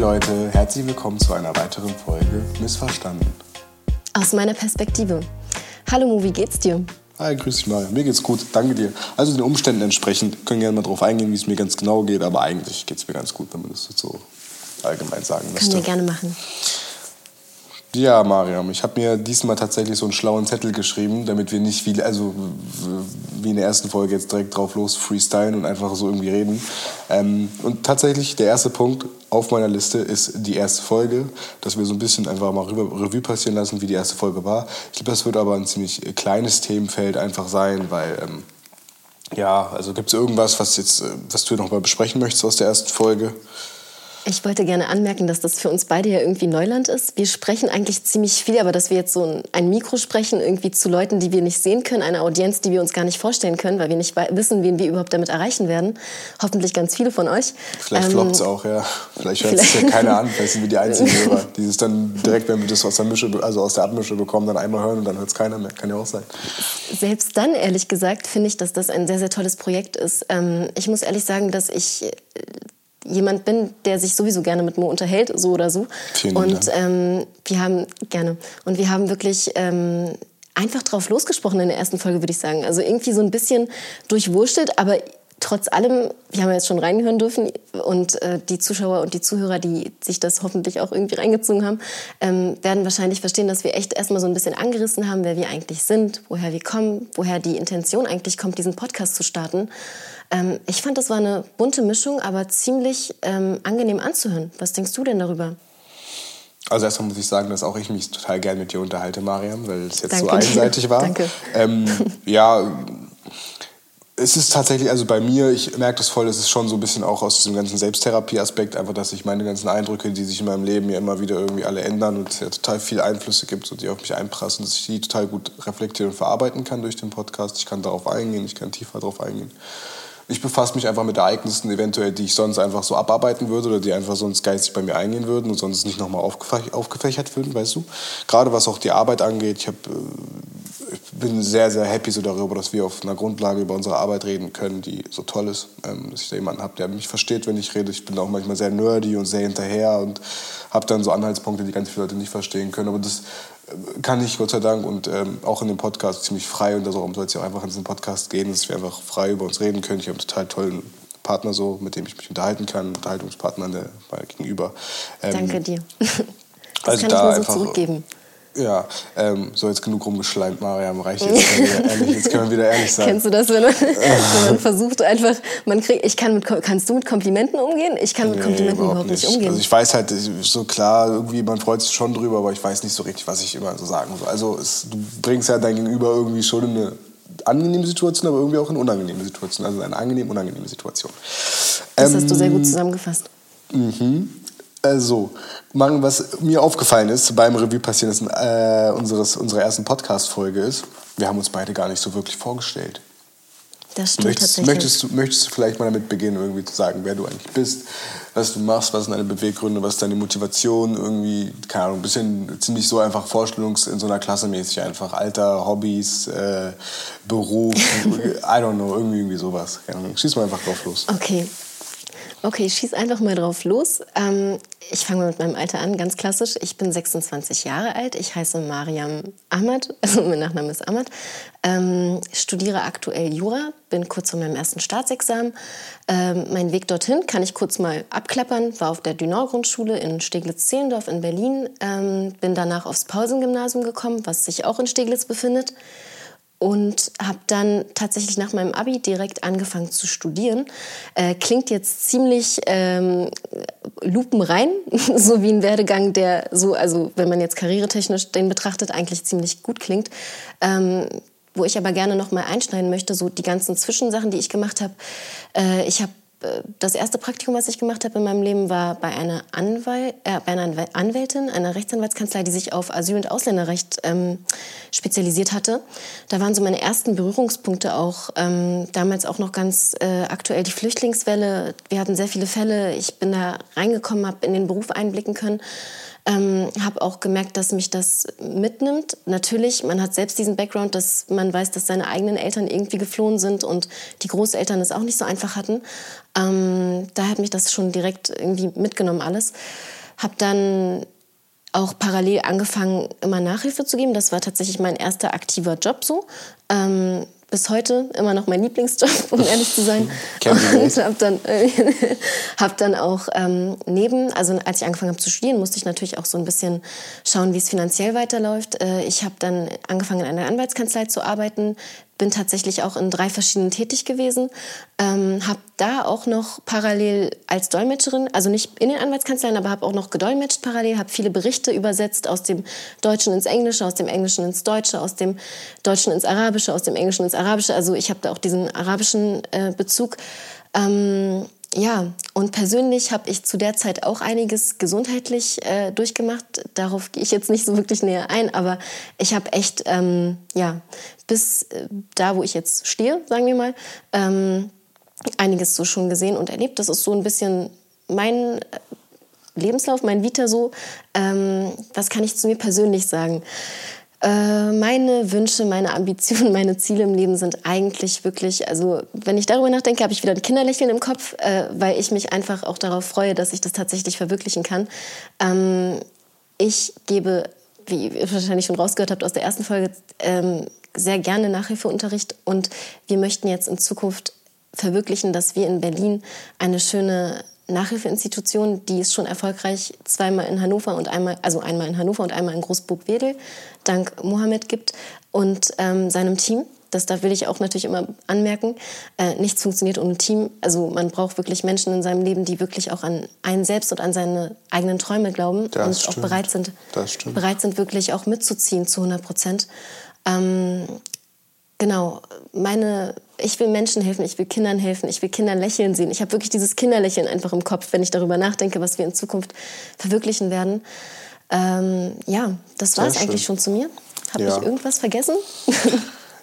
Leute, herzlich willkommen zu einer weiteren Folge Missverstanden. Aus meiner Perspektive. Hallo Mo, wie geht's dir? Hi, grüß dich mal. Mir geht's gut, danke dir. Also den Umständen entsprechend, können gerne mal drauf eingehen, wie es mir ganz genau geht, aber eigentlich geht's mir ganz gut, wenn man das so allgemein sagen müsste. Können wir gerne machen. Ja, Mariam, ich habe mir diesmal tatsächlich so einen schlauen Zettel geschrieben, damit wir nicht wie, also, wie in der ersten Folge jetzt direkt drauf los freestylen und einfach so irgendwie reden. Ähm, und tatsächlich der erste Punkt auf meiner Liste ist die erste Folge, dass wir so ein bisschen einfach mal Revue passieren lassen, wie die erste Folge war. Ich glaube, das wird aber ein ziemlich kleines Themenfeld einfach sein, weil ähm, ja, also gibt es irgendwas, was jetzt, äh, was du noch mal besprechen möchtest aus der ersten Folge? Ich wollte gerne anmerken, dass das für uns beide ja irgendwie Neuland ist. Wir sprechen eigentlich ziemlich viel, aber dass wir jetzt so ein Mikro sprechen, irgendwie zu Leuten, die wir nicht sehen können, eine Audienz, die wir uns gar nicht vorstellen können, weil wir nicht wissen, wen wir überhaupt damit erreichen werden. Hoffentlich ganz viele von euch. Vielleicht ähm, floppt es auch, ja. Vielleicht hört es ja keiner an, vielleicht sind wir die einzigen Hörer, die es dann direkt, wenn wir das aus der Mische, also aus der Abmische bekommen, dann einmal hören und dann hört es keiner mehr. Kann ja auch sein. Selbst dann, ehrlich gesagt, finde ich, dass das ein sehr, sehr tolles Projekt ist. Ähm, ich muss ehrlich sagen, dass ich jemand bin, der sich sowieso gerne mit Mo unterhält, so oder so. Vielen und ähm, wir haben gerne und wir haben wirklich ähm, einfach drauf losgesprochen in der ersten Folge, würde ich sagen. Also irgendwie so ein bisschen durchwurstelt, aber trotz allem, wir haben jetzt schon reinhören dürfen und äh, die Zuschauer und die Zuhörer, die sich das hoffentlich auch irgendwie reingezogen haben, ähm, werden wahrscheinlich verstehen, dass wir echt erstmal so ein bisschen angerissen haben, wer wir eigentlich sind, woher wir kommen, woher die Intention eigentlich kommt, diesen Podcast zu starten. Ähm, ich fand, das war eine bunte Mischung, aber ziemlich ähm, angenehm anzuhören. Was denkst du denn darüber? Also erstmal muss ich sagen, dass auch ich mich total gern mit dir unterhalte, Mariam, weil es jetzt Danke so einseitig dir. war. Danke. Ähm, ja, es ist tatsächlich, also bei mir, ich merke das voll, es ist schon so ein bisschen auch aus diesem ganzen Selbsttherapie-Aspekt, einfach, dass ich meine ganzen Eindrücke, die sich in meinem Leben ja immer wieder irgendwie alle ändern und es ja total viele Einflüsse gibt und die auf mich einprassen, dass ich die total gut reflektieren und verarbeiten kann durch den Podcast. Ich kann darauf eingehen, ich kann tiefer darauf eingehen. Ich befasse mich einfach mit Ereignissen, eventuell, die ich sonst einfach so abarbeiten würde oder die einfach sonst geistig bei mir eingehen würden und sonst nicht nochmal aufgefächert würden, weißt du? Gerade was auch die Arbeit angeht. Ich, hab, äh, ich bin sehr, sehr happy so darüber, dass wir auf einer Grundlage über unsere Arbeit reden können, die so toll ist. Ähm, dass ich da jemanden habe, der mich versteht, wenn ich rede. Ich bin auch manchmal sehr nerdy und sehr hinterher und habe dann so Anhaltspunkte, die ganz viele Leute nicht verstehen können. Aber das kann ich, Gott sei Dank, und ähm, auch in dem Podcast ziemlich frei. Und darum soll es ja auch einfach in diesem Podcast gehen, dass wir einfach frei über uns reden können. Ich habe einen total tollen Partner, so, mit dem ich mich unterhalten kann, Unterhaltungspartner der, gegenüber. Ähm, Danke dir. Das also kann da ich nur einfach, so zurückgeben. Ja, ähm, so jetzt genug rumgeschleimt, Mariam, reicht jetzt. Können wir ehrlich, jetzt können wir wieder ehrlich sein. Kennst du das, wenn man, wenn man versucht einfach, man kriegt, ich kann mit, kannst du mit Komplimenten umgehen? Ich kann mit nee, Komplimenten überhaupt nicht. nicht. umgehen. Also ich weiß halt, so klar, irgendwie, man freut sich schon drüber, aber ich weiß nicht so richtig, was ich immer so sagen soll. Also es, du bringst ja dein Gegenüber irgendwie schon in eine angenehme Situation, aber irgendwie auch in eine unangenehme Situation. Also eine angenehm, unangenehme Situation. Das ähm, hast du sehr gut ähm, zusammengefasst. Mhm. Also, was mir aufgefallen ist beim Revue passieren ist, äh, unseres, unserer ersten Podcast-Folge ist, wir haben uns beide gar nicht so wirklich vorgestellt. Das stimmt möchtest, tatsächlich. Möchtest du, möchtest du vielleicht mal damit beginnen, irgendwie zu sagen, wer du eigentlich bist, was du machst, was sind deine Beweggründe, was ist deine Motivation, irgendwie, keine Ahnung, ein bisschen ziemlich so einfach Vorstellungs- in so einer Klasse mäßig einfach. Alter, Hobbys, äh, Beruf, I don't know, irgendwie, irgendwie sowas. Schieß mal einfach drauf los. Okay. Okay, ich schieß einfach mal drauf los. Ähm, ich fange mit meinem Alter an, ganz klassisch. Ich bin 26 Jahre alt. Ich heiße Mariam Ahmad, also mein Nachname ist Ahmad. Ähm, studiere aktuell Jura, bin kurz vor meinem ersten Staatsexamen. Ähm, mein Weg dorthin kann ich kurz mal abklappern. War auf der Dünau-Grundschule in Steglitz-Zehlendorf in Berlin. Ähm, bin danach aufs Pausengymnasium gekommen, was sich auch in Steglitz befindet und habe dann tatsächlich nach meinem Abi direkt angefangen zu studieren. Äh, klingt jetzt ziemlich ähm, lupenrein, so wie ein Werdegang, der so, also wenn man jetzt karrieretechnisch den betrachtet, eigentlich ziemlich gut klingt. Ähm, wo ich aber gerne noch mal einschneiden möchte, so die ganzen Zwischensachen, die ich gemacht habe. Äh, ich habe das erste Praktikum, was ich gemacht habe in meinem Leben, war bei einer, Anwalt, äh, bei einer Anwältin, einer Rechtsanwaltskanzlei, die sich auf Asyl- und Ausländerrecht ähm, spezialisiert hatte. Da waren so meine ersten Berührungspunkte auch. Ähm, damals auch noch ganz äh, aktuell die Flüchtlingswelle. Wir hatten sehr viele Fälle. Ich bin da reingekommen, habe in den Beruf einblicken können. Ähm, habe auch gemerkt, dass mich das mitnimmt. Natürlich, man hat selbst diesen Background, dass man weiß, dass seine eigenen Eltern irgendwie geflohen sind und die Großeltern es auch nicht so einfach hatten. Ähm, da hat mich das schon direkt irgendwie mitgenommen alles. Habe dann auch parallel angefangen, immer Nachhilfe zu geben. Das war tatsächlich mein erster aktiver Job so. Ähm, bis heute immer noch mein Lieblingsjob, um ehrlich zu sein. und habe dann, äh, hab dann auch ähm, neben, also als ich angefangen habe zu studieren, musste ich natürlich auch so ein bisschen schauen, wie es finanziell weiterläuft. Äh, ich habe dann angefangen in einer Anwaltskanzlei zu arbeiten, bin tatsächlich auch in drei verschiedenen tätig gewesen, ähm, habe da auch noch parallel als Dolmetscherin, also nicht in den Anwaltskanzleien, aber habe auch noch gedolmetscht parallel, habe viele Berichte übersetzt aus dem Deutschen ins Englische, aus dem Englischen ins Deutsche, aus dem Deutschen ins Arabische, aus dem Englischen ins Arabische. Also ich habe da auch diesen arabischen äh, Bezug. Ähm, ja, und persönlich habe ich zu der Zeit auch einiges gesundheitlich äh, durchgemacht. Darauf gehe ich jetzt nicht so wirklich näher ein, aber ich habe echt, ähm, ja, bis äh, da, wo ich jetzt stehe, sagen wir mal, ähm, einiges so schon gesehen und erlebt. Das ist so ein bisschen mein äh, Lebenslauf, mein Vita so. Ähm, was kann ich zu mir persönlich sagen? Äh, meine Wünsche, meine Ambitionen, meine Ziele im Leben sind eigentlich wirklich, also wenn ich darüber nachdenke, habe ich wieder ein Kinderlächeln im Kopf, äh, weil ich mich einfach auch darauf freue, dass ich das tatsächlich verwirklichen kann. Ähm, ich gebe, wie ihr wahrscheinlich schon rausgehört habt aus der ersten Folge, ähm, sehr gerne Nachhilfeunterricht und wir möchten jetzt in Zukunft verwirklichen, dass wir in Berlin eine schöne Nachhilfeinstitution, die ist schon erfolgreich zweimal in Hannover und einmal, also einmal in Hannover und einmal in Großburg-Wedel, dank Mohammed gibt und ähm, seinem Team. Das da will ich auch natürlich immer anmerken. Äh, nichts funktioniert ohne Team. Also man braucht wirklich Menschen in seinem Leben, die wirklich auch an einen selbst und an seine eigenen Träume glauben das und stimmt. auch bereit sind, bereit sind, wirklich auch mitzuziehen zu 100 Prozent. Ähm, genau, meine ich will Menschen helfen, ich will Kindern helfen, ich will Kindern lächeln sehen. Ich habe wirklich dieses Kinderlächeln einfach im Kopf, wenn ich darüber nachdenke, was wir in Zukunft verwirklichen werden. Ähm, ja, das war es eigentlich schon zu mir. Habe ja. ich irgendwas vergessen?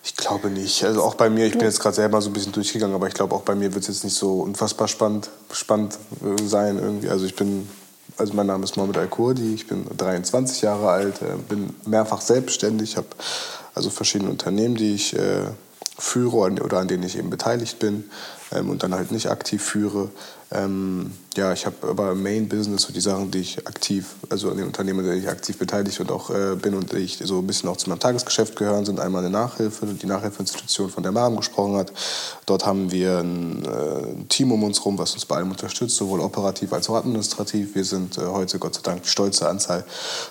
Ich glaube nicht. Also auch bei mir, ich bin jetzt gerade selber so ein bisschen durchgegangen, aber ich glaube auch bei mir wird es jetzt nicht so unfassbar spannend, spannend äh, sein irgendwie. Also ich bin, also mein Name ist Mohamed Al-Kurdi, ich bin 23 Jahre alt, äh, bin mehrfach selbstständig, habe also verschiedene Unternehmen, die ich äh, führe oder an denen ich eben beteiligt bin ähm, und dann halt nicht aktiv führe. Ähm, ja, ich habe aber Main Business, so die Sachen, die ich aktiv, also an den Unternehmen, denen ich aktiv beteiligt und auch äh, bin und ich so ein bisschen auch zu meinem Tagesgeschäft gehören, sind einmal eine Nachhilfe, die Nachhilfeinstitution, von der Maren gesprochen hat. Dort haben wir ein, äh, ein, Team um uns herum, was uns bei allem unterstützt, sowohl operativ als auch administrativ. Wir sind äh, heute Gott sei Dank die stolze Anzahl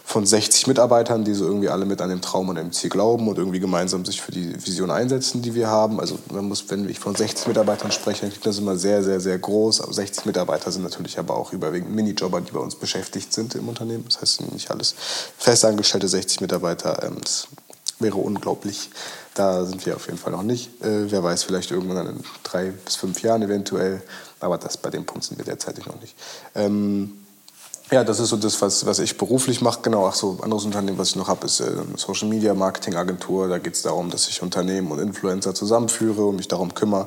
von 60 Mitarbeitern, die so irgendwie alle mit an dem Traum und dem Ziel glauben und irgendwie gemeinsam sich für die Vision einsetzen, die wir haben. Also man muss, wenn ich von 60 Mitarbeitern spreche, dann klingt das immer sehr, sehr, sehr groß. Aber 60 Mitarbeiter sind natürlich aber auch überwiegend Minijobber, die bei uns beschäftigt sind im Unternehmen. Das heißt nicht alles festangestellte 60 Mitarbeiter. Ähm, das wäre unglaublich. Da sind wir auf jeden Fall noch nicht. Äh, wer weiß, vielleicht irgendwann in drei bis fünf Jahren eventuell. Aber das, bei dem Punkt sind wir derzeit noch nicht. Ähm, ja, das ist so das, was, was ich beruflich mache. Genau, ach so, anderes Unternehmen, was ich noch habe, ist äh, Social Media Marketing Agentur. Da geht es darum, dass ich Unternehmen und Influencer zusammenführe und mich darum kümmere,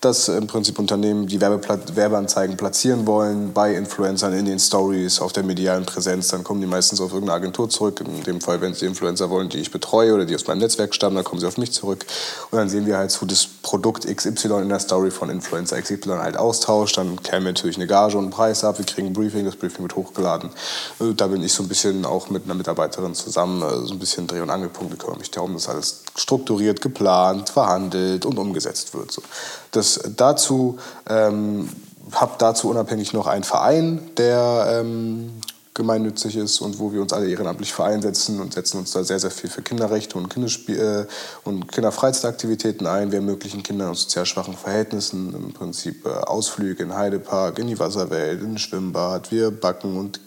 dass im Prinzip Unternehmen die Werbeanzeigen platzieren wollen bei Influencern in den Stories, auf der medialen Präsenz. Dann kommen die meistens auf irgendeine Agentur zurück. In dem Fall, wenn sie Influencer wollen, die ich betreue oder die aus meinem Netzwerk stammen, dann kommen sie auf mich zurück. Und dann sehen wir halt so das Produkt XY in der Story von Influencer XY halt austauscht. Dann käme natürlich eine Gage und ein Preis ab. Wir kriegen ein Briefing, das Briefing wird hochgeladen. Äh, da bin ich so ein bisschen auch mit einer Mitarbeiterin zusammen, äh, so ein bisschen Dreh- und Angelpunkt. Ich kümmere mich darum, dass alles strukturiert, geplant, verhandelt und umgesetzt wird. So. Das dazu ähm, habe dazu unabhängig noch einen Verein, der ähm, gemeinnützig ist und wo wir uns alle ehrenamtlich für einsetzen und setzen uns da sehr, sehr viel für Kinderrechte und, Kinderspiel äh, und Kinderfreizeitaktivitäten ein. Wir ermöglichen Kindern aus sozial schwachen Verhältnissen im Prinzip äh, Ausflüge in Heidepark, in die Wasserwelt, in Schwimmbad. Wir backen und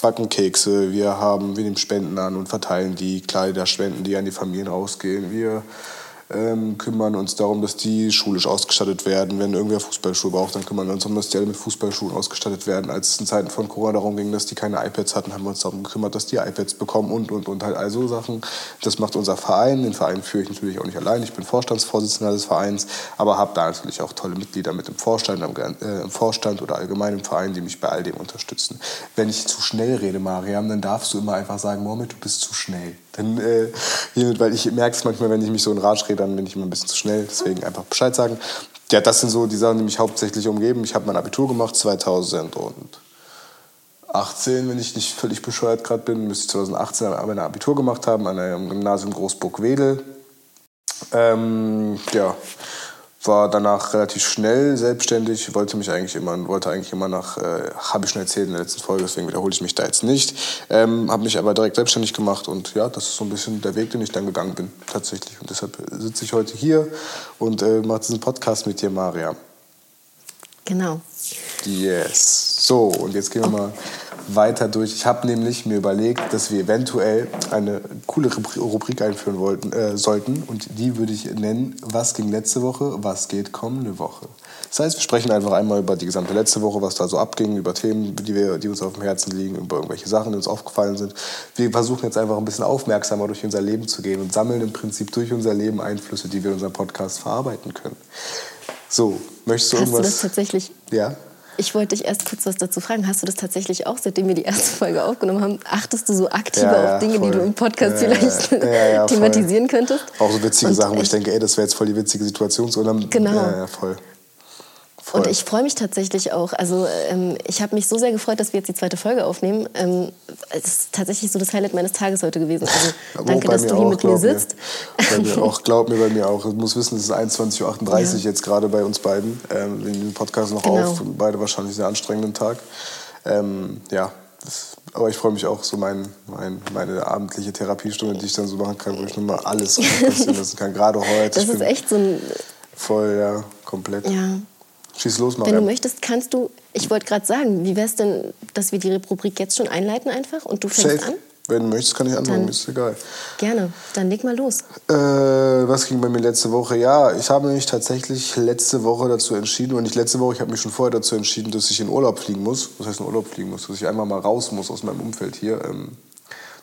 backen Kekse, wir haben, wir nehmen Spenden an und verteilen die Kleider, Spenden, die an die Familien rausgehen. Wir ähm, kümmern uns darum, dass die schulisch ausgestattet werden. Wenn irgendwer Fußballschuhe braucht, dann kümmern wir uns darum, dass die alle mit Fußballschuhen ausgestattet werden. Als es in Zeiten von Corona darum ging, dass die keine iPads hatten, haben wir uns darum gekümmert, dass die iPads bekommen und, und, und halt all so Sachen. Das macht unser Verein. Den Verein führe ich natürlich auch nicht allein. Ich bin Vorstandsvorsitzender des Vereins, aber habe da natürlich auch tolle Mitglieder mit im Vorstand, äh, im Vorstand oder allgemein im Verein, die mich bei all dem unterstützen. Wenn ich zu schnell rede, Mariam, dann darfst du immer einfach sagen, Mohammed, du bist zu schnell. Dann, äh, weil ich merke es manchmal, wenn ich mich so in Ratsch rede, dann bin ich immer ein bisschen zu schnell. Deswegen einfach Bescheid sagen. Ja, das sind so die Sachen, die mich hauptsächlich umgeben. Ich habe mein Abitur gemacht 2018, wenn ich nicht völlig bescheuert gerade bin, müsste ich 2018 mein Abitur gemacht haben an einem Gymnasium Großburg-Wedel. Ähm, ja, war danach relativ schnell selbstständig, wollte mich eigentlich immer, wollte eigentlich immer nach, äh, habe ich schon erzählt in der letzten Folge, deswegen wiederhole ich mich da jetzt nicht. Ähm, habe mich aber direkt selbstständig gemacht und ja, das ist so ein bisschen der Weg, den ich dann gegangen bin, tatsächlich. Und deshalb sitze ich heute hier und äh, mache diesen Podcast mit dir, Maria. Genau. Yes. So, und jetzt gehen wir mal weiter durch. Ich habe nämlich mir überlegt, dass wir eventuell eine coole Rubrik einführen wollten, äh, sollten. Und die würde ich nennen, was ging letzte Woche, was geht kommende Woche. Das heißt, wir sprechen einfach einmal über die gesamte letzte Woche, was da so abging, über Themen, die, wir, die uns auf dem Herzen liegen, über irgendwelche Sachen, die uns aufgefallen sind. Wir versuchen jetzt einfach ein bisschen aufmerksamer durch unser Leben zu gehen und sammeln im Prinzip durch unser Leben Einflüsse, die wir in unserem Podcast verarbeiten können. So, möchtest du Hast irgendwas? Du das tatsächlich? Ja. Ich wollte dich erst kurz was dazu fragen. Hast du das tatsächlich auch, seitdem wir die erste Folge aufgenommen haben, achtest du so aktiver Ja, ja, auf Dinge, voll. die du im Podcast Ja, vielleicht voll. thematisieren könntest? Auch so witzige Und Sachen, wo ich denke, ey, das wäre jetzt voll die witzige Situation. So, dann, Genau. Ja, ja, voll. Voll. Und ich freue mich tatsächlich auch. Also ähm, ich habe mich so sehr gefreut, dass wir jetzt die zweite Folge aufnehmen. Ähm, es ist tatsächlich so das Highlight meines Tages heute gewesen. Also Aber danke, dass mir du hier auch, mit mir sitzt. Bei mir auch, glaub mir, bei mir auch. Du musst wissen, es ist 21.38 Uhr Ja. jetzt gerade bei uns beiden. Ähm, wir nehmen den Podcast noch Genau. auf. Beide wahrscheinlich einen sehr anstrengenden Tag. Ähm, ja, das, aber ich freue mich auch, so mein, mein, meine abendliche Therapiestunde, die ich dann so machen kann, wo ich nur mal alles lassen kann. Gerade heute. Das ich ist echt so ein. voll, ja, komplett. Ja. Schieß los, Wenn du Mariam. möchtest, kannst du. Ich wollte gerade sagen, wie wäre es denn, dass wir die Rubrik jetzt schon einleiten einfach und du fängst Safe. an? Wenn du möchtest, kann ich anfangen, Dann- ist egal. Gerne. Dann leg mal los. Äh, was ging bei mir letzte Woche? Ja, ich habe mich tatsächlich letzte Woche dazu entschieden, und nicht letzte Woche, ich habe mich schon vorher dazu entschieden, dass ich in Urlaub fliegen muss. Was heißt in Urlaub fliegen muss? Dass ich einmal mal raus muss aus meinem Umfeld hier. Ähm,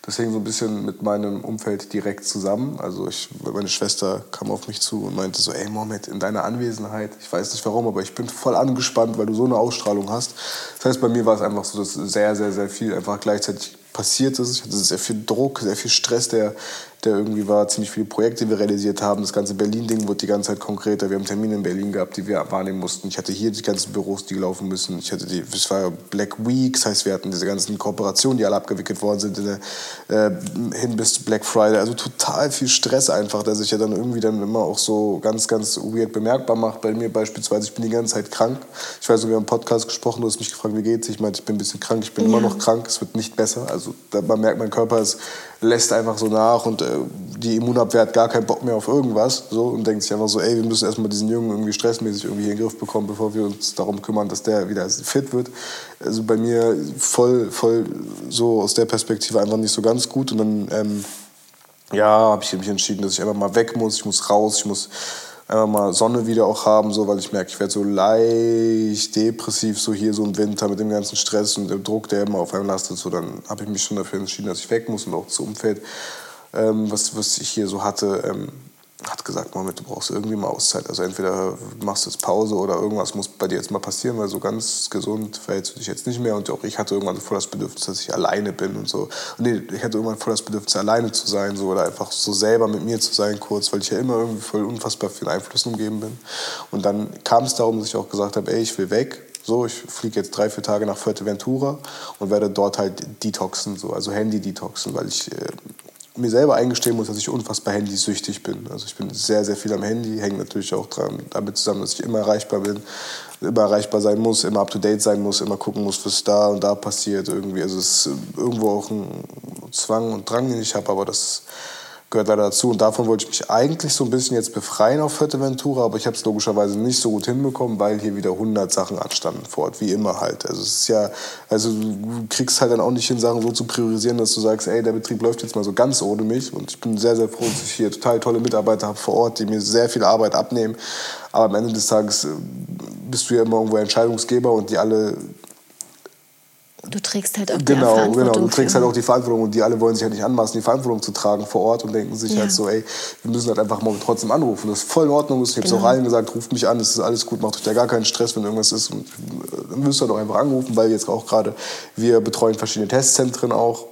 das hing so ein bisschen mit meinem Umfeld direkt zusammen. Also ich, meine Schwester kam auf mich zu und meinte so, ey Mohammed, in deiner Anwesenheit, ich weiß nicht warum, aber ich bin voll angespannt, weil du so eine Ausstrahlung hast. Das heißt, bei mir war es einfach so, dass sehr, sehr, sehr viel einfach gleichzeitig passiert ist. Ich hatte sehr viel Druck, sehr viel Stress, der, der irgendwie war, ziemlich viele Projekte, die wir realisiert haben. Das ganze Berlin-Ding wurde die ganze Zeit konkreter. Wir haben Termine in Berlin gehabt, die wir wahrnehmen mussten. Ich hatte hier die ganzen Büros, die laufen müssen. Ich hatte die, es war Black Week, das heißt, wir hatten diese ganzen Kooperationen, die alle abgewickelt worden sind, in der, äh, hin bis Black Friday. Also total viel Stress einfach, der sich ja dann irgendwie dann immer auch so ganz, ganz weird bemerkbar macht. Bei mir beispielsweise, ich bin die ganze Zeit krank. Ich weiß, wir haben im Podcast gesprochen, du hast mich gefragt, wie geht's? Ich meinte, ich bin ein bisschen krank, ich bin immer Ja. noch krank, es wird nicht besser. Also da, man merkt, mein Körper ist, lässt einfach so nach und äh, die Immunabwehr hat gar keinen Bock mehr auf irgendwas so, und denkt sich einfach so, ey, wir müssen erstmal diesen Jungen irgendwie stressmäßig irgendwie in den Griff bekommen, bevor wir uns darum kümmern, dass der wieder fit wird. Also bei mir voll, voll so aus der Perspektive einfach nicht so ganz gut und dann ähm, ja, habe ich mich entschieden, dass ich einfach mal weg muss, ich muss raus, ich muss einfach mal Sonne wieder auch haben, so, weil ich merke, ich werde so leicht depressiv, so hier so im Winter mit dem ganzen Stress und dem Druck, der immer auf einem lastet. So, dann habe ich mich schon dafür entschieden, dass ich weg muss und auch das Umfeld, ähm, was, was ich hier so hatte, ähm, hat gesagt, Moment, du brauchst irgendwie mal Auszeit. Also entweder machst du jetzt Pause oder irgendwas muss bei dir jetzt mal passieren, weil so ganz gesund verhältst du dich jetzt nicht mehr. Und auch ich hatte irgendwann voll das Bedürfnis, dass ich alleine bin und so. Und nee, ich hatte irgendwann voll das Bedürfnis, alleine zu sein so, oder einfach so selber mit mir zu sein kurz, weil ich ja immer irgendwie voll unfassbar viel Einfluss umgeben bin. Und dann kam es darum, dass ich auch gesagt habe, ey, ich will weg. So, ich fliege jetzt drei, vier Tage nach Fuerteventura und werde dort halt detoxen, so, also Handy-detoxen, weil ich äh, mir selber eingestehen muss, dass ich unfassbar handysüchtig bin. Also ich bin sehr, sehr viel am Handy, hängt natürlich auch dran, damit zusammen, dass ich immer erreichbar bin, immer erreichbar sein muss, immer up-to-date sein muss, immer gucken muss, was da und da passiert irgendwie. Also es ist irgendwo auch ein Zwang und Drang, den ich habe, aber das gehört leider dazu. Und davon wollte ich mich eigentlich so ein bisschen jetzt befreien auf Fuerteventura, aber ich habe es logischerweise nicht so gut hinbekommen, weil hier wieder 100 Sachen anstanden vor Ort, wie immer halt. Also es ist ja, also du kriegst halt dann auch nicht hin, Sachen so zu priorisieren, dass du sagst, ey, der Betrieb läuft jetzt mal so ganz ohne mich. Und ich bin sehr, sehr froh, dass ich hier total tolle Mitarbeiter habe vor Ort, die mir sehr viel Arbeit abnehmen. Aber am Ende des Tages äh, bist du ja immer irgendwo Entscheidungsgeber und die alle Du trägst halt auch genau, die Verantwortung. Genau, du trägst halt auch die Verantwortung und die alle wollen sich halt nicht anmaßen, die Verantwortung zu tragen vor Ort und denken sich Ja. halt so, ey, wir müssen halt einfach mal trotzdem anrufen. Das ist voll in Ordnung. Ich habe es Genau. auch allen gesagt, ruft mich an, es ist alles gut, macht euch da gar keinen Stress, wenn irgendwas ist. Und äh, dann müsst ihr doch einfach anrufen, weil jetzt auch gerade, wir betreuen verschiedene Testzentren auch.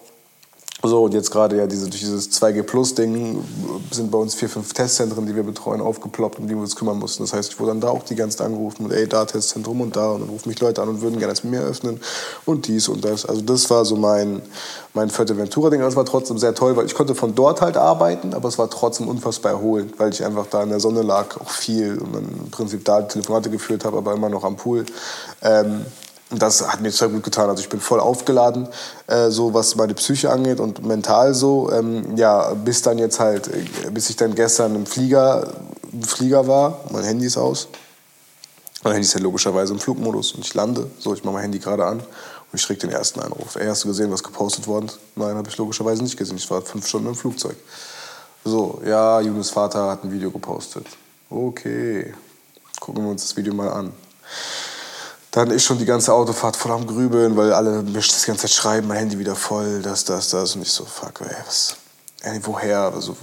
So, und jetzt gerade ja diese, durch dieses 2G-Plus-Ding sind bei uns vier, fünf Testzentren, die wir betreuen, aufgeploppt, um die wir uns kümmern mussten. Das heißt, ich wurde dann da auch die ganze Zeit angerufen und ey, da Testzentrum und da. Und dann rufen mich Leute an und würden gerne das mit mir öffnen und dies und das. Also das war so mein, mein Fuerteventura-Ding. Das war trotzdem sehr toll, weil ich konnte von dort halt arbeiten, aber es war trotzdem unfassbar erholend, weil ich einfach da in der Sonne lag, auch viel und dann im Prinzip da Telefonate geführt habe, aber immer noch am Pool. Ähm, und das hat mir sehr gut getan. Also ich bin voll aufgeladen, äh, so was meine Psyche angeht und mental so. Ähm, ja, bis dann jetzt halt, äh, bis ich dann gestern im Flieger, im Flieger war. Mein Handy ist aus. Mein Handy ist ja logischerweise im Flugmodus und ich lande. So, ich mache mein Handy gerade an und ich krieg den ersten Anruf. Ey, hast du gesehen, was gepostet worden ist? Nein, habe ich logischerweise nicht gesehen. Ich war fünf Stunden im Flugzeug. So, ja, Junis Vater hat ein Video gepostet. Okay, gucken wir uns das Video mal an. Dann ist schon die ganze Autofahrt voll am Grübeln, weil alle mir das ganze Zeit schreiben, mein Handy wieder voll, das, das, das. Und ich so, fuck, ey, was, ey, woher? Also,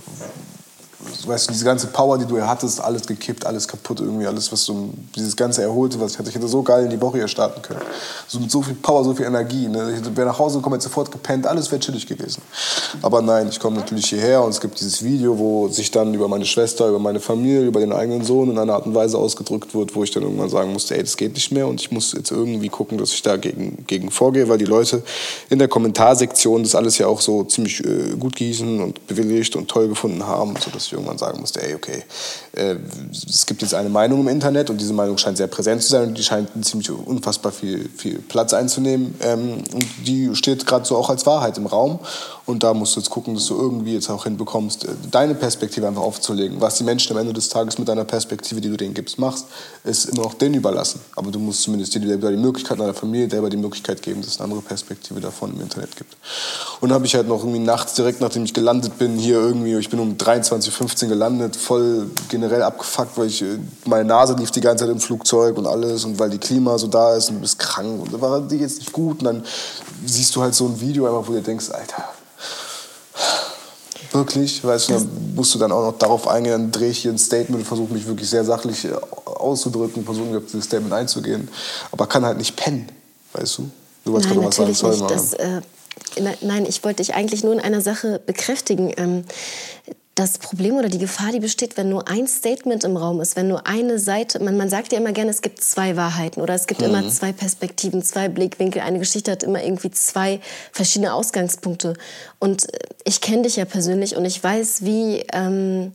weißt du, diese ganze Power, die du hier hattest, alles gekippt, alles kaputt irgendwie, alles, was so, dieses ganze Erholte, was ich hatte, ich hätte so geil in die Woche hier starten können. So mit so viel Power, so viel Energie. Ne? Ich wäre nach Hause gekommen, hätte sofort gepennt, alles wäre chillig gewesen. Aber nein, ich komme natürlich hierher und es gibt dieses Video, wo sich dann über meine Schwester, über meine Familie, über den eigenen Sohn in einer Art und Weise ausgedrückt wird, wo ich dann irgendwann sagen musste, ey, das geht nicht mehr und ich muss jetzt irgendwie gucken, dass ich da gegen, gegen vorgehe, weil die Leute in der Kommentarsektion das alles ja auch so ziemlich äh, gut gießen und bewilligt und toll gefunden haben, sodass ich irgendwann sagen musste, ey, okay, äh, es gibt jetzt eine Meinung im Internet und diese Meinung scheint sehr präsent zu sein und die scheint ziemlich unfassbar viel, viel Platz einzunehmen ähm, und die steht gerade so auch als Wahrheit im Raum und da musst du jetzt gucken, dass du irgendwie jetzt auch hinbekommst, äh, deine Perspektive einfach aufzulegen. Was die Menschen am Ende des Tages mit deiner Perspektive, die du denen gibst, machst, ist immer noch denen überlassen. Aber du musst zumindest dir selber die Möglichkeit, deiner Familie selber die Möglichkeit geben, dass es eine andere Perspektive davon im Internet gibt. Und dann habe ich halt noch irgendwie nachts, direkt nachdem ich gelandet bin, hier irgendwie, ich bin um 23.15 Uhr gelandet, voll generell abgefuckt, weil ich, äh, meine Nase lief die ganze Zeit im Flugzeug und alles und weil die Klima so da ist und du bist krank und da war die jetzt nicht gut und dann siehst du halt so ein Video einfach, wo du denkst, Alter, Wirklich, weißt du, dann musst du dann auch noch darauf eingehen, dann drehe ich hier ein Statement und versuche mich wirklich sehr sachlich äh, auszudrücken, versuche auf dieses Statement einzugehen, aber kann halt nicht pennen, weißt du? Du wolltest Nein, gerade was nicht. Mara. Das, äh, ne- nein, ich wollte dich eigentlich nur in einer Sache bekräftigen. Ähm, das Problem oder die Gefahr, die besteht, wenn nur ein Statement im Raum ist, wenn nur eine Seite, man, man sagt ja immer gerne, es gibt zwei Wahrheiten oder es gibt Mhm. immer zwei Perspektiven, zwei Blickwinkel. Eine Geschichte hat immer irgendwie zwei verschiedene Ausgangspunkte. Und äh, ich kenne dich ja persönlich und ich weiß, wie... Ähm,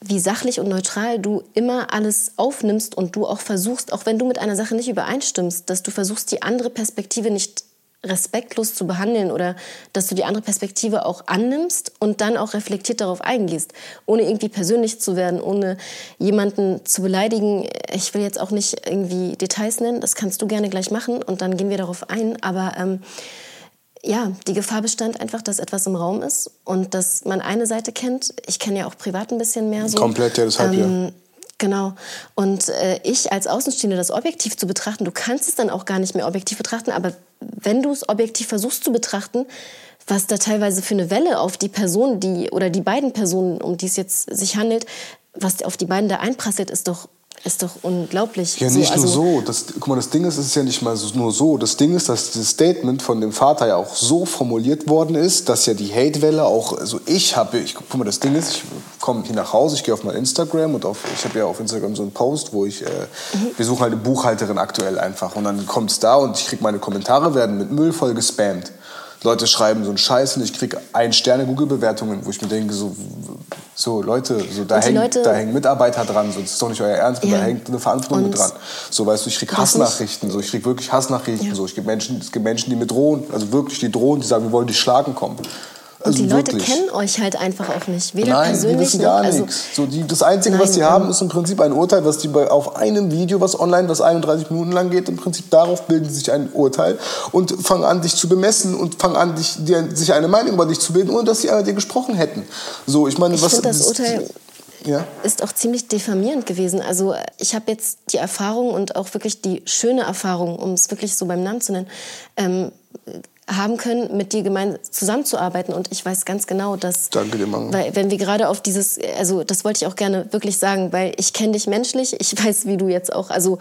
wie sachlich und neutral du immer alles aufnimmst und du auch versuchst, auch wenn du mit einer Sache nicht übereinstimmst, dass du versuchst, die andere Perspektive nicht respektlos zu behandeln oder dass du die andere Perspektive auch annimmst und dann auch reflektiert darauf eingehst, ohne irgendwie persönlich zu werden, ohne jemanden zu beleidigen. Ich will jetzt auch nicht irgendwie Details nennen, das kannst du gerne gleich machen und dann gehen wir darauf ein, aber ähm, ja, die Gefahr bestand einfach, dass etwas im Raum ist und dass man eine Seite kennt. Ich kenne ja auch privat ein bisschen mehr so. Komplett, ja, deshalb ja. Genau. Und äh, ich als Außenstehende das objektiv zu betrachten, du kannst es dann auch gar nicht mehr objektiv betrachten, aber wenn du es objektiv versuchst zu betrachten, was da teilweise für eine Welle auf die Person, die oder die beiden Personen, um die es jetzt sich handelt, was auf die beiden da einprasselt, ist doch ist doch unglaublich. Ja, So, nicht also- nur so. Das, guck mal, das Ding ist, es ist ja nicht mal so, nur so. Das Ding ist, dass dieses Statement von dem Vater ja auch so formuliert worden ist, dass ja die Hatewelle auch, also ich habe, ich, guck mal, das Ding ist, ich komme hier nach Hause, ich gehe auf mein Instagram und auf, ich habe ja auf Instagram so einen Post, wo ich, äh, wir suchen halt eine Buchhalterin aktuell einfach und dann kommt es da und ich kriege meine Kommentare werden mit Müll voll gespammt. Leute schreiben so einen Scheiß und ich kriege ein Sterne Google-Bewertungen, wo ich mir denke, so, so Leute, so, da, hängen, Leute- da hängen Mitarbeiter dran, so, das ist doch nicht euer Ernst, Ja. da hängt eine Verantwortung mit Und dran. So, weißt du, ich krieg was nicht- Hassnachrichten, so, ich krieg wirklich Hassnachrichten, Ja. so, ich gibt Menschen, es gibt Menschen, die mir drohen, also wirklich, die drohen, die sagen, wir wollen dich schlagen kommen. Also die Leute wirklich. kennen euch halt einfach auch nicht. Weder Nein, die persönlich wissen gar noch. Also, nichts. So, die, das Einzige, was Nein, die ähm, haben, ist im Prinzip ein Urteil, was die bei, auf einem Video, was online, was 31 Minuten lang geht, im Prinzip darauf bilden sie sich ein Urteil und fangen an, dich zu bemessen und fangen an, dich, dir, sich eine Meinung über dich zu bilden, ohne dass sie einmal dir gesprochen hätten. So, ich meine, Ich was das Urteil ja. ist auch ziemlich diffamierend gewesen. Also ich habe jetzt die Erfahrung und auch wirklich die schöne Erfahrung, um es wirklich so beim Namen zu nennen, ähm, haben können, mit dir gemeinsam zusammenzuarbeiten. Und ich weiß ganz genau, dass, Danke dir, Manga. weil wenn wir gerade auf dieses, also das wollte ich auch gerne wirklich sagen, weil ich kenne dich menschlich, ich weiß, wie du jetzt auch, also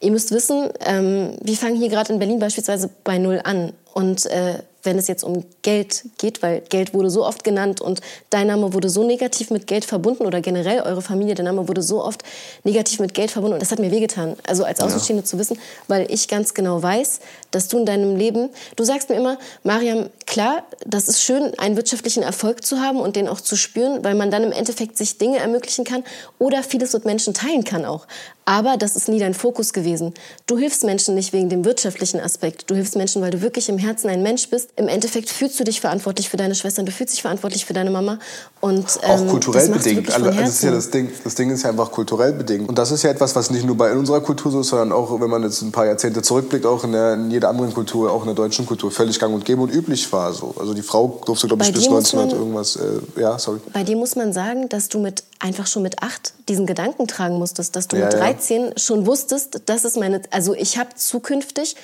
ihr müsst wissen, ähm, wir fangen hier gerade in Berlin beispielsweise bei Null an. Und äh, wenn es jetzt um Geld geht, weil Geld wurde so oft genannt und dein Name wurde so negativ mit Geld verbunden oder generell eure Familie, der Name wurde so oft negativ mit Geld verbunden und das hat mir wehgetan. Also als Außenstehende zu wissen, weil ich ganz genau weiß, dass du in deinem Leben, du sagst mir immer, Mariam, klar, das ist schön, einen wirtschaftlichen Erfolg zu haben und den auch zu spüren, weil man dann im Endeffekt sich Dinge ermöglichen kann oder vieles mit Menschen teilen kann auch. Aber das ist nie dein Fokus gewesen. Du hilfst Menschen nicht wegen dem wirtschaftlichen Aspekt. Du hilfst Menschen, weil du wirklich im Herzen ein Mensch bist. Im Endeffekt fühlst du dich verantwortlich für deine Schwestern, du fühlst dich verantwortlich für deine Mama. Und, Auch ähm, kulturell das machst du bedingt. Also, das ist ja das Ding. Das Ding ist ja einfach kulturell bedingt. Und das ist ja etwas, was nicht nur bei unserer Kultur so ist, sondern auch, wenn man jetzt ein paar Jahrzehnte zurückblickt, auch in, der, in jeder anderen Kultur, auch in der deutschen Kultur, völlig gang und gäbe und üblich war. So. Also die Frau durfte, glaube ich, bis dir muss 1900 man- irgendwas. Äh, ja, sorry. Bei dir muss man sagen, dass du mit einfach schon mit acht diesen Gedanken tragen musstest, dass du Ja, mit ja. 13 schon wusstest, das ist meine, also ich habe zukünftig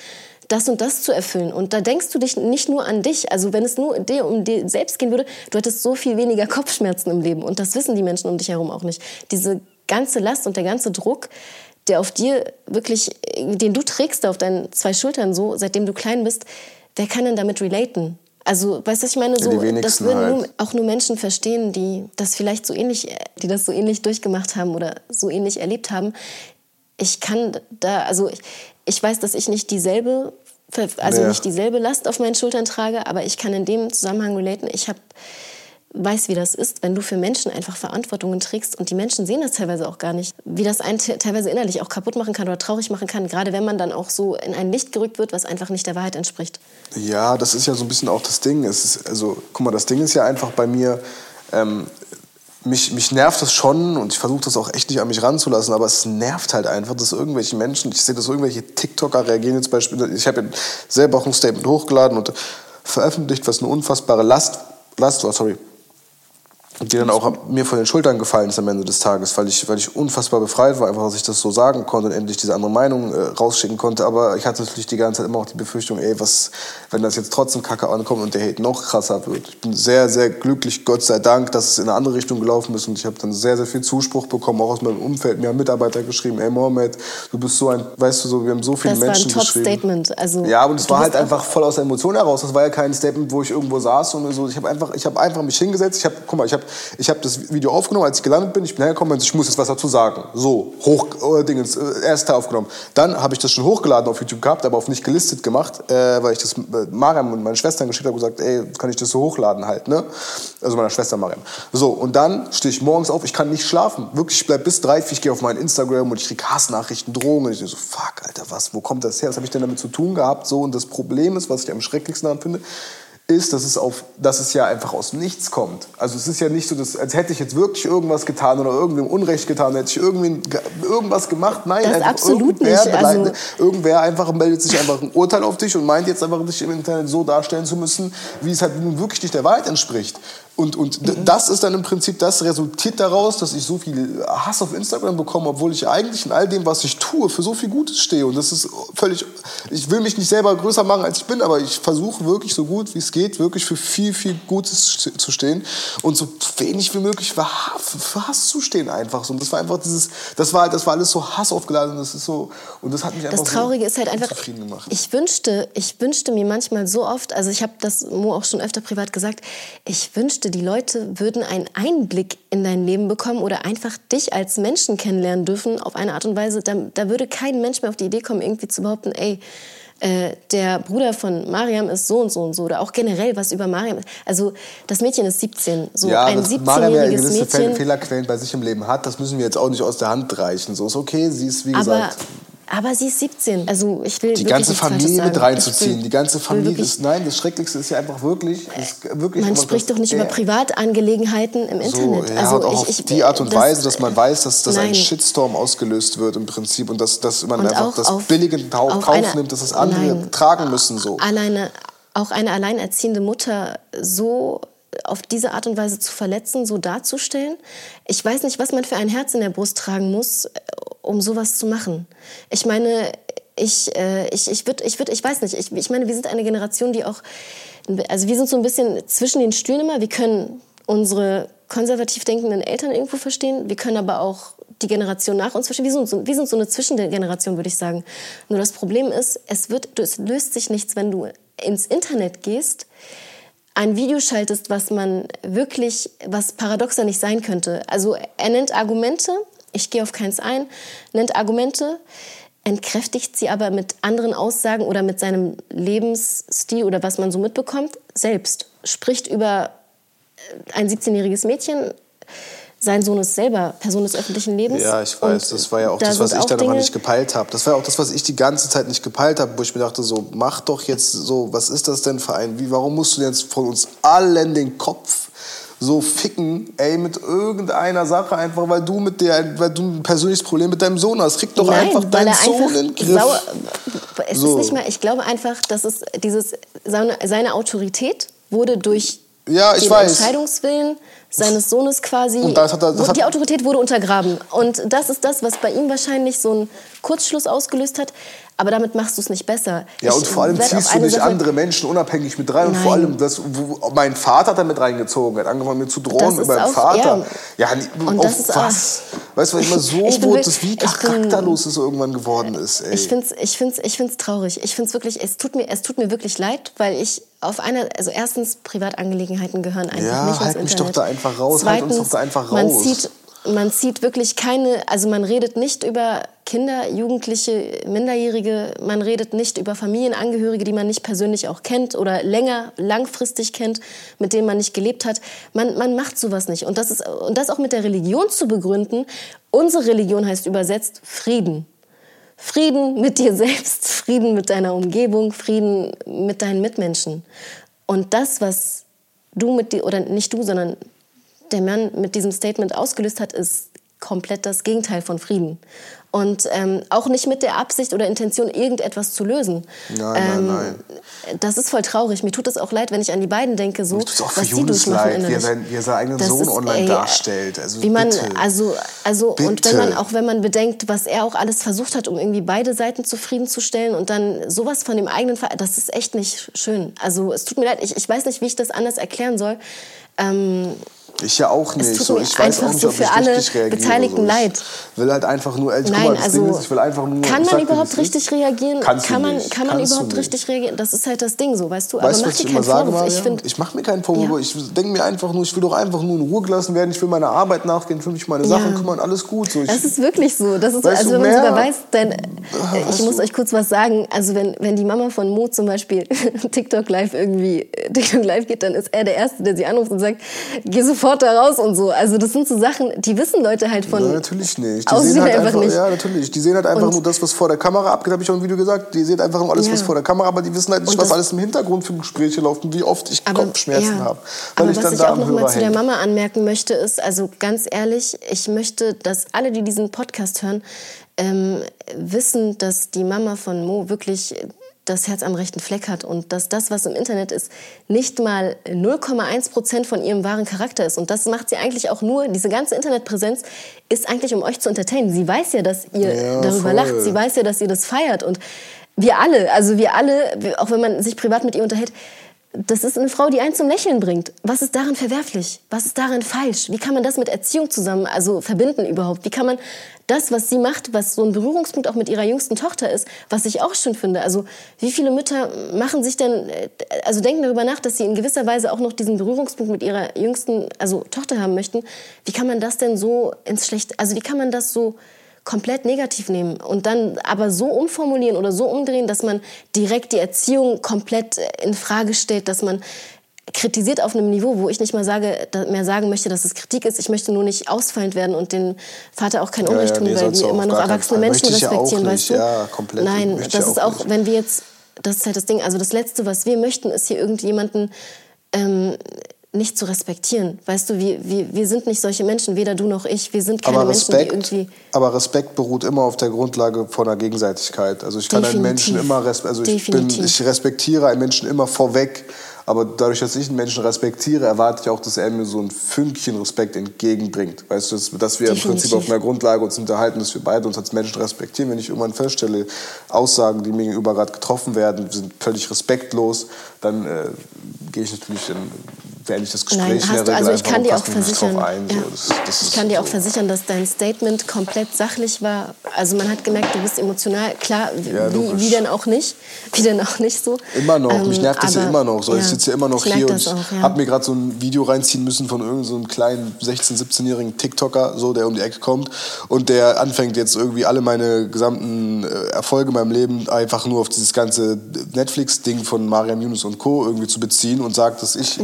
das und das zu erfüllen. Und da denkst du dich nicht nur an dich. Also wenn es nur dir um dir selbst gehen würde, du hättest so viel weniger Kopfschmerzen im Leben. Und das wissen die Menschen um dich herum auch nicht. Diese ganze Last und der ganze Druck, der auf dir wirklich, den du trägst auf deinen zwei Schultern so, seitdem du klein bist, wer kann denn damit relaten? Also, weißt du, was ich meine? So, das würden halt. nur, auch nur Menschen verstehen, die das vielleicht so ähnlich, die das so ähnlich durchgemacht haben oder so ähnlich erlebt haben. Ich kann da, also ich, ich weiß, dass ich nicht dieselbe, also Ja. nicht dieselbe Last auf meinen Schultern trage, aber ich kann in dem Zusammenhang relaten. Ich habe weiß, wie das ist, wenn du für Menschen einfach Verantwortungen trägst und die Menschen sehen das teilweise auch gar nicht, wie das einen te- teilweise innerlich auch kaputt machen kann oder traurig machen kann, gerade wenn man dann auch so in ein Licht gerückt wird, was einfach nicht der Wahrheit entspricht. Ja, das ist ja so ein bisschen auch das Ding. Es ist, also, guck mal, das Ding ist ja einfach bei mir, ähm, mich, mich nervt das schon und ich versuche das auch echt nicht an mich ranzulassen, aber es nervt halt einfach, dass irgendwelche Menschen, ich sehe, dass irgendwelche TikToker reagieren jetzt beispielsweise, ich habe ja selber auch ein Statement hochgeladen und veröffentlicht, was eine unfassbare Last, Last war, sorry, die dann auch mir von den Schultern gefallen ist am Ende des Tages, weil ich, weil ich unfassbar befreit war, einfach, dass ich das so sagen konnte und endlich diese andere Meinung äh, rausschicken konnte. Aber ich hatte natürlich die ganze Zeit immer auch die Befürchtung, ey, was, wenn das jetzt trotzdem kacke ankommt und der Hate noch krasser wird. Ich bin sehr, sehr glücklich, Gott sei Dank, dass es in eine andere Richtung gelaufen ist und ich habe dann sehr, sehr viel Zuspruch bekommen, auch aus meinem Umfeld. Mir haben Mitarbeiter geschrieben, ey Mohammed, du bist so ein, weißt du so, wir haben so viele Das war ein Menschen geschrieben. Top-Statement. Also, Ja, und es war halt einfach voll aus der Emotion heraus. Das war ja kein Statement, wo ich irgendwo saß und so. Ich habe einfach, ich habe einfach mich hingesetzt. Ich habe, guck mal, ich habe, ich habe das Video aufgenommen, als ich gelandet bin. Ich bin hergekommen und ich muss jetzt was dazu sagen. So hoch, äh, Dingens, äh, erst Teil aufgenommen. Dann habe ich das schon hochgeladen auf YouTube gehabt, aber auf nicht gelistet gemacht, äh, weil ich das äh, Mariam und meinen Schwestern geschickt habe und gesagt, ey, kann ich das so hochladen halt, ne? Also meiner Schwester Mariam. So und dann stehe ich morgens auf. Ich kann nicht schlafen. Wirklich, ich bleib bis drei. Ich gehe auf mein Instagram und ich krieg Hassnachrichten, Drohungen. Und ich so, fuck, Alter, was? Wo kommt das her? Was habe ich denn damit zu tun gehabt? So und das Problem ist, was ich am schrecklichsten daran finde, ist, dass es, auf, dass es ja einfach aus nichts kommt. Also es ist ja nicht so, dass, als hätte ich jetzt wirklich irgendwas getan oder irgendwem Unrecht getan, hätte ich irgendwie ge- irgendwas gemacht. Nein, Das absolut irgendwer, nicht, also- irgendwer einfach meldet sich einfach ein Urteil auf dich und meint jetzt einfach, dich im Internet so darstellen zu müssen, wie es halt nun wirklich nicht der Wahrheit entspricht. Und, und d- das ist dann im Prinzip, das resultiert daraus, dass ich so viel Hass auf Instagram bekomme, obwohl ich eigentlich in all dem, was ich tue, für so viel Gutes stehe. Und das ist völlig, ich will mich nicht selber größer machen, als ich bin, aber ich versuche wirklich so gut wie es geht, wirklich für viel, viel Gutes zu- stehen und so wenig wie möglich für Hass, Hass zu stehen einfach. So. Und das war einfach dieses, das war, das war alles so hassaufgeladen und das ist so, und das hat mich einfach Das Traurige so ist halt einfach, ich wünschte, ich wünschte mir manchmal so oft, also ich habe das Mo auch schon öfter privat gesagt, ich wünschte, die Leute würden einen Einblick in dein Leben bekommen oder einfach dich als Menschen kennenlernen dürfen auf eine Art und Weise, da, da würde kein Mensch mehr auf die Idee kommen, irgendwie zu behaupten, ey, äh, der Bruder von Mariam ist so und so und so oder auch generell was über Mariam. Also das Mädchen ist 17, so ja, ein dass Mariam ja 17-jähriges gewisse Mädchen. Fehlerquellen bei sich im Leben hat, das müssen wir jetzt auch nicht aus der Hand reichen. So ist okay, sie ist wie gesagt. Aber sie ist 17. Also ich will die ganze Familie mit reinzuziehen. Die ganze Familie ist, nein, das Schrecklichste ist ja einfach wirklich, wirklich man spricht doch nicht über Privatangelegenheiten im Internet. So, ja, also und auch ich, auf die Art und das, Weise, dass man weiß, dass, dass ein Shitstorm ausgelöst wird im Prinzip und dass, dass man und einfach das auf, billige Kauf eine, nimmt, dass das andere nein, tragen müssen. So. Alleine, auch eine alleinerziehende Mutter so auf diese Art und Weise zu verletzen, so darzustellen. Ich weiß nicht, was man für ein Herz in der Brust tragen muss, um sowas zu machen. Ich meine, ich, äh, ich, ich würde, ich, würd, ich weiß nicht, ich, ich meine, wir sind eine Generation, die auch, also wir sind so ein bisschen zwischen den Stühlen immer. Wir können unsere konservativ denkenden Eltern irgendwo verstehen, wir können aber auch die Generation nach uns verstehen. Wir sind so, wir sind so eine Zwischengeneration, würde ich sagen. Nur das Problem ist, es, wird, es löst sich nichts, wenn du ins Internet gehst, ein Video schaltest, was man wirklich, was paradoxer nicht sein könnte. Also er nennt Argumente, ich gehe auf keins ein, nennt Argumente, entkräftigt sie aber mit anderen Aussagen oder mit seinem Lebensstil oder was man so mitbekommt, selbst. Spricht über ein 17-jähriges Mädchen, sein Sohn ist selber Person des öffentlichen Lebens. Ja, ich weiß. das war ja auch da das, was ich dann aber nicht gepeilt habe. Das war ja auch das, was ich die ganze Zeit nicht gepeilt habe, wo ich mir dachte, so, mach doch jetzt so, was ist das denn für ein, wie, warum musst du jetzt von uns allen den Kopf so ficken, ey, mit irgendeiner Sache, einfach weil du mit der, weil du ein persönliches Problem mit deinem Sohn hast. Krieg doch Nein, einfach deinen Sohn einfach in den Griff. Sauer, es so. ist nicht mehr, ich glaube einfach, dass es dieses, seine, seine Autorität wurde durch ja, ich den weiß. Entscheidungswillen seines Sohnes quasi. Und das hat er, das die Autorität wurde untergraben. Und das ist das, was bei ihm wahrscheinlich so einen Kurzschluss ausgelöst hat. Aber damit machst du es nicht besser. Ja, und vor allem ziehst du nicht Sache andere Menschen unabhängig mit rein. Nein. Und vor allem, das, mein Vater hat da mit reingezogen, hat angefangen mir zu drohen mit meinem auch, Vater. Ja, ja und auf was? Weißt du, weil immer so ich das wie charakterlos es irgendwann geworden ist. Ey. Ich finde es ich find's, ich find's traurig. Ich finde es wirklich, es tut, mir, es tut mir wirklich leid, weil ich auf einer, also erstens, Privatangelegenheiten gehören einfach ja, nicht halt ins mich doch da einfach raus, Zweitens, halt uns doch da einfach raus. Man zieht, man zieht wirklich keine, also man redet nicht über Kinder, Jugendliche, Minderjährige, man redet nicht über Familienangehörige, die man nicht persönlich auch kennt oder länger, langfristig kennt, mit denen man nicht gelebt hat. Man, man macht sowas nicht. Und das, ist, und das auch mit der Religion zu begründen. Unsere Religion heißt übersetzt Frieden. Frieden mit dir selbst, Frieden mit deiner Umgebung, Frieden mit deinen Mitmenschen. Und das, was du mit dir, oder nicht du, sondern der Mann mit diesem Statement ausgelöst hat, ist komplett das Gegenteil von Frieden. Und ähm, auch nicht mit der Absicht oder Intention, irgendetwas zu lösen. Nein, ähm, nein, nein. Das ist voll traurig. Mir tut es auch leid, wenn ich an die beiden denke, so, Mir tut auch was für Judas leid, wie er, sein, wie er seinen eigenen das Sohn ist, online ey, darstellt. Also, wie man, bitte. also, also bitte. und wenn man auch wenn man bedenkt, was er auch alles versucht hat, um irgendwie beide Seiten zufriedenzustellen und dann sowas von dem eigenen Fall, das ist echt nicht schön. Also es tut mir leid, ich, ich weiß nicht, wie ich das anders erklären soll. Ähm, ich ja auch nicht. So, ich weiß auch nicht, ob für alle. Beteiligten so. leid. Ich will halt einfach nur, ey, Nein, mal, also, ist, ich will einfach nur. Kann man überhaupt richtig reagieren? Kannst kann man, nicht. kann man Kannst überhaupt richtig reagieren? Das ist halt das Ding so, weißt du? Weißt Aber mach was dir ich immer sage, Vorwurf. Ich, find, ich mache mir keinen Vorwurf. Ja. Ich denke mir einfach nur, ich will doch einfach nur in Ruhe gelassen werden. Ich will meiner Arbeit nachgehen, ich will mich meine Sachen ja. kümmern, alles gut. So, ich, das ist wirklich so. Das ist, also wenn man sogar weiß, dann, ich muss euch kurz was sagen. Also wenn, wenn die Mama von Mo zum Beispiel TikTok live irgendwie TikTok live geht, dann ist er der Erste, der sie anruft und sagt, geh sofort da raus und so. Also das sind so Sachen, die wissen Leute halt von. Ja, natürlich nicht. Die sehen halt einfach, nicht. Ja, natürlich. Die sehen halt einfach und nur das, was vor der Kamera abgeht, habe ich auch im Video gesagt. Die sehen einfach nur alles, ja. was vor der Kamera, aber die wissen halt nicht, was alles im Hintergrund für Gespräche läuft und wie oft ich aber, Kopfschmerzen ja. habe. Weil aber ich was dann ich da auch noch mal zu der Mama anmerken möchte, ist, also ganz ehrlich, ich möchte, dass alle, die diesen Podcast hören, ähm, wissen, dass die Mama von Mo wirklich das Herz am rechten Fleck hat und dass das, was im Internet ist, nicht mal 0,1 Prozent von ihrem wahren Charakter ist. Und das macht sie eigentlich auch nur, diese ganze Internetpräsenz ist eigentlich, um euch zu entertainen. Sie weiß ja, dass ihr ja, darüber voll. lacht, sie weiß ja, dass ihr das feiert und wir alle, also wir alle, auch wenn man sich privat mit ihr unterhält, das ist eine Frau, die einen zum Lächeln bringt. Was ist daran verwerflich? Was ist daran falsch? Wie kann man das mit Erziehung zusammen, also verbinden überhaupt? Wie kann man das, was sie macht, was so ein Berührungspunkt auch mit ihrer jüngsten Tochter ist, was ich auch schön finde? Also wie viele Mütter machen sich denn, also denken darüber nach, dass sie in gewisser Weise auch noch diesen Berührungspunkt mit ihrer jüngsten, also Tochter haben möchten? Wie kann man das denn so ins Schlechte, also wie kann man das so komplett negativ nehmen und dann aber so umformulieren oder so umdrehen, dass man direkt die Erziehung komplett in Frage stellt, dass man kritisiert auf einem Niveau, wo ich nicht mal sage, mehr sagen möchte, dass es Kritik ist. Ich möchte nur nicht ausfallend werden und den Vater auch kein Unrecht ja, ja, nee, tun, weil wir immer noch erwachsene Menschen respektieren, weißt du? Ja, komplett. Nein, das ist auch, nicht. wenn wir jetzt, das ist halt das Ding, also das Letzte, was wir möchten, ist hier irgendjemanden ähm, nicht zu respektieren. Weißt du, wir, wir, wir sind nicht solche Menschen, weder du noch ich. Wir sind keine aber Respekt, Menschen, die irgendwie. Aber Respekt beruht immer auf der Grundlage von der Gegenseitigkeit. Also ich kann Definitiv. einen Menschen immer also ich, bin, ich respektiere einen Menschen immer vorweg aber dadurch, dass ich einen Menschen respektiere, erwarte ich auch, dass er mir so ein Fünkchen Respekt entgegenbringt. Weißt du, dass, wir Definitiv. im Prinzip auf einer Grundlage uns unterhalten, dass wir beide uns als Menschen respektieren. Wenn ich irgendwann feststelle, Aussagen, die mir gegenüber gerade getroffen werden, sind völlig respektlos, dann äh, gehe ich natürlich dann wenn ich das Gespräch Nein, du, also ich kann dir auch versichern, ein, ja. so. das, das ich kann dir auch versichern, dass dein Statement komplett sachlich war. Also man hat gemerkt, du bist emotional. Klar, ja, wie, wie, denn auch nicht, wie denn auch nicht so. Immer noch. Ähm, Mich nervt das ja immer noch. So, ja, ich sitze ja immer noch hier und ich habe mir gerade so ein Video reinziehen müssen von irgendeinem so kleinen 16, 17-jährigen TikToker, so der um die Ecke kommt und der anfängt jetzt irgendwie alle meine gesamten äh, Erfolge in meinem Leben einfach nur auf dieses ganze Netflix-Ding von Mariam Yunus und Co. irgendwie zu beziehen und sagt, dass ich äh,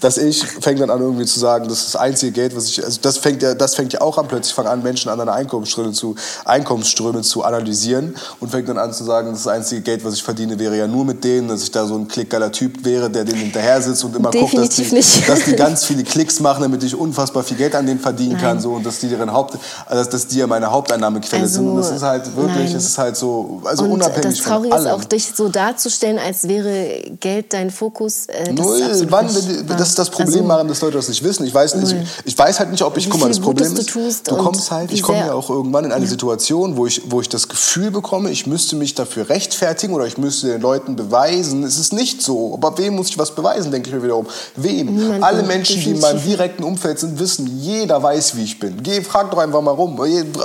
Dass ich fängt dann an irgendwie zu sagen, das ist das einzige Geld, was ich, also das fängt ja, das fängt ja auch an, plötzlich fangen an, Menschen andere Einkommensströme zu, Einkommensströme zu analysieren und fängt dann an zu sagen, das, das einzige Geld, was ich verdiene, wäre ja nur mit denen, dass ich da so ein klickgeiler Typ wäre, der denen hinterher sitzt und immer Definitiv guckt, dass die, dass die ganz viele Klicks machen, damit ich unfassbar viel Geld an denen verdienen nein. kann, so, und dass die deren Haupt, also dass die ja meine Haupteinnahmequelle also, sind. Und das ist halt wirklich, es ist halt so, also und unabhängig das Traurige ist auch, dich so darzustellen, als wäre Geld dein Fokus. Äh, Null, wann, das ist das Problem, also, dass Leute das nicht wissen. Ich weiß, ich, ich weiß halt nicht, ob ich, guck mal, das Problem ist, du, du kommst halt, ich komme ja auch irgendwann in eine ja. Situation, wo ich, wo ich das Gefühl bekomme, ich müsste mich dafür rechtfertigen oder ich müsste den Leuten beweisen. Es ist nicht so. Aber wem muss ich was beweisen, denke ich mir wiederum. Wem? Niemand Alle Menschen, die in meinem direkten Umfeld sind, wissen, jeder weiß, wie ich bin. Geh, frag doch einfach mal rum.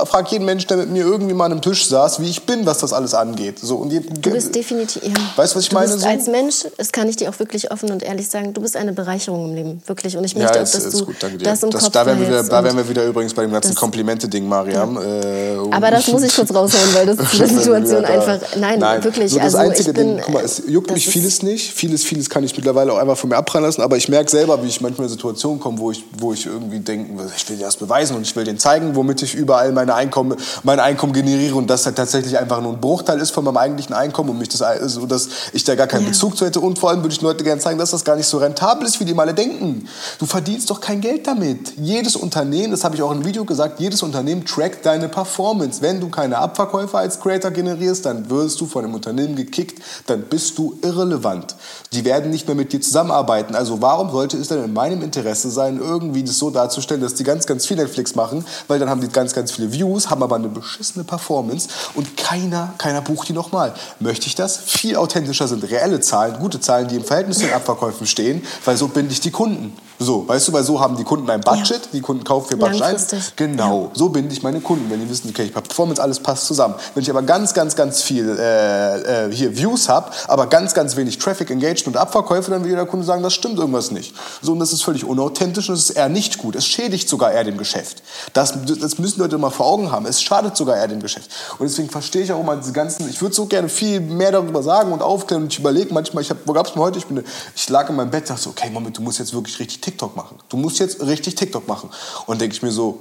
Frag jeden Menschen, der mit mir irgendwie mal an einem Tisch saß, wie ich bin, was das alles angeht. So, und je, du bist definitiv, ja. Weißt du, was ich du meine? Bist so? Als Mensch, das kann ich dir auch wirklich offen und ehrlich sagen, du bist eine Bereicherung im Leben. Wirklich. Und ich möchte, ja, jetzt, dass du gut, das im das, Kopf da wären, wir, da wären wir wieder übrigens bei dem ganzen Komplimente-Ding, Mariam. Ja. Äh, um Aber das muss ich kurz raushauen, weil das ist die Situation einfach. Nein, Nein, wirklich. So das also einzige bin, Ding, guck mal, es juckt mich vieles nicht. Vieles, vieles kann ich mittlerweile auch einfach von mir abprallen lassen. Aber ich merke selber, wie ich manchmal in Situationen komme, wo ich, wo ich irgendwie denke, ich will dir das beweisen und ich will denen zeigen, womit ich überall meine Einkommen, mein Einkommen generiere und das halt tatsächlich einfach nur ein Bruchteil ist von meinem eigentlichen Einkommen und mich das, also, dass ich da gar keinen ja. Bezug zu hätte. Und vor allem würde ich Leute gerne zeigen, dass das gar nicht so rentabel ist, wie die mal denken. Du verdienst doch kein Geld damit. Jedes Unternehmen, das habe ich auch im Video gesagt, jedes Unternehmen trackt deine Performance. Wenn du keine Abverkäufer als Creator generierst, dann wirst du von dem Unternehmen gekickt, dann bist du irrelevant. Die werden nicht mehr mit dir zusammenarbeiten. Also warum sollte es denn in meinem Interesse sein, irgendwie das so darzustellen, dass die ganz, ganz viel Netflix machen, weil dann haben die ganz, ganz viele Views, haben aber eine beschissene Performance und keiner, keiner bucht die nochmal. Möchte ich das? Viel authentischer sind reelle Zahlen, gute Zahlen, die im Verhältnis zu den Abverkäufen stehen, weil so binde ich die Kunden. So, weißt du, weil so haben die Kunden ein Budget, ja. die Kunden kaufen für Budget 1. Genau, ja. so binde ich meine Kunden, wenn die wissen, okay, ich habe Performance, alles passt zusammen. Wenn ich aber ganz, ganz, ganz viel äh, äh, hier Views habe, aber ganz, ganz wenig Traffic, Engagement und Abverkäufe, dann wird der Kunde sagen, das stimmt irgendwas nicht. So, und das ist völlig unauthentisch und das ist eher nicht gut. Es schädigt sogar eher dem Geschäft. Das, das müssen Leute mal vor Augen haben. Es schadet sogar eher dem Geschäft. Und deswegen verstehe ich auch immer diese ganzen, ich würde so gerne viel mehr darüber sagen und aufklären und ich überlege manchmal, ich hab, wo gab es mir heute, ich, bin, ich lag in meinem Bett, dachte so, okay, Moment, du musst jetzt wirklich richtig TikTok machen. Du musst jetzt richtig TikTok machen. Und denke ich mir so,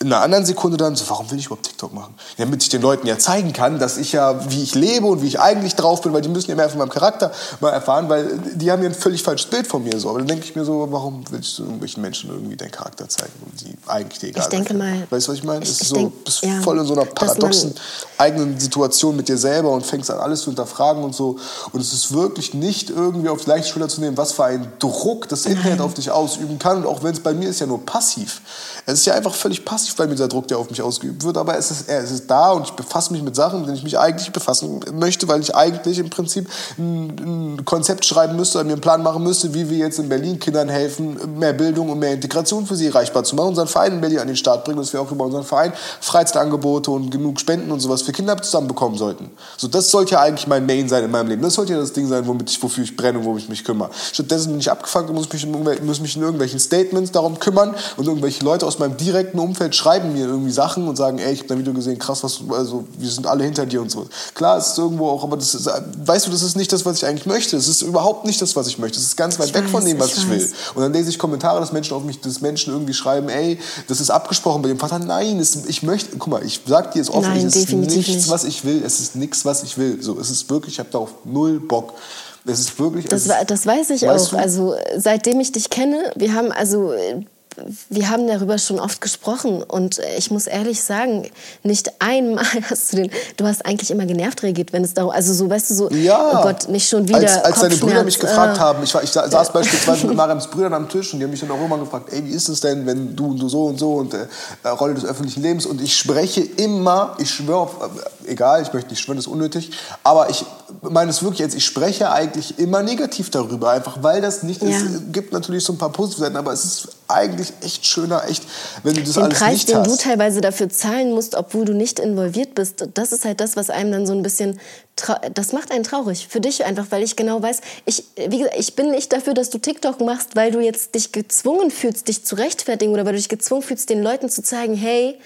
in einer anderen Sekunde dann so, warum will ich überhaupt TikTok machen? Damit ich den Leuten ja zeigen kann, dass ich ja, wie ich lebe und wie ich eigentlich drauf bin, weil die müssen ja mehr von meinem Charakter mal erfahren, weil die haben ja ein völlig falsches Bild von mir so. Aber dann denke ich mir so, warum willst du irgendwelchen Menschen irgendwie deinen Charakter zeigen, die eigentlich dir egal ich denke mal, Weißt du, was ich meine? Ich, ich so, denk, bist ja, voll in so einer paradoxen eigenen Situation mit dir selber und fängst an, alles zu hinterfragen und so. Und es ist wirklich nicht irgendwie auf die leichte Schulter zu nehmen, was für ein Druck das Internet Nein. auf dich ausüben kann. Und auch wenn es bei mir ist ja nur passiv. Es ist ja einfach völlig passiv bei mir, dieser Druck, der auf mich ausgeübt wird. Aber es ist, es ist da und ich befasse mich mit Sachen, mit denen ich mich eigentlich befassen möchte, weil ich eigentlich im Prinzip ein, ein Konzept schreiben müsste, mir einen Plan machen müsste, wie wir jetzt in Berlin Kindern helfen, mehr Bildung und mehr Integration für sie erreichbar zu machen, unseren Verein in Berlin an den Start bringen, dass wir auch über unseren Verein Freizeitangebote und genug Spenden und sowas für Kinder zusammenbekommen sollten. So, das sollte ja eigentlich mein Main sein in meinem Leben. Das sollte ja das Ding sein, womit ich, wofür ich brenne und wo ich mich kümmere. Stattdessen bin ich abgefangen und muss mich, in, muss mich in irgendwelchen Statements darum kümmern und irgendwelche Leute aus meinem direkten Umfeld schreiben mir irgendwie Sachen und sagen, ey, ich habe dein Video gesehen, krass, was also wir sind alle hinter dir und so. Klar, es ist irgendwo auch, aber das ist, weißt du, das ist nicht das, was ich eigentlich möchte. Es ist überhaupt nicht das, was ich möchte. Es ist ganz weit ich weg weiß, von dem, was ich, ich will. Und dann lese ich Kommentare, dass Menschen auf mich, dass Menschen irgendwie schreiben, ey, das ist abgesprochen bei dem Vater. Nein, es, ich möchte, guck mal, ich sag dir es offen, Nein, es ist nichts, nicht. was ich will. Es ist nichts, was ich will. So, es ist wirklich, ich habe darauf null Bock. Es ist wirklich. Das, das weiß ich auch. Du? Also seitdem ich dich kenne, wir haben also wir haben darüber schon oft gesprochen und ich muss ehrlich sagen, nicht einmal hast du den, du hast eigentlich immer genervt reagiert, wenn es darum, also so, weißt du, so, ja, oh Gott, nicht schon wieder Als, als deine Brüder mich gefragt äh, haben, ich, war, ich saß ja. beispielsweise mit Mariams Brüdern am Tisch und die haben mich dann auch immer gefragt, ey, wie ist es denn, wenn du und du so und so und äh, Rolle des öffentlichen Lebens und ich spreche immer, ich schwöre, äh, egal, ich möchte nicht schwören, das ist unnötig, aber ich meine es wirklich jetzt, ich spreche eigentlich immer negativ darüber, einfach weil das nicht, ja. es gibt natürlich so ein paar positive Seiten, aber es ist eigentlich echt schöner, echt, wenn du das den alles Preis, nicht den hast. du teilweise dafür zahlen musst, obwohl du nicht involviert bist, das ist halt das, was einem dann so ein bisschen, das macht einen traurig. Für dich einfach, weil ich genau weiß, ich, wie gesagt, ich bin nicht dafür, dass du TikTok machst, weil du jetzt dich gezwungen fühlst, dich zu rechtfertigen oder weil du dich gezwungen fühlst, den Leuten zu zeigen, hey,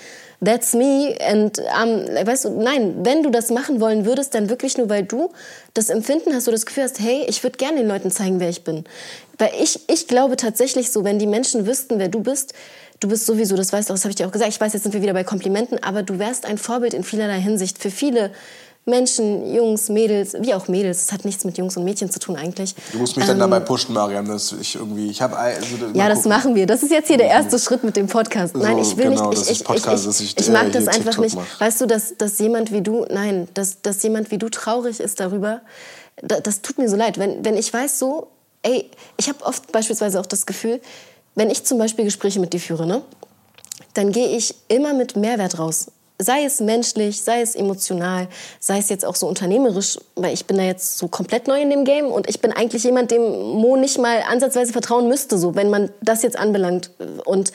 that's me. Und um, weißt du, nein, wenn du das machen wollen würdest, dann wirklich nur, weil du das Empfinden hast oder das Gefühl hast, hey, ich würde gerne den Leuten zeigen, wer ich bin. Weil ich, ich glaube tatsächlich so, wenn die Menschen wüssten, wer du bist, du bist sowieso, das weißt du, das habe ich dir auch gesagt, ich weiß, jetzt sind wir wieder bei Komplimenten, aber du wärst ein Vorbild in vielerlei Hinsicht für viele Menschen, Jungs, Mädels, wie auch Mädels. Das hat nichts mit Jungs und Mädchen zu tun eigentlich. Du musst mich ähm, dann dabei pushen, Mariam, dass ich irgendwie, ich habe also, Ja, das machen wir. Das ist jetzt hier der erste Schritt mit dem Podcast. Nein, ich will genau, nicht. Ich, ich, Podcast, ich, ich, ich, mag das einfach TikTok nicht. Mach. Weißt du, dass, dass jemand wie du, nein, dass, dass jemand wie du traurig ist darüber, das, das tut mir so leid. Wenn, wenn ich weiß so, ey, ich habe oft beispielsweise auch das Gefühl, wenn ich zum Beispiel Gespräche mit dir führe, ne, dann gehe ich immer mit Mehrwert raus. Sei es menschlich, sei es emotional, sei es jetzt auch so unternehmerisch, weil ich bin da jetzt so komplett neu in dem Game und ich bin eigentlich jemand, dem Mo nicht mal ansatzweise vertrauen müsste, so wenn man das jetzt anbelangt. Und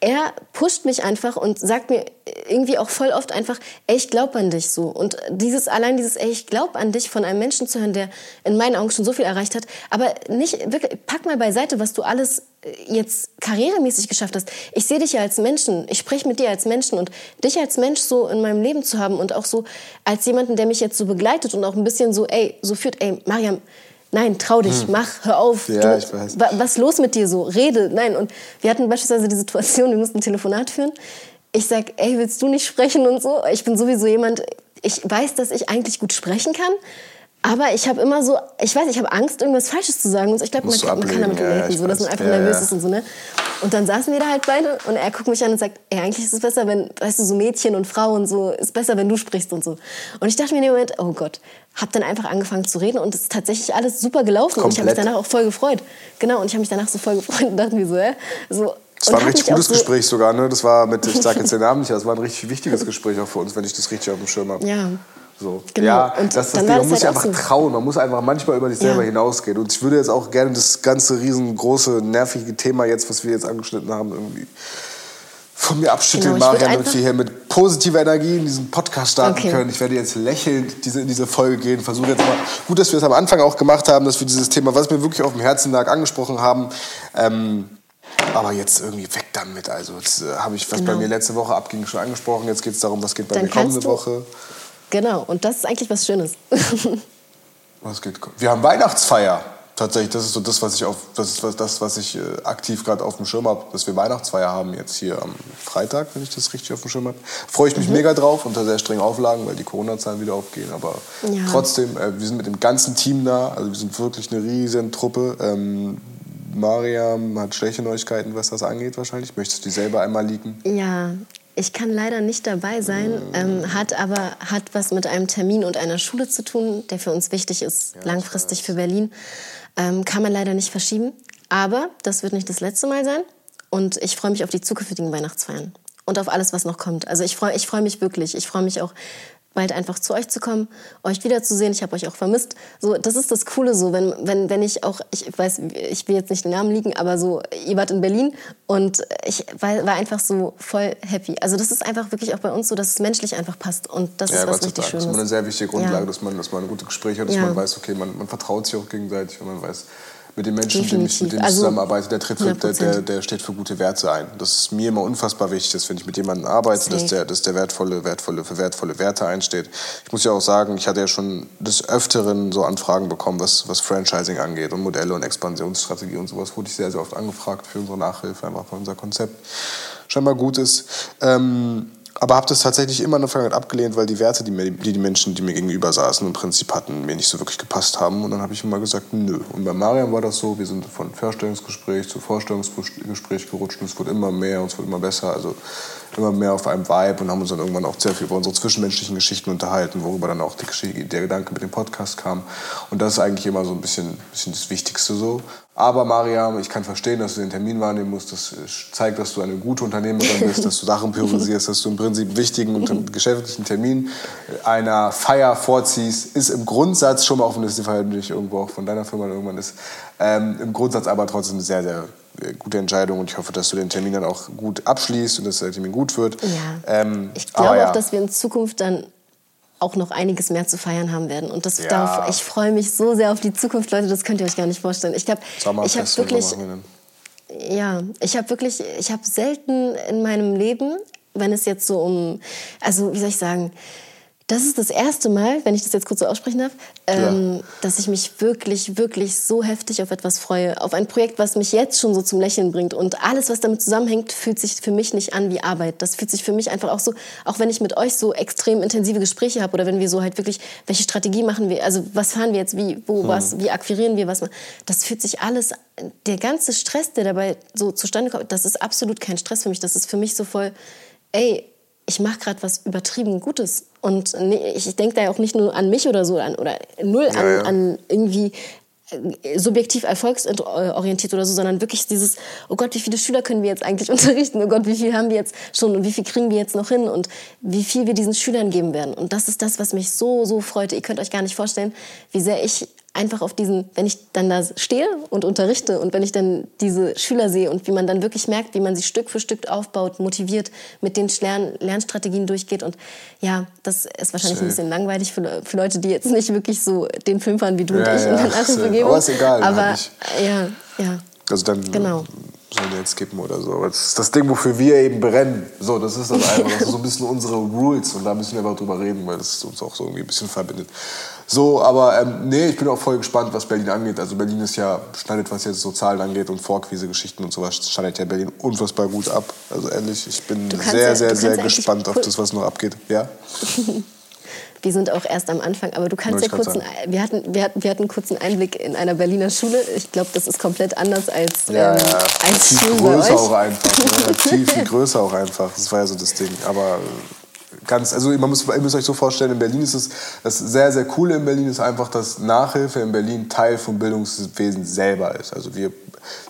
er pusht mich einfach und sagt mir irgendwie auch voll oft einfach, ey, ich glaube an dich so. Und dieses, allein dieses, ey, ich glaube an dich von einem Menschen zu hören, der in meinen Augen schon so viel erreicht hat, aber nicht, wirklich, pack mal beiseite, was du alles äh, jetzt karrieremäßig geschafft hast. Ich sehe dich ja als Menschen, ich spreche mit dir als Menschen und dich als Mensch so in meinem Leben zu haben und auch so als jemanden, der mich jetzt so begleitet und auch ein bisschen so, ey, so führt, ey, Mariam, Nein, trau dich, hm. mach, hör auf. Ja, du, ich weiß. Was ist los mit dir so? Rede. Nein, und wir hatten beispielsweise die Situation, wir mussten ein Telefonat führen. Ich sag, ey, willst du nicht sprechen und so? Ich bin sowieso jemand, ich weiß, dass ich eigentlich gut sprechen kann, aber ich habe immer so, ich weiß, ich habe Angst, irgendwas Falsches zu sagen. Und ich glaube, man, man, kann damit relaten, ja, so, dass man einfach ja, nervös ist und so, ne? Und dann saßen wir da halt beide und er guckt mich an und sagt, ey, eigentlich ist es besser, wenn, weißt du, so Mädchen und Frauen und so, ist besser, wenn du sprichst und so. Und ich dachte mir in dem Moment, oh Gott, hab dann einfach angefangen zu reden und es ist tatsächlich alles super gelaufen. Komplett. Und ich habe mich danach auch voll gefreut. Genau, und ich habe mich danach so voll gefreut und dachte mir so, hä? So, das war ein richtig gutes so Gespräch sogar, ne? Das war mit, ich sage jetzt den Namen nicht, das war ein richtig wichtiges Gespräch auch für uns, wenn ich das richtig auf dem Schirm habe. Ja. So. Genau. Ja, und das, das man muss halt sich einfach so. trauen, man muss einfach manchmal über sich selber ja. hinausgehen. Und ich würde jetzt auch gerne das ganze riesengroße, nervige Thema jetzt, was wir jetzt angeschnitten haben, irgendwie von mir abschütteln, genau, Marian, damit wir hier mit positiver Energie in diesen Podcast starten okay. können. Ich werde jetzt lächelnd diese, in diese Folge gehen. Versuche jetzt mal, gut, dass wir es am Anfang auch gemacht haben, dass wir dieses Thema, was mir wirklich auf dem Herzen lag, angesprochen haben. Ähm, aber jetzt irgendwie weg damit. Also, jetzt äh, habe ich, was genau. bei mir letzte Woche abging, schon angesprochen. Jetzt geht es darum, was geht bei Dann mir kommende Woche. Genau, und das ist eigentlich was Schönes. was geht? Wir haben Weihnachtsfeier. Tatsächlich, das ist so das, was ich auf, das ist was, das, was ich äh, aktiv gerade auf dem Schirm habe, dass wir Weihnachtsfeier haben jetzt hier am Freitag, wenn ich das richtig auf dem Schirm habe. Freue ich mich mhm. mega drauf unter sehr strengen Auflagen, weil die Corona-Zahlen wieder aufgehen. Aber ja. trotzdem, äh, wir sind mit dem ganzen Team da. Also wir sind wirklich eine riesen Truppe. Ähm, Mariam hat schlechte Neuigkeiten, was das angeht wahrscheinlich. Möchtest du die selber einmal liegen? Ja, ich kann leider nicht dabei sein, ähm, hat aber hat was mit einem Termin und einer Schule zu tun, der für uns wichtig ist, ja, langfristig für Berlin. Ähm, kann man leider nicht verschieben. Aber das wird nicht das letzte Mal sein. Und ich freue mich auf die zukünftigen Weihnachtsfeiern und auf alles, was noch kommt. Also ich freue ich freu mich wirklich. Ich freue mich auch bald einfach zu euch zu kommen, euch wiederzusehen. Ich habe euch auch vermisst. So, das ist das Coole so, wenn, wenn, wenn ich auch, ich weiß, ich will jetzt nicht den Namen liegen, aber so, ihr wart in Berlin und ich war, war einfach so voll happy. Also das ist einfach wirklich auch bei uns so, dass es menschlich einfach passt und das ja, ist was richtig Schönes. Das ist eine sehr wichtige Grundlage, ja. dass, man, dass man gute Gespräche hat, dass ja. man weiß, okay, man, man vertraut sich auch gegenseitig und man weiß, mit den Menschen, mit denen ich, mit denen ich also, zusammenarbeite, der, tritt für, der, der, der, steht für gute Werte ein. Das ist mir immer unfassbar wichtig, dass wenn ich mit jemandem arbeite, dass der, dass der wertvolle, wertvolle, für wertvolle Werte einsteht. Ich muss ja auch sagen, ich hatte ja schon des Öfteren so Anfragen bekommen, was, was Franchising angeht und Modelle und Expansionsstrategie und sowas, wurde ich sehr, sehr oft angefragt für unsere Nachhilfe, einfach für unser Konzept. Scheinbar gut ist. Ähm, aber habe das tatsächlich immer in der Vergangenheit abgelehnt, weil die Werte, die, mir, die die Menschen, die mir gegenüber saßen, im Prinzip hatten, mir nicht so wirklich gepasst haben. Und dann habe ich immer gesagt, nö. Und bei Mariam war das so, wir sind von Vorstellungsgespräch zu Vorstellungsgespräch gerutscht und es wurde immer mehr und es wurde immer besser. Also immer mehr auf einem Vibe und haben uns dann irgendwann auch sehr viel über unsere zwischenmenschlichen Geschichten unterhalten, worüber dann auch der Gedanke mit dem Podcast kam. Und das ist eigentlich immer so ein bisschen, bisschen das Wichtigste so. Aber Mariam, ich kann verstehen, dass du den Termin wahrnehmen musst. Das zeigt, dass du eine gute Unternehmerin bist, dass du Sachen priorisierst, dass du im Prinzip wichtigen und geschäftlichen Termin einer Feier vorziehst. Ist im Grundsatz schon mal, auch wenn das die Feier nicht irgendwo auch von deiner Firma irgendwann ist, ähm, im Grundsatz aber trotzdem sehr, sehr äh, gute Entscheidung und ich hoffe, dass du den Termin dann auch gut abschließt und dass der Termin gut wird. Ja. Ähm, ich glaube ja. auch, dass wir in Zukunft dann auch noch einiges mehr zu feiern haben werden. Und das ja. darf, ich freue mich so sehr auf die Zukunft, Leute, das könnt ihr euch gar nicht vorstellen. Ich glaube, ich habe wirklich, ja, ich habe wirklich, ich habe selten in meinem Leben, wenn es jetzt so um, also wie soll ich sagen, das ist das erste Mal, wenn ich das jetzt kurz so aussprechen darf, ähm, ja. dass ich mich wirklich, wirklich so heftig auf etwas freue. Auf ein Projekt, was mich jetzt schon so zum Lächeln bringt. Und alles, was damit zusammenhängt, fühlt sich für mich nicht an wie Arbeit. Das fühlt sich für mich einfach auch so, auch wenn ich mit euch so extrem intensive Gespräche habe oder wenn wir so halt wirklich, welche Strategie machen wir, also was fahren wir jetzt, wie, wo, hm. was, wie akquirieren wir, was, das fühlt sich alles, der ganze Stress, der dabei so zustande kommt, das ist absolut kein Stress für mich. Das ist für mich so voll, ey, ich mache gerade was übertrieben Gutes. Und ich denke da ja auch nicht nur an mich oder so, an, oder null an, ja, ja. an irgendwie äh, subjektiv erfolgsorientiert oder so, sondern wirklich dieses, oh Gott, wie viele Schüler können wir jetzt eigentlich unterrichten? Oh Gott, wie viel haben wir jetzt schon und wie viel kriegen wir jetzt noch hin und wie viel wir diesen Schülern geben werden. Und das ist das, was mich so, so freute. Ihr könnt euch gar nicht vorstellen, wie sehr ich einfach auf diesen, wenn ich dann da stehe und unterrichte und wenn ich dann diese Schüler sehe und wie man dann wirklich merkt, wie man sie Stück für Stück aufbaut, motiviert, mit den Lern Lernstrategien durchgeht und ja, das ist wahrscheinlich safe. ein bisschen langweilig für, für, Leute, die jetzt nicht wirklich so den Film fahren wie du ja, und ich ja, in der Umgebung. Aber ist egal. Aber ja, ja. Also dann genau. sollen wir jetzt skippen oder so. Das ist das Ding, wofür wir eben brennen. So, das ist das einfach. Das ist so ein bisschen unsere Rules und da müssen wir einfach drüber reden, weil das uns auch so irgendwie ein bisschen verbindet. So, aber ähm, nee, ich bin auch voll gespannt, was Berlin angeht. Also Berlin ist ja, schneidet, was jetzt so Zahlen angeht und Vorquise-Geschichten und sowas, schneidet ja Berlin unfassbar gut ab. Also ehrlich, ich bin sehr, ja, sehr, sehr gespannt auf das, was noch abgeht. Ja? wir sind auch erst am Anfang, aber du kannst ja kurz, einen, wir, hatten, wir, hatten, wir hatten kurz einen Einblick in einer Berliner Schule. Ich glaube, das ist komplett anders als, ja, ähm, ja. als viel größer auch einfach. Ne? viel, viel größer auch einfach. Das war ja so das Ding. Aber ganz, also man muss, ihr müsst euch so vorstellen, in Berlin ist es, das sehr, sehr Coole in Berlin ist einfach, dass Nachhilfe in Berlin Teil vom Bildungswesen selber ist. Also wir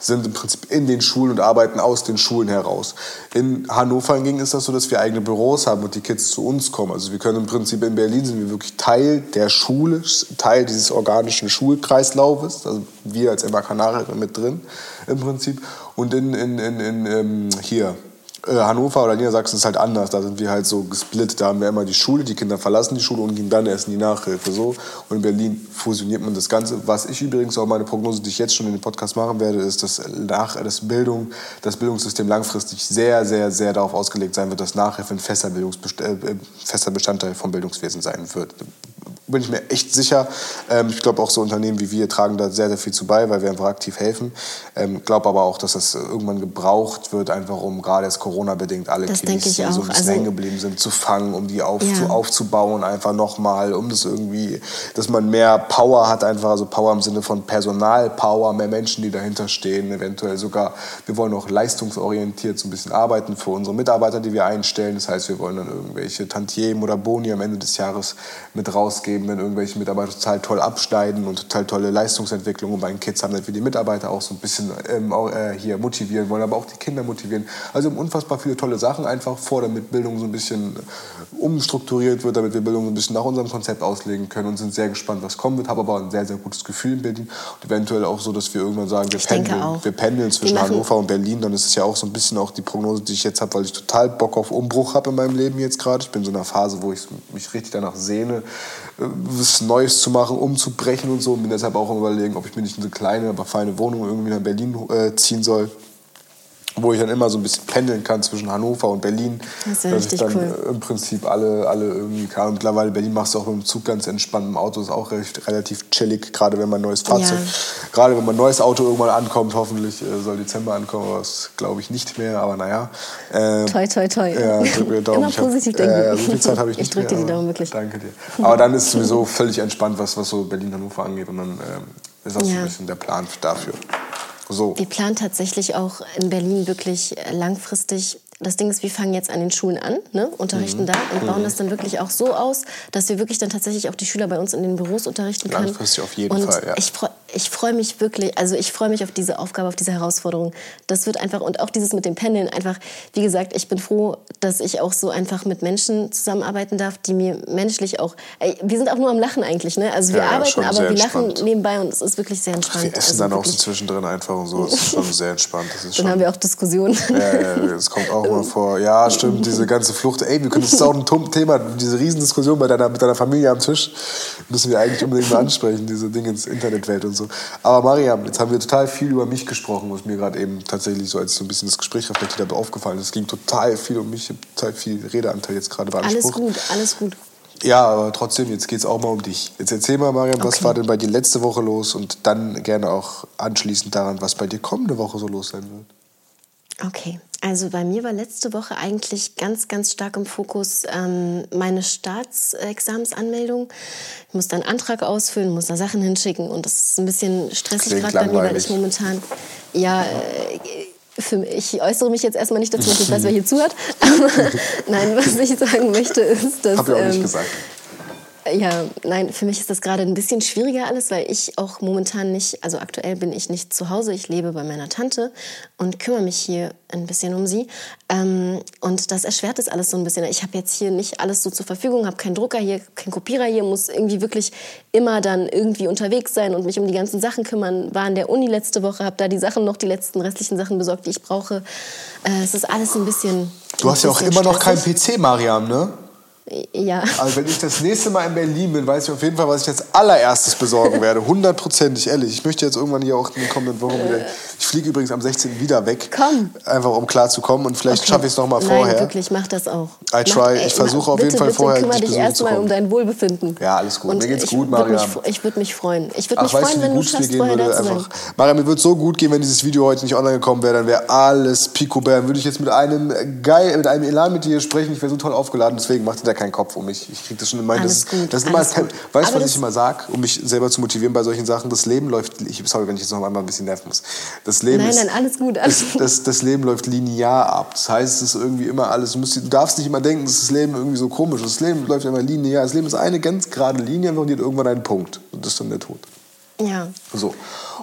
sind im Prinzip in den Schulen und arbeiten aus den Schulen heraus. In Hannover hingegen ist das so, dass wir eigene Büros haben und die Kids zu uns kommen. Also wir können im Prinzip in Berlin sind wir wirklich Teil der Schule, Teil dieses organischen Schulkreislaufes. Also wir als Emma Kanare mit drin im Prinzip. Und in, in, in, in ähm, hier Hannover oder Niedersachsen ist halt anders. Da sind wir halt so gesplittet. Da haben wir immer die Schule, die Kinder verlassen die Schule und gehen dann erst in die Nachhilfe. So. Und in Berlin fusioniert man das Ganze. Was ich übrigens auch meine Prognose, die ich jetzt schon in dem Podcast machen werde, ist, dass nach das Bildung, das Bildungssystem langfristig sehr, sehr, sehr darauf ausgelegt sein wird, dass Nachhilfe ein fester, Bildungsbest äh, fester Bestandteil vom Bildungswesen sein wird bin ich mir echt sicher. Ähm, ich glaube auch so Unternehmen wie wir tragen da sehr, sehr viel zu bei, weil wir einfach aktiv helfen. Ähm, glaube aber auch, dass das irgendwann gebraucht wird, einfach um gerade jetzt Corona-bedingt alle das Kiddies, die so ein bisschen also, hängen geblieben sind, zu fangen, um die auf, ja. zu, aufzubauen, einfach nochmal, um das irgendwie, dass man mehr Power hat, einfach, also Power im Sinne von Personalpower, mehr Menschen, die dahinter stehen, eventuell sogar, wir wollen auch leistungsorientiert so ein bisschen arbeiten für unsere Mitarbeiter, die wir einstellen. Das heißt, wir wollen dann irgendwelche Tantiemen oder Boni am Ende des Jahres mit rausgeben geben, wenn irgendwelche Mitarbeiter total toll abschneiden und total tolle Leistungsentwicklung. Und bei den Kids haben wir die Mitarbeiter auch so ein bisschen ähm, äh, hier motivieren wollen, aber auch die Kinder motivieren. Also unfassbar viele tolle Sachen einfach vor, damit Bildung so ein bisschen umstrukturiert wird, damit wir Bildung so ein bisschen nach unserem Konzept auslegen können und sind sehr gespannt, was kommen wird. Habe aber ein sehr, sehr gutes Gefühl in Berlin und eventuell auch so, dass wir irgendwann sagen, wir, pendeln, wir pendeln zwischen Hannover und Berlin. Dann ist es ja auch so ein bisschen auch die Prognose, die ich jetzt habe, weil ich total Bock auf Umbruch habe in meinem Leben jetzt gerade. Ich bin in so einer Phase, wo ich mich richtig danach sehne, was Neues zu machen, umzubrechen und so. Und bin deshalb auch überlegen, ob ich mir nicht eine kleine, aber feine Wohnung irgendwie nach Berlin äh, ziehen soll wo ich dann immer so ein bisschen pendeln kann zwischen Hannover und Berlin. Das ist dass ich dann cool. im Prinzip alle, alle irgendwie kann. Und mittlerweile Berlin machst du auch mit dem Zug ganz entspannt. Im Auto ist auch recht, relativ chillig, gerade wenn man neues Fahrzeug, Ja. gerade wenn man neues Auto irgendwann ankommt, hoffentlich äh, soll Dezember ankommen, aber das glaube ich nicht mehr, aber naja. Ähm, Toi, toi, toi. ja, drück mir Daumen. Immer Ich hab- positiv denken. Äh, so viel Zeit habe ich Ich nicht drück dir mehr, die Daumen, wirklich. Danke dir. Aber dann ist es sowieso völlig entspannt, was, was so Berlin-Hannover angeht. Und dann ähm, ist das so Ja. ein bisschen der Plan dafür. So. Wir planen tatsächlich auch in Berlin wirklich langfristig. Das Ding ist, wir fangen jetzt an den Schulen an, ne, unterrichten Mhm. da und bauen das dann wirklich auch so aus, dass wir wirklich dann tatsächlich auch die Schüler bei uns in den Büros unterrichten können. Langfristig auf jeden und Fall, ja. Ich freue ich freu mich wirklich, also ich freue mich auf diese Aufgabe, auf diese Herausforderung. Das wird einfach, und auch dieses mit dem Pendeln, einfach, wie gesagt, ich bin froh, dass ich auch so einfach mit Menschen zusammenarbeiten darf, die mir menschlich auch, ey, wir sind auch nur am Lachen eigentlich, ne? Also wir Ja, arbeiten, aber wir lachen nebenbei und es ist wirklich sehr entspannt. Wir essen Also dann auch so zwischendrin einfach und so. Das ist schon sehr entspannt. Dann schon, haben wir auch Diskussionen. ja, ja, das kommt auch mal vor. Ja, stimmt, diese ganze Flucht. Ey, wir können, das ist auch ein Thema, diese Riesendiskussion bei deiner, mit deiner Familie am Tisch. Müssen wir eigentlich unbedingt mal ansprechen, diese Dinge ins Internetwelt und so. Aber Mariam, jetzt haben wir total viel über mich gesprochen, was mir gerade eben tatsächlich so als so ein bisschen das Gespräch reflektiert habe, aufgefallen ist. Es ging total viel um mich, total viel Redeanteil jetzt gerade Alles beansprucht. gut, alles gut. Ja, aber trotzdem, jetzt geht es auch mal um dich. Jetzt erzähl mal, Mariam, was Okay. war denn bei dir letzte Woche los und dann gerne auch anschließend daran, was bei dir kommende Woche so los sein wird. Okay, also bei mir war letzte Woche eigentlich ganz, ganz stark im Fokus ähm, meine Staatsexamensanmeldung. Ich muss da einen Antrag ausfüllen, muss da Sachen hinschicken und das ist ein bisschen stressig gerade bei mir, weil ich momentan, ja, äh, für, mich- ich äußere mich jetzt erstmal nicht dazu, ich weiß, wer hier zuhört. Aber nein, was ich sagen möchte, ist, dass... Hab ich auch nicht ähm, gesagt. Ja, nein, für mich ist das gerade ein bisschen schwieriger alles, weil ich auch momentan nicht, also aktuell bin ich nicht zu Hause, ich lebe bei meiner Tante und kümmere mich hier ein bisschen um sie. Ähm, und das erschwert es alles so ein bisschen. Ich habe jetzt hier nicht alles so zur Verfügung, habe keinen Drucker hier, keinen Kopierer hier, muss irgendwie wirklich immer dann irgendwie unterwegs sein und mich um die ganzen Sachen kümmern. War in der Uni letzte Woche, habe da die Sachen noch, die letzten restlichen Sachen besorgt, die ich brauche. Äh, es ist alles ein bisschen. Du hast ja auch immer bisschen noch keinen stressig. PC, Mariam, ne? Ja. Also wenn ich das nächste Mal in Berlin bin, weiß ich auf jeden Fall, was ich als allererstes besorgen werde. Hundertprozentig, ehrlich. Ich möchte jetzt irgendwann hier auch in den kommenden Wochen wieder... Ich fliege übrigens am 16. wieder weg. Komm. Einfach um klar zu kommen. Und vielleicht Okay. schaffe ich es noch mal Nein, vorher. wirklich, mach das auch. I try. Ich versuche auf jeden bitte, Fall bitte vorher, kümmere dich erstmal um dein Wohlbefinden. Ja, alles gut. Und Mir geht's ich gut, mich, fre- ich würde mich freuen. Ich würde Ach, mich weißt freuen, wie wenn du es schaffst, vorher würde? da zu sein. Einfach, Mariam, mir würde so gut gehen, wenn dieses Video heute nicht online gekommen wäre. Dann wäre alles picobär. Dann würde ich jetzt mit einem geil, mit einem Elan mit dir sprechen. Ich wäre so toll aufgeladen. Deswegen macht dir da keinen Kopf um mich. Ich kriege das schon in meinen. Alles das, gut, das ist immer, alles gut. Weißt du, was ich immer sage, um mich selber zu motivieren bei solchen Sachen? Das Leben läuft. Ich, sorry, wenn ich jetzt noch einmal ein bisschen nerven muss. Das Leben Nein, ist, nein, alles gut, alles das, das, das Leben läuft linear ab. Das heißt, es ist irgendwie immer alles. Du, musst, du darfst nicht immer denken, dass das Leben irgendwie so komisch ist. Das Leben läuft immer linear. Das Leben ist eine ganz gerade Linie und die hat irgendwann einen Punkt. Und das ist dann der Tod. Ja. So.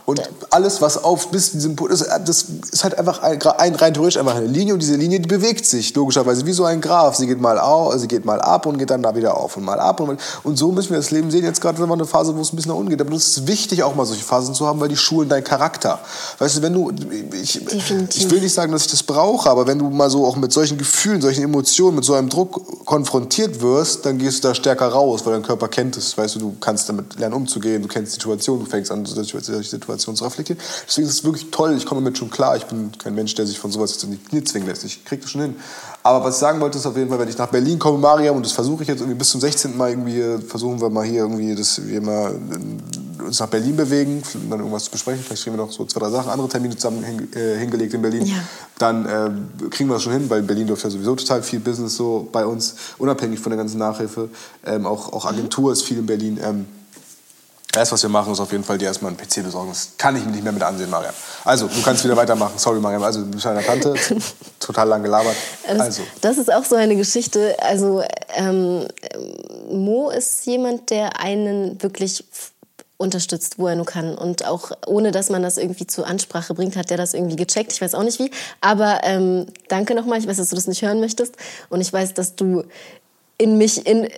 Und alles, was auf bis diesem Punkt ist, das ist halt einfach ein, ein, rein theoretisch einfach eine Linie und diese Linie, die bewegt sich logischerweise wie so ein Graph. Sie geht mal auf, sie geht mal ab und geht dann da wieder auf und mal ab und, mal, und so müssen wir das Leben sehen. Jetzt gerade ist aber eine Phase, wo es ein bisschen nach unten geht. Aber es ist wichtig, auch mal solche Phasen zu haben, weil die schulen deinen Charakter. Weißt du, wenn du, ich, Definitiv. ich will nicht sagen, dass ich das brauche, aber wenn du mal so auch mit solchen Gefühlen, solchen Emotionen, mit so einem Druck konfrontiert wirst, dann gehst du da stärker raus, weil dein Körper kennt es. Weißt du, du kannst damit lernen umzugehen, du kennst die Situation, du fängst an, solche solche Situationen zu reflektieren. Deswegen ist es wirklich toll, ich komme damit schon klar. Ich bin kein Mensch, der sich von sowas jetzt in die Knie zwingen lässt. Ich kriege das schon hin. Aber was ich sagen wollte, ist auf jeden Fall, wenn ich nach Berlin komme, Mariam, und das versuche ich jetzt irgendwie bis zum 16. Mal irgendwie, äh, versuchen wir mal hier irgendwie, dass wir mal äh, uns nach Berlin bewegen, dann irgendwas zu besprechen. Vielleicht kriegen wir noch so zwei, drei Sachen, andere Termine zusammen äh, hingelegt in Berlin. Ja. Dann äh, kriegen wir das schon hin, weil Berlin läuft ja sowieso total viel Business so bei uns, unabhängig von der ganzen Nachhilfe. Ähm, auch, auch Agentur ist viel in Berlin. Ähm, das, was wir machen, ist auf jeden Fall dir erstmal einen PC besorgen. Das kann ich mir nicht mehr mit ansehen, Mariam. Also, du kannst wieder weitermachen. Sorry, Mariam. Also, du bist deiner Tante. Total lang gelabert. Das, Also, das ist auch so eine Geschichte. Also ähm, Mo ist jemand, der einen wirklich unterstützt, wo er nur kann. Und auch ohne, dass man das irgendwie zur Ansprache bringt, hat der das irgendwie gecheckt. Ich weiß auch nicht wie. Aber ähm, danke nochmal. Ich weiß, dass du das nicht hören möchtest. Und ich weiß, dass du in mich, in, äh,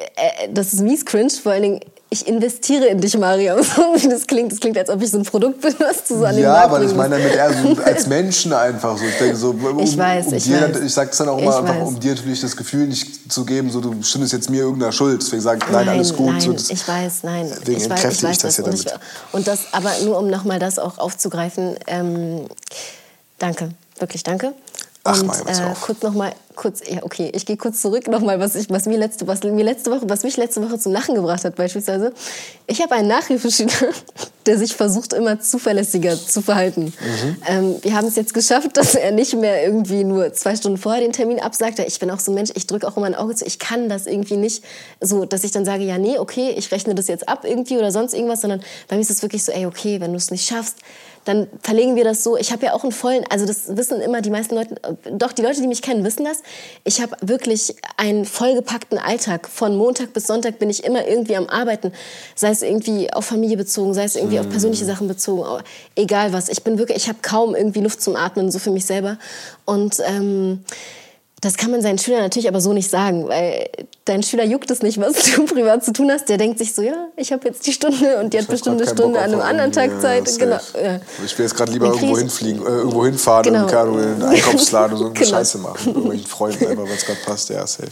das ist mies cringe, vor allen Dingen ich investiere in dich, Mariam. So wie das klingt, das klingt, als ob ich so ein Produkt bin, was du so an den Ja, Markt aber ich meine damit eher so als Menschen einfach so. Ich denke so, um, Ich weiß, um ich dir, weiß. ich sage es dann auch immer einfach, weiß. um dir natürlich das Gefühl nicht zu geben, so du schuldest jetzt mir irgendeiner Schuld. Deswegen sage ich, nein, alles gut. Nein, so, das, ich weiß, nein. Deswegen ich weiß, entkräftige ich ich weiß das ja Und, damit. und das, aber nur um nochmal das auch aufzugreifen, ähm, danke, wirklich danke. Ach, und äh, kurz nochmal, kurz, ja, okay, ich gehe kurz zurück nochmal, was, ich, was, mir letzte, was mir letzte Woche, was mich letzte Woche zum Lachen gebracht hat, beispielsweise. Ich habe einen Nachhilfeschüler, der sich versucht, immer zuverlässiger zu verhalten. Mhm. Ähm, wir haben es jetzt geschafft, dass er nicht mehr irgendwie nur zwei Stunden vorher den Termin absagt. Ich bin auch so ein Mensch, ich drücke auch immer ein Auge zu. Ich kann das irgendwie nicht so, dass ich dann sage, ja, nee, okay, ich rechne das jetzt ab irgendwie oder sonst irgendwas, sondern bei mir ist es wirklich so, ey, okay, wenn du es nicht schaffst, dann verlegen wir das so. Ich habe ja auch einen vollen, also das wissen immer die meisten Leute, äh, doch die Leute, die mich kennen, wissen das. Ich habe wirklich einen vollgepackten Alltag. Von Montag bis Sonntag bin ich immer irgendwie am Arbeiten. Sei es irgendwie auf Familie bezogen, sei es irgendwie auf persönliche Sachen bezogen. Egal was. Ich bin wirklich, ich habe kaum irgendwie Luft zum Atmen, so für mich selber. Und ähm, das kann man seinen Schülern natürlich aber so nicht sagen, weil dein Schüler juckt es nicht, was du privat zu tun hast. Der denkt sich so, ja, ich habe jetzt die Stunde und die hat Ich bestimmt eine Stunde an einem anderen Tag Zeit. ja, genau. Ja. Ich will jetzt gerade lieber irgendwo hinfliegen, äh, irgendwo hinfahren, Genau. in, einen Einkaufsladen oder so irgendeine Genau. Scheiße machen. Mit irgendwelchen Freunden einfach, weil es gerade passt. Ja, safe.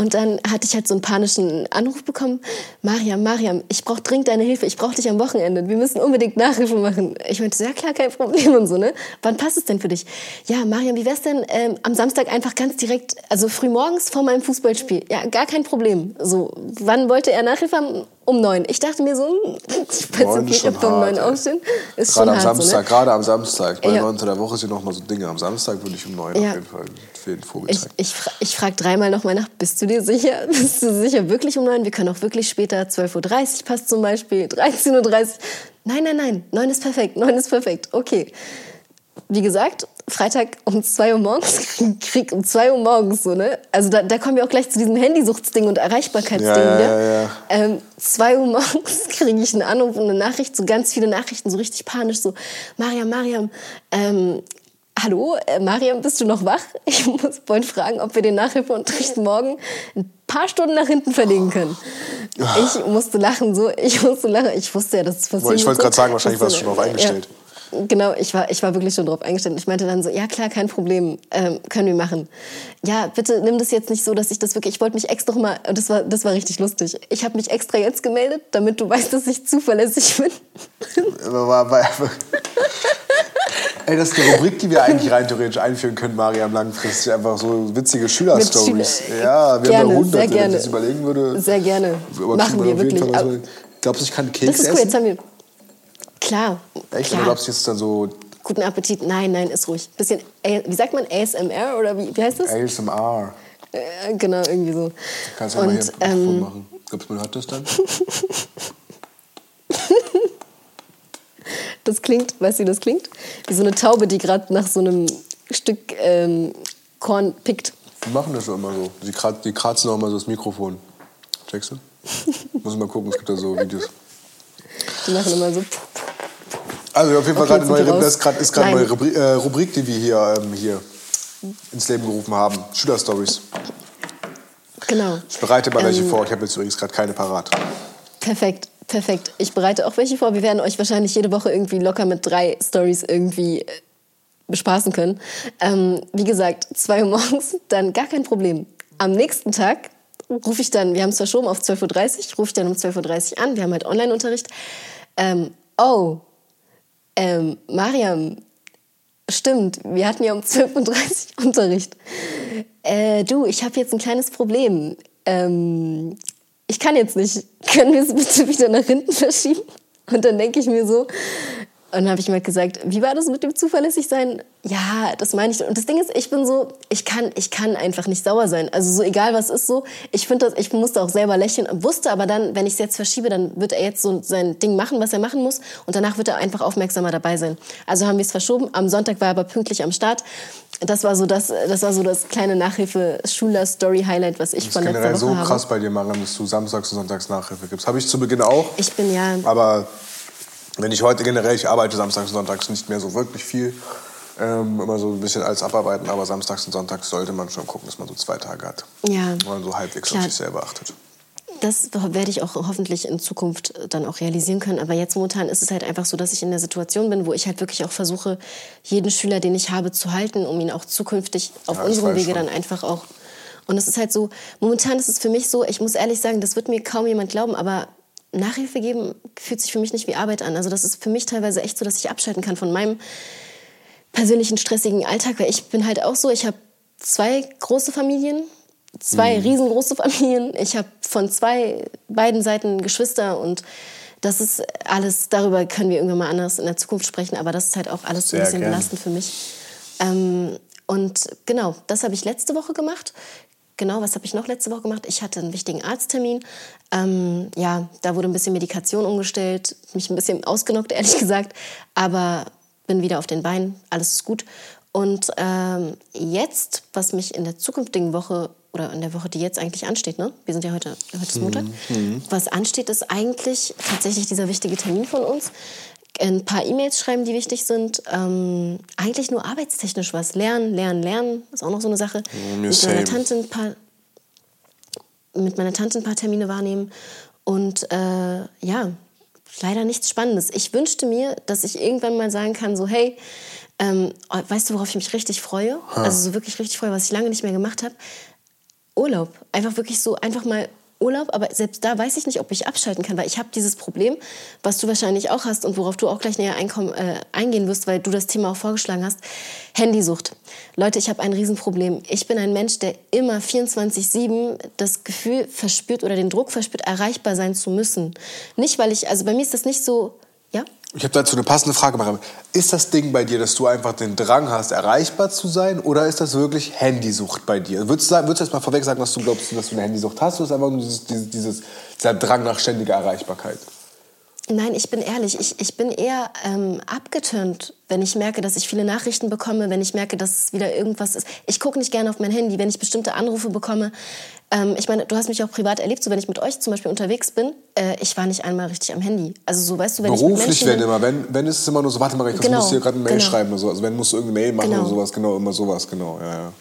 Und dann hatte ich halt so einen panischen Anruf bekommen. Mariam, Mariam, ich brauche dringend deine Hilfe. Ich brauche dich am Wochenende. Wir müssen unbedingt Nachhilfe machen. Ich meinte, so, ja klar, kein Problem und so, ne? Wann passt es denn für dich? Ja, Mariam, wie wär's denn ähm, am Samstag einfach ganz direkt, also früh morgens vor meinem Fußballspiel? Ja, gar kein Problem. So, wann wollte er Nachhilfe haben? Um neun. Ich dachte mir so, hm, ich weiß Neun nicht, ob wir um neun aufstehen. Ist Gerade schon am hart, Samstag, so, ne? gerade am Samstag. Bei Ja. 9. der Woche sind noch mal so Dinge. Am Samstag würde ich um 9 Ja. auf jeden Fall für den Vogel Ich, ich, ich frage dreimal nochmal nach, bist du dir sicher? Bist du sicher wirklich um neun? Wir können auch wirklich später, 12.30 Uhr passt zum Beispiel, 13.30 Uhr. Nein, nein, nein, neun ist perfekt, neun ist perfekt, okay. Wie gesagt, Freitag um 2 Uhr morgens, Krieg um 2 Uhr morgens, so, ne? Also da, da kommen wir auch gleich zu diesem Handysuchtsding und Erreichbarkeitsding. Ja, ja, ne? ja, ja. Ähm, 2 Uhr morgens kriege ich einen Anruf und eine Nachricht, so ganz viele Nachrichten, so richtig panisch, so, Mariam, Mariam, ähm, hallo, äh, Mariam, bist du noch wach? Ich muss wollte fragen, ob wir den Nachhilfeunterricht morgen ein paar Stunden nach hinten verlegen können. Ich musste lachen, so, ich musste lachen. Ich wusste ja, dass es passiert. Ich wollte gerade sagen, wahrscheinlich warst du schon drauf eingestellt. Ja, genau, ich war, ich war wirklich schon drauf eingestellt. Ich meinte dann so, ja klar, kein Problem, ähm, können wir machen. Ja, bitte nimm das jetzt nicht so, dass ich das wirklich, ich wollte mich extra noch mal, und das war, das war richtig lustig. Ich habe mich extra jetzt gemeldet, damit du weißt, dass ich zuverlässig bin. Ey, das ist eine Rubrik, die wir eigentlich rein theoretisch einführen können, Mariam, langfristig. Einfach so witzige Schülerstories. Schüler- Ja, wir Gerne, haben da sehr hunderte, wenn ich gerne. das überlegen würde. Sehr gerne. Aber Machen wir wirklich. Fall. Glaubst du, ich kann Das Keks ist cool, jetzt essen? haben wir. Klar. Echt? klar. Oder glaubst du jetzt dann so Guten Appetit. Nein, nein, ist ruhig. Bisschen, wie sagt man, ASMR oder wie, wie heißt das? ASMR? Äh, genau, irgendwie so. Kannst du ja mal hier ähm, machen. Glaubst du, man hört das dann? das klingt, weißt du, wie das klingt? Wie so eine Taube, die gerade nach so einem Stück ähm, Korn pickt. Die machen das schon immer so. Die, krat, die kratzen auch immer so das Mikrofon. Checkst du? Muss mal gucken, es gibt da so Videos. Die machen immer so. Also auf jeden Fall Okay, gerade neue, das raus. ist gerade neue Rubrik, äh, Rubrik, die wir hier, ähm, hier ins Leben gerufen haben. Schülerstories. Genau. Ich bereite mal welche Ähm, vor. Ich habe jetzt übrigens gerade keine parat. Perfekt, perfekt. Ich bereite auch welche vor. Wir werden euch wahrscheinlich jede Woche irgendwie locker mit drei Stories irgendwie äh, bespaßen können. Ähm, wie gesagt, zwei Uhr morgens, dann gar kein Problem. Am nächsten Tag rufe ich dann, wir haben es verschoben auf 12.30 Uhr, rufe ich dann um 12.30 Uhr an. Wir haben halt Online-Unterricht. Ähm, oh, ähm, Mariam, stimmt, wir hatten ja um 12.30 Uhr Unterricht. Äh, du, ich habe jetzt ein kleines Problem. Ähm, ich kann jetzt nicht. Können wir es bitte wieder nach hinten verschieben? Und dann denke ich mir so, und dann habe ich mir halt gesagt, wie war das mit dem zuverlässig sein? Ja, das meine ich. Und das Ding ist, ich bin so, ich kann, ich kann einfach nicht sauer sein. Also so egal was ist so. Ich finde das, ich musste auch selber lächeln und wusste aber dann, wenn ich es jetzt verschiebe, dann wird er jetzt so sein Ding machen, was er machen muss. Und danach wird er einfach aufmerksamer dabei sein. Also haben wir es verschoben. Am Sonntag war er aber pünktlich am Start. Das war so das, das war so das kleine Nachhilfe-Schüler-Story-Highlight, was ich Das von letzter Woche so habe. krass bei dir, Mariam, dass du samstags und sonntags Nachhilfe gibst. Habe ich zu Beginn auch. Ich bin ja, Aber wenn ich heute generell, ich arbeite samstags und sonntags nicht mehr so wirklich viel. Ähm, immer so ein bisschen als Abarbeiten, aber samstags und sonntags sollte man schon gucken, dass man so zwei Tage hat. ja. Wo man so halbwegs Klar. auf sich selber achtet. das werde ich auch hoffentlich in Zukunft dann auch realisieren können. Aber jetzt momentan ist es halt einfach so, dass ich in der Situation bin, wo ich halt wirklich auch versuche, jeden Schüler, den ich habe, zu halten, um ihn auch zukünftig auf ja, unserem Wege schon. dann einfach auch. Und es ist halt so, momentan ist es für mich so, ich muss ehrlich sagen, das wird mir kaum jemand glauben, aber Nachhilfe geben fühlt sich für mich nicht wie Arbeit an. Also das ist für mich teilweise echt so, dass ich abschalten kann von meinem persönlichen stressigen Alltag, weil ich bin halt auch so, ich habe zwei große Familien, zwei mhm. riesengroße Familien. Ich habe von zwei beiden Seiten Geschwister und das ist alles, darüber können wir irgendwann mal anders in der Zukunft sprechen, aber das ist halt auch alles so ein bisschen belastend für mich. Ähm, und genau, das habe ich letzte Woche gemacht. Genau, was habe ich noch letzte Woche gemacht? Ich hatte einen wichtigen Arzttermin. Ähm, ja, da wurde ein bisschen Medikation umgestellt, mich ein bisschen ausgenockt, ehrlich gesagt. Aber bin wieder auf den Beinen, alles ist gut. Und ähm, jetzt, was mich in der zukünftigen Woche oder in der Woche, die jetzt eigentlich ansteht, ne? Wir sind ja heute, heute ist Montag. Mhm. Was ansteht, ist eigentlich tatsächlich dieser wichtige Termin von uns. Ein paar E-Mails schreiben, die wichtig sind. Ähm, eigentlich nur arbeitstechnisch was. Lernen, lernen, lernen. Ist auch noch so eine Sache. Mm, mit, meiner Tante ein paar, mit meiner Tante ein paar Termine wahrnehmen. Und äh, ja, leider nichts Spannendes. Ich wünschte mir, dass ich irgendwann mal sagen kann, so hey, ähm, weißt du, worauf ich mich richtig freue? Ha. Also so wirklich richtig freue, was ich lange nicht mehr gemacht habe. Urlaub. Einfach wirklich so, einfach mal Urlaub, aber selbst da weiß ich nicht, ob ich abschalten kann, weil ich habe dieses Problem, was du wahrscheinlich auch hast und worauf du auch gleich näher äh, eingehen wirst, weil du das Thema auch vorgeschlagen hast. Handysucht. Leute, ich habe ein Riesenproblem. Ich bin ein Mensch, der immer 24-7 das Gefühl verspürt oder den Druck verspürt, erreichbar sein zu müssen. Nicht, weil ich, also bei mir ist das nicht so? Ich habe dazu eine passende Frage gemacht. Ist das Ding bei dir, dass du einfach den Drang hast, erreichbar zu sein? Oder ist das wirklich Handysucht bei dir? Würdest du, jetzt mal vorweg sagen, dass du glaubst, dass du eine Handysucht hast? Oder ist es einfach nur dieses, dieses, dieser Drang nach ständiger Erreichbarkeit? Nein, ich bin ehrlich. Ich, ich bin eher ähm, abgetönt, wenn ich merke, dass ich viele Nachrichten bekomme, wenn ich merke, dass wieder irgendwas ist. Ich gucke nicht gerne auf mein Handy, wenn ich bestimmte Anrufe bekomme. Ähm, ich meine, du hast mich auch privat erlebt, so wenn ich mit euch zum Beispiel unterwegs bin, äh, ich war nicht einmal richtig am Handy. Also so, weißt du, wenn Beruflich, ich wenn immer. Wenn, wenn ist es immer nur so, warte mal, ich genau, muss hier gerade eine Mail genau. schreiben oder so. Also wenn musst du irgendeine Mail machen genau. oder sowas, genau, immer sowas, genau. Ja, ja.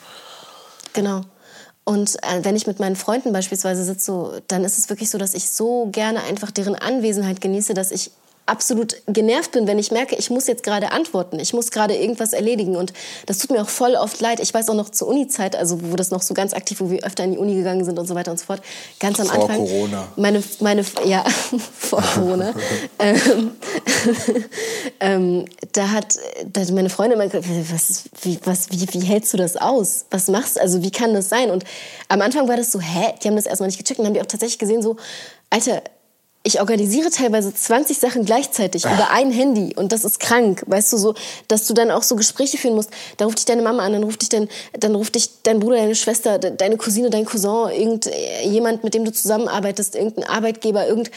Genau. Und äh, wenn ich mit meinen Freunden beispielsweise sitze, dann ist es wirklich so, dass ich so gerne einfach deren Anwesenheit genieße, dass ich absolut genervt bin, wenn ich merke, ich muss jetzt gerade antworten, ich muss gerade irgendwas erledigen und das tut mir auch voll oft leid. Ich weiß auch noch zur Uni-Zeit, also wo das noch so ganz aktiv, wo wir öfter in die Uni gegangen sind und so weiter und so fort, ganz am vor Anfang. Vor Corona. Meine, meine, ja, vor Corona. ähm, ähm, da hat da hat meine Freundin immer gesagt, was, wie, was, wie, wie hältst du das aus? Was machst du? Also wie kann das sein? Und am Anfang war das so, hä? Die haben das erstmal nicht gecheckt und haben die auch tatsächlich gesehen, so, Alter, ich organisiere teilweise 20 Sachen gleichzeitig Ach. über ein Handy und das ist krank, weißt du so, dass du dann auch so Gespräche führen musst. Da ruft dich deine Mama an, dann ruft dich dein, dann ruft dich dein Bruder, deine Schwester, deine Cousine, dein Cousin, irgendjemand, mit dem du zusammenarbeitest, irgendein Arbeitgeber, irgend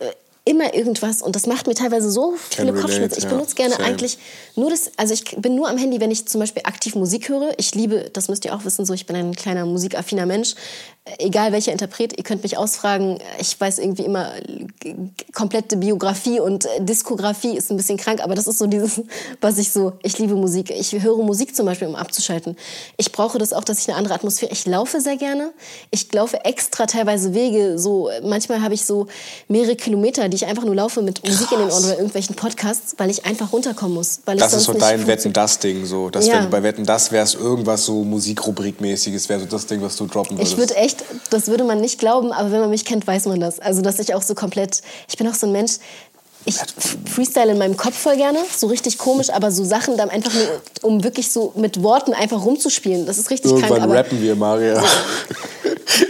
äh, immer irgendwas und das macht mir teilweise so viele Kopfschmerzen. Ich benutze gerne Same. eigentlich nur das, also ich bin nur am Handy, wenn ich zum Beispiel aktiv Musik höre. Ich liebe, das müsst ihr auch wissen, so ich bin ein kleiner musikaffiner Mensch. Egal welcher Interpret, ihr könnt mich ausfragen. Ich weiß irgendwie immer komplette Biografie und Diskografie ist ein bisschen krank, aber das ist so dieses, was ich so, ich liebe Musik. Ich höre Musik zum Beispiel, um abzuschalten. Ich brauche das auch, dass ich eine andere Atmosphäre, ich laufe sehr gerne. Ich laufe extra teilweise Wege, so, manchmal habe ich so mehrere Kilometer, die ich einfach nur laufe mit Musik Krass. in den Ohren oder irgendwelchen Podcasts, weil ich einfach runterkommen muss. Weil das ist so dein Wetten das Ding so, dass ja. wenn du bei Wetten das wärst irgendwas so Musikrubrikmäßiges wäre so das Ding, was du droppen würdest. Ich würde echt, das würde man nicht glauben, aber wenn man mich kennt, weiß man das. Also dass ich auch so komplett, ich bin auch so ein Mensch. Ich freestyle in meinem Kopf voll gerne, so richtig komisch, aber so Sachen dann einfach nur, um wirklich so mit Worten einfach rumzuspielen. Das ist richtig Irgendwann krank. Irgendwann rappen wir, Maria.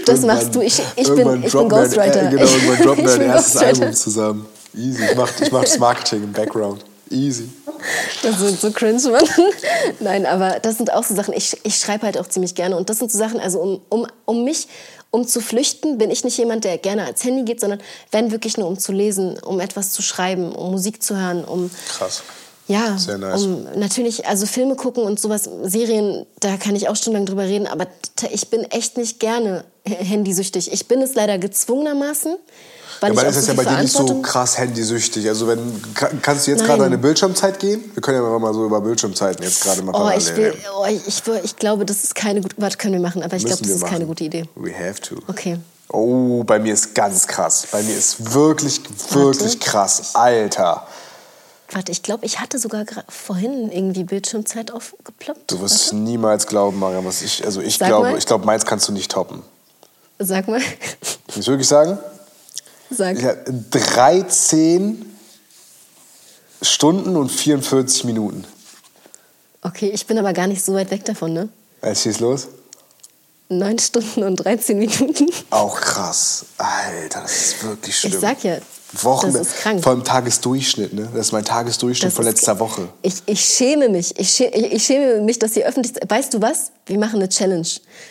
Das machst du. Ich, ich bin, ich bin Ghostwriter. Ein, genau, irgendwann droppen wir ein erstes Album zusammen. Easy. Ich mach, ich mach das Marketing im Background. Easy. Das wird so cringe, Mann. Nein, aber das sind auch so Sachen. Ich, ich schreibe halt auch ziemlich gerne. Und das sind so Sachen, also um, um, um mich, um zu flüchten, bin ich nicht jemand, der gerne ans Handy geht, sondern wenn wirklich nur um zu lesen, um etwas zu schreiben, um Musik zu hören, um. Krass. Ja, Sehr nice. um natürlich, also Filme gucken und sowas, Serien, da kann ich auch stundenlang drüber reden, aber ich bin echt nicht gerne handysüchtig. Ich bin es leider gezwungenermaßen. Weil ja, weil ist das ja bei dir nicht so krass handysüchtig. Also wenn kannst du jetzt gerade deine Bildschirmzeit gehen? Wir können ja mal so über Bildschirmzeiten jetzt gerade mal oh, ich, will, oh, ich, ich, ich, glaube, das ist keine gute. Was können wir machen? Aber ich glaube, das ist machen. keine gute Idee. We have to. Okay. Oh, bei mir ist ganz krass. Bei mir ist wirklich, wirklich Warte. krass. Alter. Warte, ich glaube, ich hatte sogar vorhin irgendwie Bildschirmzeit aufgeploppt. Du wirst es Warte. niemals glauben, Mariam, was ich. Also ich Sag glaube, mal. ich glaube, meins kannst du nicht toppen. Sag mal. Muss ich wirklich sagen? Sag. Hatte 13 Stunden und 44 Minuten. Okay, ich bin aber gar nicht so weit weg davon, ne? Als schieß los? 9 Stunden und 13 Minuten. Auch krass. Alter, das ist wirklich schlimm. Ich sag ja, Wochen, das ist krank. Vor allem Tagesdurchschnitt, ne? Das ist mein Tagesdurchschnitt Das von letzter Woche. Ich, ich schäme mich. Ich, schä ich schäme mich, dass ihr öffentlich. Weißt du was? Wir machen eine Challenge.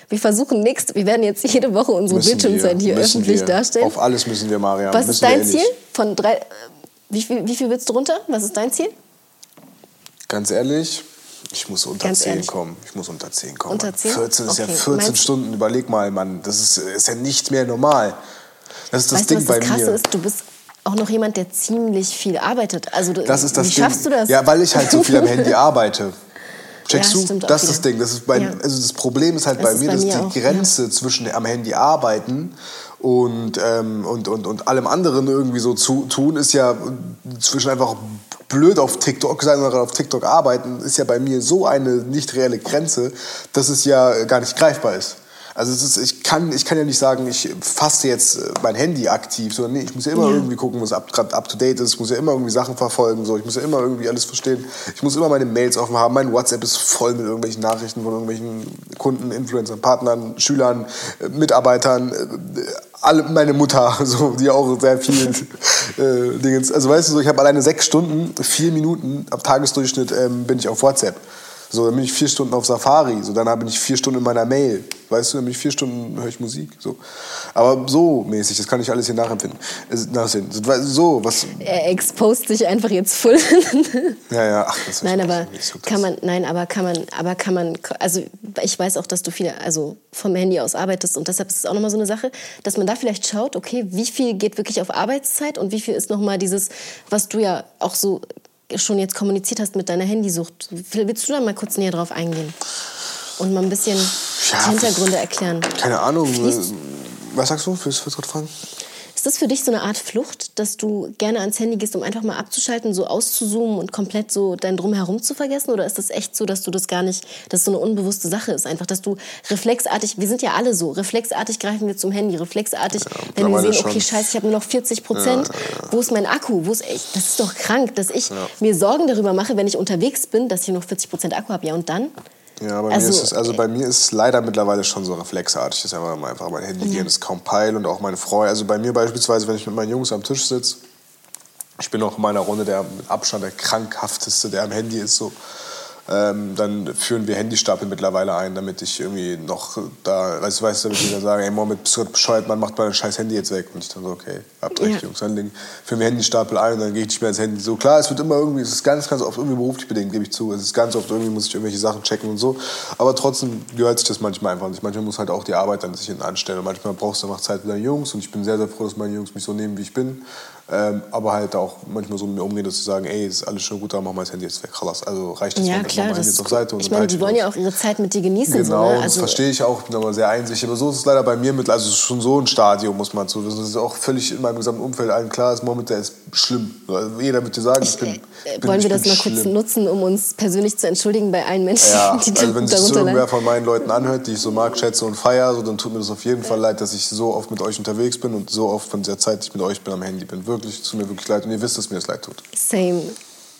Wir versuchen nächst. Wir werden jetzt jede Woche unsere Bildschirmzeit hier müssen öffentlich wir. darstellen. Auf alles müssen wir, Mariam. was müssen ist dein. Ziel? Von drei. äh, Wie viel, wie viel willst du runter? Was ist dein Ziel? Ganz ehrlich, ich muss unter Ganz 10 ehrlich. kommen. Ich muss unter 10 kommen. Unter Mann. 10? 14 ist ja Okay. 14 Meinst- Stunden. Überleg mal, Mann. Das ist, ist ja nicht mehr normal. Das ist das weißt Ding du, was bei das Krasse mir. ist? Du bist auch noch jemand, der ziemlich viel arbeitet. Also Das ist das wie Ding. schaffst du das? Ja, weil ich halt so viel am Handy arbeite. Checkst Ja, du? Das ist das. Ding. Das ist bei, Ja. also das Problem ist halt Das bei ist mir, bei dass mir die auch, ja. Grenze zwischen am Handy arbeiten und, ähm, und, und, und allem anderen irgendwie so zu tun, ist ja zwischen einfach blöd auf TikTok sein oder auf TikTok arbeiten, ist ja bei mir so eine nicht reelle Grenze, dass es ja gar nicht greifbar ist. Also es ist, ich, kann, ich kann ja nicht sagen, ich fasse jetzt äh, mein Handy aktiv, sondern nee, ich muss ja immer Ja. irgendwie gucken, was up- gerade up to date ist. Ich muss ja immer irgendwie Sachen verfolgen. So. Ich muss ja immer irgendwie alles verstehen. Ich muss immer meine Mails offen haben. Mein WhatsApp ist voll mit irgendwelchen Nachrichten von irgendwelchen Kunden, Influencern, Partnern, Schülern, äh, Mitarbeitern. äh, Alle, meine Mutter, so, die auch sehr viel äh, Dingens. Also weißt du, so, ich habe alleine sechs Stunden, vier Minuten am Tagesdurchschnitt ähm, bin ich auf WhatsApp. So, dann bin ich vier Stunden auf Safari. So, danach bin ich vier Stunden in meiner Mail. Weißt du, dann bin ich vier Stunden, höre ich Musik. So. Aber so mäßig, das kann ich alles hier nachempfinden. Nachsehen. So, was. Er exposed sich einfach jetzt voll. Ja, ja, ach, das Nein, ist aber nicht so kann man, nein, aber kann man, aber kann man, also ich weiß auch, dass du viel, also vom Handy aus arbeitest und deshalb ist es auch nochmal so eine Sache, dass man da vielleicht schaut, okay, wie viel geht wirklich auf Arbeitszeit und wie viel ist nochmal dieses, was du ja auch so schon jetzt kommuniziert hast mit deiner Handysucht. Willst du da mal kurz näher drauf eingehen? Und mal ein bisschen Ja, die Hintergründe erklären. Keine Ahnung. Fließt- äh, Was sagst du? Du gerade fragen? Ist das für dich so eine Art Flucht, dass du gerne ans Handy gehst, um einfach mal abzuschalten, so auszuzoomen und komplett so dein Drumherum zu vergessen? Oder ist das echt so, dass du das gar nicht, dass es so eine unbewusste Sache ist? Einfach, dass du reflexartig, wir sind ja alle so, reflexartig greifen wir zum Handy, reflexartig, wenn wir sehen, okay, schon. scheiße, ich habe nur noch 40 Prozent, wo ist mein Akku? Wo ist echt? Das ist doch krank, dass ich mir Sorgen darüber mache, wenn ich unterwegs bin, dass ich noch 40 Prozent Akku habe. Ja, und dann? Ja, bei Also, mir ist es, also bei mir ist es leider mittlerweile schon so reflexartig, dass einfach, einfach mein Handy gehen, ist kaum peil und auch meine Freunde. Also bei mir beispielsweise, wenn ich mit meinen Jungs am Tisch sitze, ich bin auch in meiner Runde der mit Abstand der krankhafteste, der am Handy ist, so. Ähm, dann führen wir Handystapel mittlerweile ein, damit ich irgendwie noch da, weißt du, weißt damit die dann sagen, ey, Moment, bist du bescheuert, man macht mal dein scheiß Handy jetzt weg. Und ich dann so, okay, habt recht, Ja. Jungs, dann führen wir Handystapel ein und dann gehe ich nicht mehr ins Handy. So, klar, es wird immer irgendwie, es ist ganz, ganz oft irgendwie beruflich bedingt, gebe ich zu. Es ist ganz oft irgendwie, muss ich irgendwelche Sachen checken und so. Aber trotzdem gehört sich das manchmal einfach nicht. Manchmal muss halt auch die Arbeit dann sich anstellen. Und manchmal brauchst du einfach Zeit mit deinen Jungs und ich bin sehr, sehr froh, dass meine Jungs mich so nehmen, wie ich bin. Ähm, aber halt auch manchmal so mit mir umgehen, dass sie sagen, ey, ist alles schon gut, dann machen wir das Handy jetzt weg. Chalas. Also reicht das Ja, mal, klar. Das, Handy jetzt auf Seite und ich meine, die wollen ja auch ihre Zeit mit dir genießen. Genau, so, ne? das also, verstehe ich auch, bin aber sehr einsichtig. Aber so ist es leider bei mir mit, also es ist schon so ein Stadium, muss man zu wissen. Das ist auch völlig in meinem gesamten Umfeld allen klar, ist momentan ist schlimm. Jeder wird dir sagen, ich, bin, Äh, bin Wollen ich wir das bin mal kurz nutzen, um uns persönlich zu entschuldigen bei allen Menschen, Ja, die also wenn sich das irgendwer von meinen Leuten anhört, die ich so mag, schätze und feiere, so, dann tut mir das auf jeden Fall leid, dass ich so oft mit euch unterwegs bin und so oft von der Zeit, die ich mit euch bin, am Handy bin. Wirklich, es tut mir wirklich leid und ihr wisst, dass mir das leid tut. Same.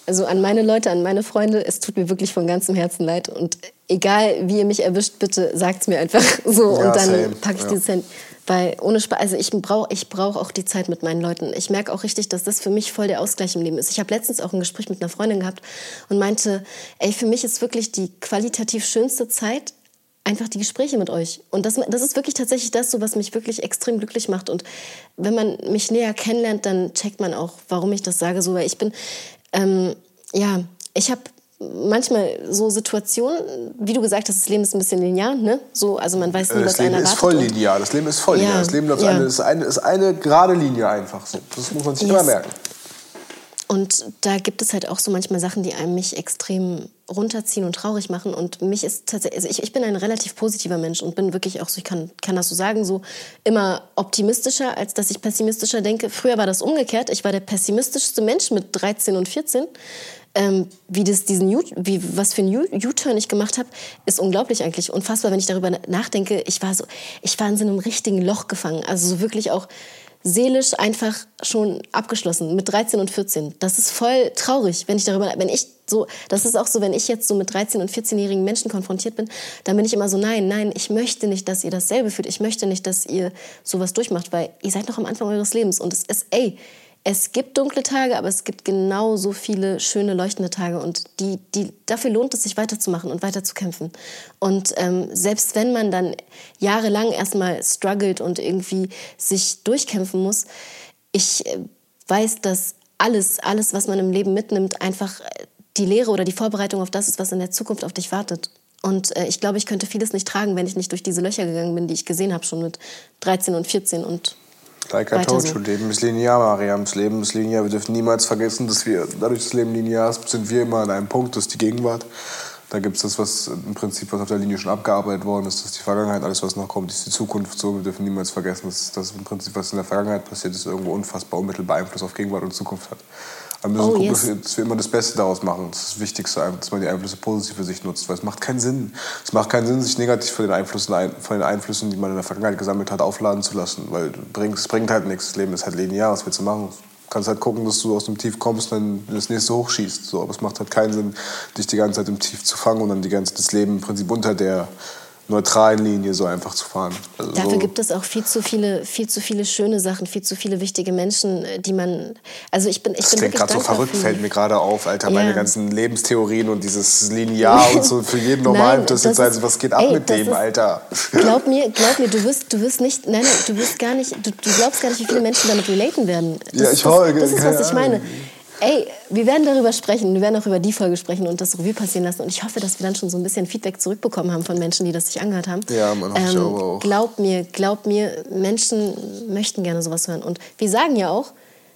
Also an meine Leute, an meine Freunde, es tut mir wirklich von ganzem Herzen leid. Und egal, wie ihr mich erwischt, bitte sagt's mir einfach so. Ja, und dann same, packe ich ja. dieses Handy. Weil ohne Spaß, also ich brauche ich brauch auch die Zeit mit meinen Leuten. Ich merke auch richtig, dass das für mich voll der Ausgleich im Leben ist. Ich habe letztens auch ein Gespräch mit einer Freundin gehabt und meinte, ey, für mich ist wirklich die qualitativ schönste Zeit einfach die Gespräche mit euch. Und das, das ist wirklich tatsächlich das, so, was mich wirklich extrem glücklich macht. Und wenn man mich näher kennenlernt, dann checkt man auch, warum ich das sage. So, weil ich bin, ähm, ja, ich habe manchmal so Situationen, wie du gesagt hast, das Leben ist ein bisschen linear, ne? So, also man weiß nie, Das was Leben einen ist voll linear. Das Leben ist voll Ja, linear. Das Leben läuft ja. eine, ist, eine, ist eine gerade Linie einfach. So. Das muss man sich Yes. immer merken. und da gibt es halt auch so manchmal Sachen, die einem mich extrem runterziehen und traurig machen. Und mich ist tatsächlich, also ich, ich bin ein relativ positiver Mensch und bin wirklich auch so, ich kann, kann das so sagen, so immer optimistischer, als dass ich pessimistischer denke. Früher war das umgekehrt. Ich war der pessimistischste Mensch mit 13 und 14. Ähm, wie das diesen U wie was für ein U-Turn ich gemacht habe, ist unglaublich eigentlich unfassbar, wenn ich darüber nachdenke. Ich war so, ich war in so einem richtigen Loch gefangen, also so wirklich auch seelisch einfach schon abgeschlossen mit 13 und 14. Das ist voll traurig, wenn ich darüber, wenn ich so, das ist auch so, wenn ich jetzt so mit 13 und 14-jährigen Menschen konfrontiert bin, dann bin ich immer so, nein, nein, ich möchte nicht, dass ihr dasselbe fühlt. Ich möchte nicht, dass ihr sowas durchmacht, weil ihr seid noch am Anfang eures Lebens und es ist, ey, es gibt dunkle Tage, aber es gibt genauso viele schöne leuchtende Tage und die, die, dafür lohnt es sich weiterzumachen und weiterzukämpfen. Und ähm, selbst wenn man dann jahrelang erstmal struggelt und irgendwie sich durchkämpfen muss, ich äh, weiß, dass alles, alles, was man im Leben mitnimmt, einfach äh, die Lehre oder die Vorbereitung auf das ist, was in der Zukunft auf dich wartet. Und äh, ich glaube, ich könnte vieles nicht tragen, wenn ich nicht durch diese Löcher gegangen bin, die ich gesehen habe, schon mit 13 und 14 und Like I told you, Leben ist linear, Mariam. Das Leben ist linear. Wir dürfen niemals vergessen, dass wir, dadurch, dass das Leben linear ist, sind wir immer an einem Punkt, das ist die Gegenwart. Da gibt es das, was im Prinzip was auf der Linie schon abgearbeitet worden ist, das ist die Vergangenheit, alles, was noch kommt, ist die Zukunft. So, wir dürfen niemals vergessen, dass das im Prinzip, was in der Vergangenheit passiert ist, irgendwo unfassbar unmittelbar Einfluss auf Gegenwart und Zukunft hat. Wir müssen oh, gucken, yes. dass wir immer das Beste daraus machen. Das ist das Wichtigste, dass man die Einflüsse positiv für sich nutzt. Weil es macht keinen Sinn. Es macht keinen Sinn, sich negativ von den Einflüssen, von den Einflüssen, die man in der Vergangenheit gesammelt hat, aufladen zu lassen. Weil es bringt halt nichts. Das Leben ist halt linear. Was willst du machen? Du kannst halt gucken, dass du aus dem Tief kommst und dann das nächste hochschießt. So, aber es macht halt keinen Sinn, dich die ganze Zeit im Tief zu fangen und dann die ganze, das Leben im Prinzip unter der neutralen Linie so einfach zu fahren. Also Dafür so. gibt es auch viel zu viele, viel zu viele schöne Sachen, viel zu viele wichtige Menschen, äh, die man. Also ich bin, ich das bin klingt gerade so verrückt, fällt mir gerade auf, Alter, ja. meine ganzen Lebenstheorien und dieses Linear und so für jeden normal. das, das jetzt also, was geht ab ey, mit dem, ist, Alter? Glaub mir, glaub mir, du wirst, du wirst nicht, nein, du wirst gar nicht, du, du glaubst gar nicht, wie viele Menschen damit relaten werden. Das, ja, ich das, das, das ist was ich meine. Ey, wir werden darüber sprechen, wir werden auch über die Folge sprechen und das Revue passieren lassen. Und ich hoffe, dass wir dann schon so ein bisschen Feedback zurückbekommen haben von Menschen, die das sich angehört haben. Ja, man hofft ähm, auch. Glaub mir, glaub mir, Menschen möchten gerne sowas hören. Und wir sagen ja auch,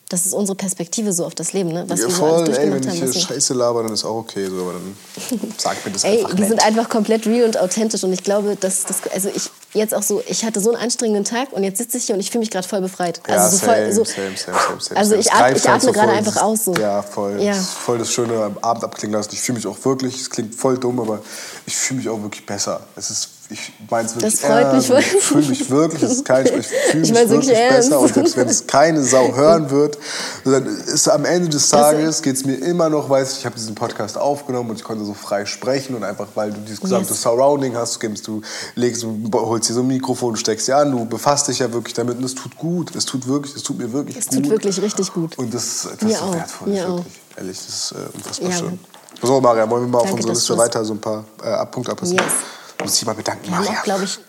das ist unsere Perspektive so auf das Leben, ne? was ja, wir so alles durchgemacht ey, wenn ich hier Scheiße laber, dann ist auch okay, so, aber dann sag mir das ey, einfach die sind einfach komplett real und authentisch und ich glaube, dass das, also ich jetzt auch so, ich hatte so einen anstrengenden Tag und jetzt sitze ich hier und ich fühle mich gerade voll befreit. Ja, also so same, voll, so, same, same, Also ich, atme, ich atme gerade einfach aus. So. Ja, voll. Ja. voll das Schöne Abend abklingen lassen. Ich fühle mich auch wirklich, es klingt voll dumm, aber ich fühle mich auch wirklich besser. Es ist ich meine es wirklich das freut ernst. Mich ich fühle mich wirklich, es ist kein, ich fühle mich wirklich, wirklich besser. Und selbst wenn es keine Sau hören wird, dann ist am Ende des Tages geht es mir immer noch, weiß ich, ich habe diesen Podcast aufgenommen und ich konnte so frei sprechen und einfach, weil du dieses gesamte yes. Surrounding hast, gibst du, legst, du holst dir so ein Mikrofon, steckst dir an, du befasst dich ja wirklich damit und es tut gut. Es tut wirklich, es tut mir wirklich es gut. Es tut wirklich richtig gut. Und das, das ist so wertvoll, mir wirklich. Auch. Ehrlich, das ist äh, unfassbar ja. schön. So, Maria, wollen wir mal Danke, auf unsere Liste weiter so ein paar äh, Punkte abpassen? Yes. Muss ich mal bedanken, Maria. glaube ich.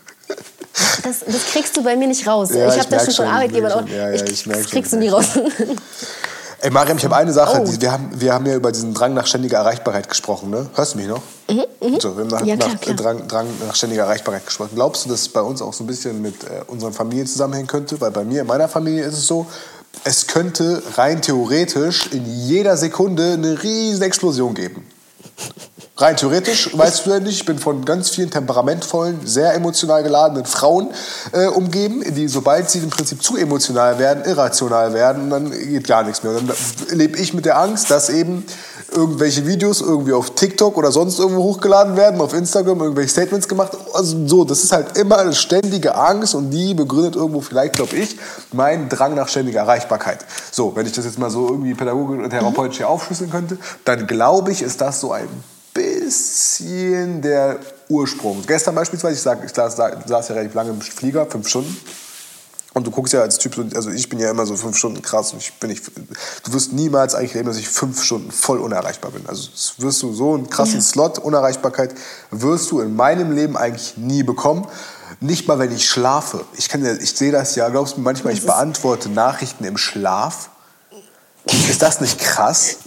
Das, das, kriegst du bei mir nicht raus. Ja, ich habe das schon von Arbeitgebern auch. Ja, ja, ich, ich das kriegst schon. du nie raus. Ey, Mariam, ich habe eine Sache. Oh. wir, haben, wir haben ja über diesen Drang nach ständiger Erreichbarkeit gesprochen. Ne? Hörst du mich noch? Mhm, mh. so, wir haben nach, ja, klar, nach klar. Drang, Drang, nach ständiger Erreichbarkeit gesprochen. Glaubst du, dass es bei uns auch so ein bisschen mit äh, unseren Familien zusammenhängen könnte? Weil bei mir, in meiner Familie ist es so, es könnte rein theoretisch in jeder Sekunde eine riesen Explosion geben. Rein theoretisch, weißt du ja nicht, ich bin von ganz vielen temperamentvollen, sehr emotional geladenen Frauen äh, umgeben, die, sobald sie im Prinzip zu emotional werden, irrational werden, dann geht gar nichts mehr. Dann lebe ich mit der Angst, dass eben irgendwelche Videos irgendwie auf TikTok oder sonst irgendwo hochgeladen werden, auf Instagram irgendwelche Statements gemacht. Also so, das ist halt immer eine ständige Angst und die begründet irgendwo vielleicht, glaube ich, meinen Drang nach ständiger Erreichbarkeit. So, wenn ich das jetzt mal so irgendwie pädagogisch und therapeutisch hier aufschlüsseln könnte, dann glaube ich, ist das so ein bisschen der Ursprung. Gestern beispielsweise, ich, sag, ich saß, saß ja relativ lange im Flieger, fünf Stunden. Und du guckst ja als Typ, also ich bin ja immer so fünf Stunden krass und ich bin nicht, du wirst niemals eigentlich erleben, dass ich fünf Stunden voll unerreichbar bin. Also wirst du so einen krassen ja. Slot, Unerreichbarkeit, wirst du in meinem Leben eigentlich nie bekommen. Nicht mal, wenn ich schlafe. Ich, kann ja, ich sehe das ja, glaubst du manchmal, ich beantworte Nachrichten im Schlaf. Ist das nicht krass?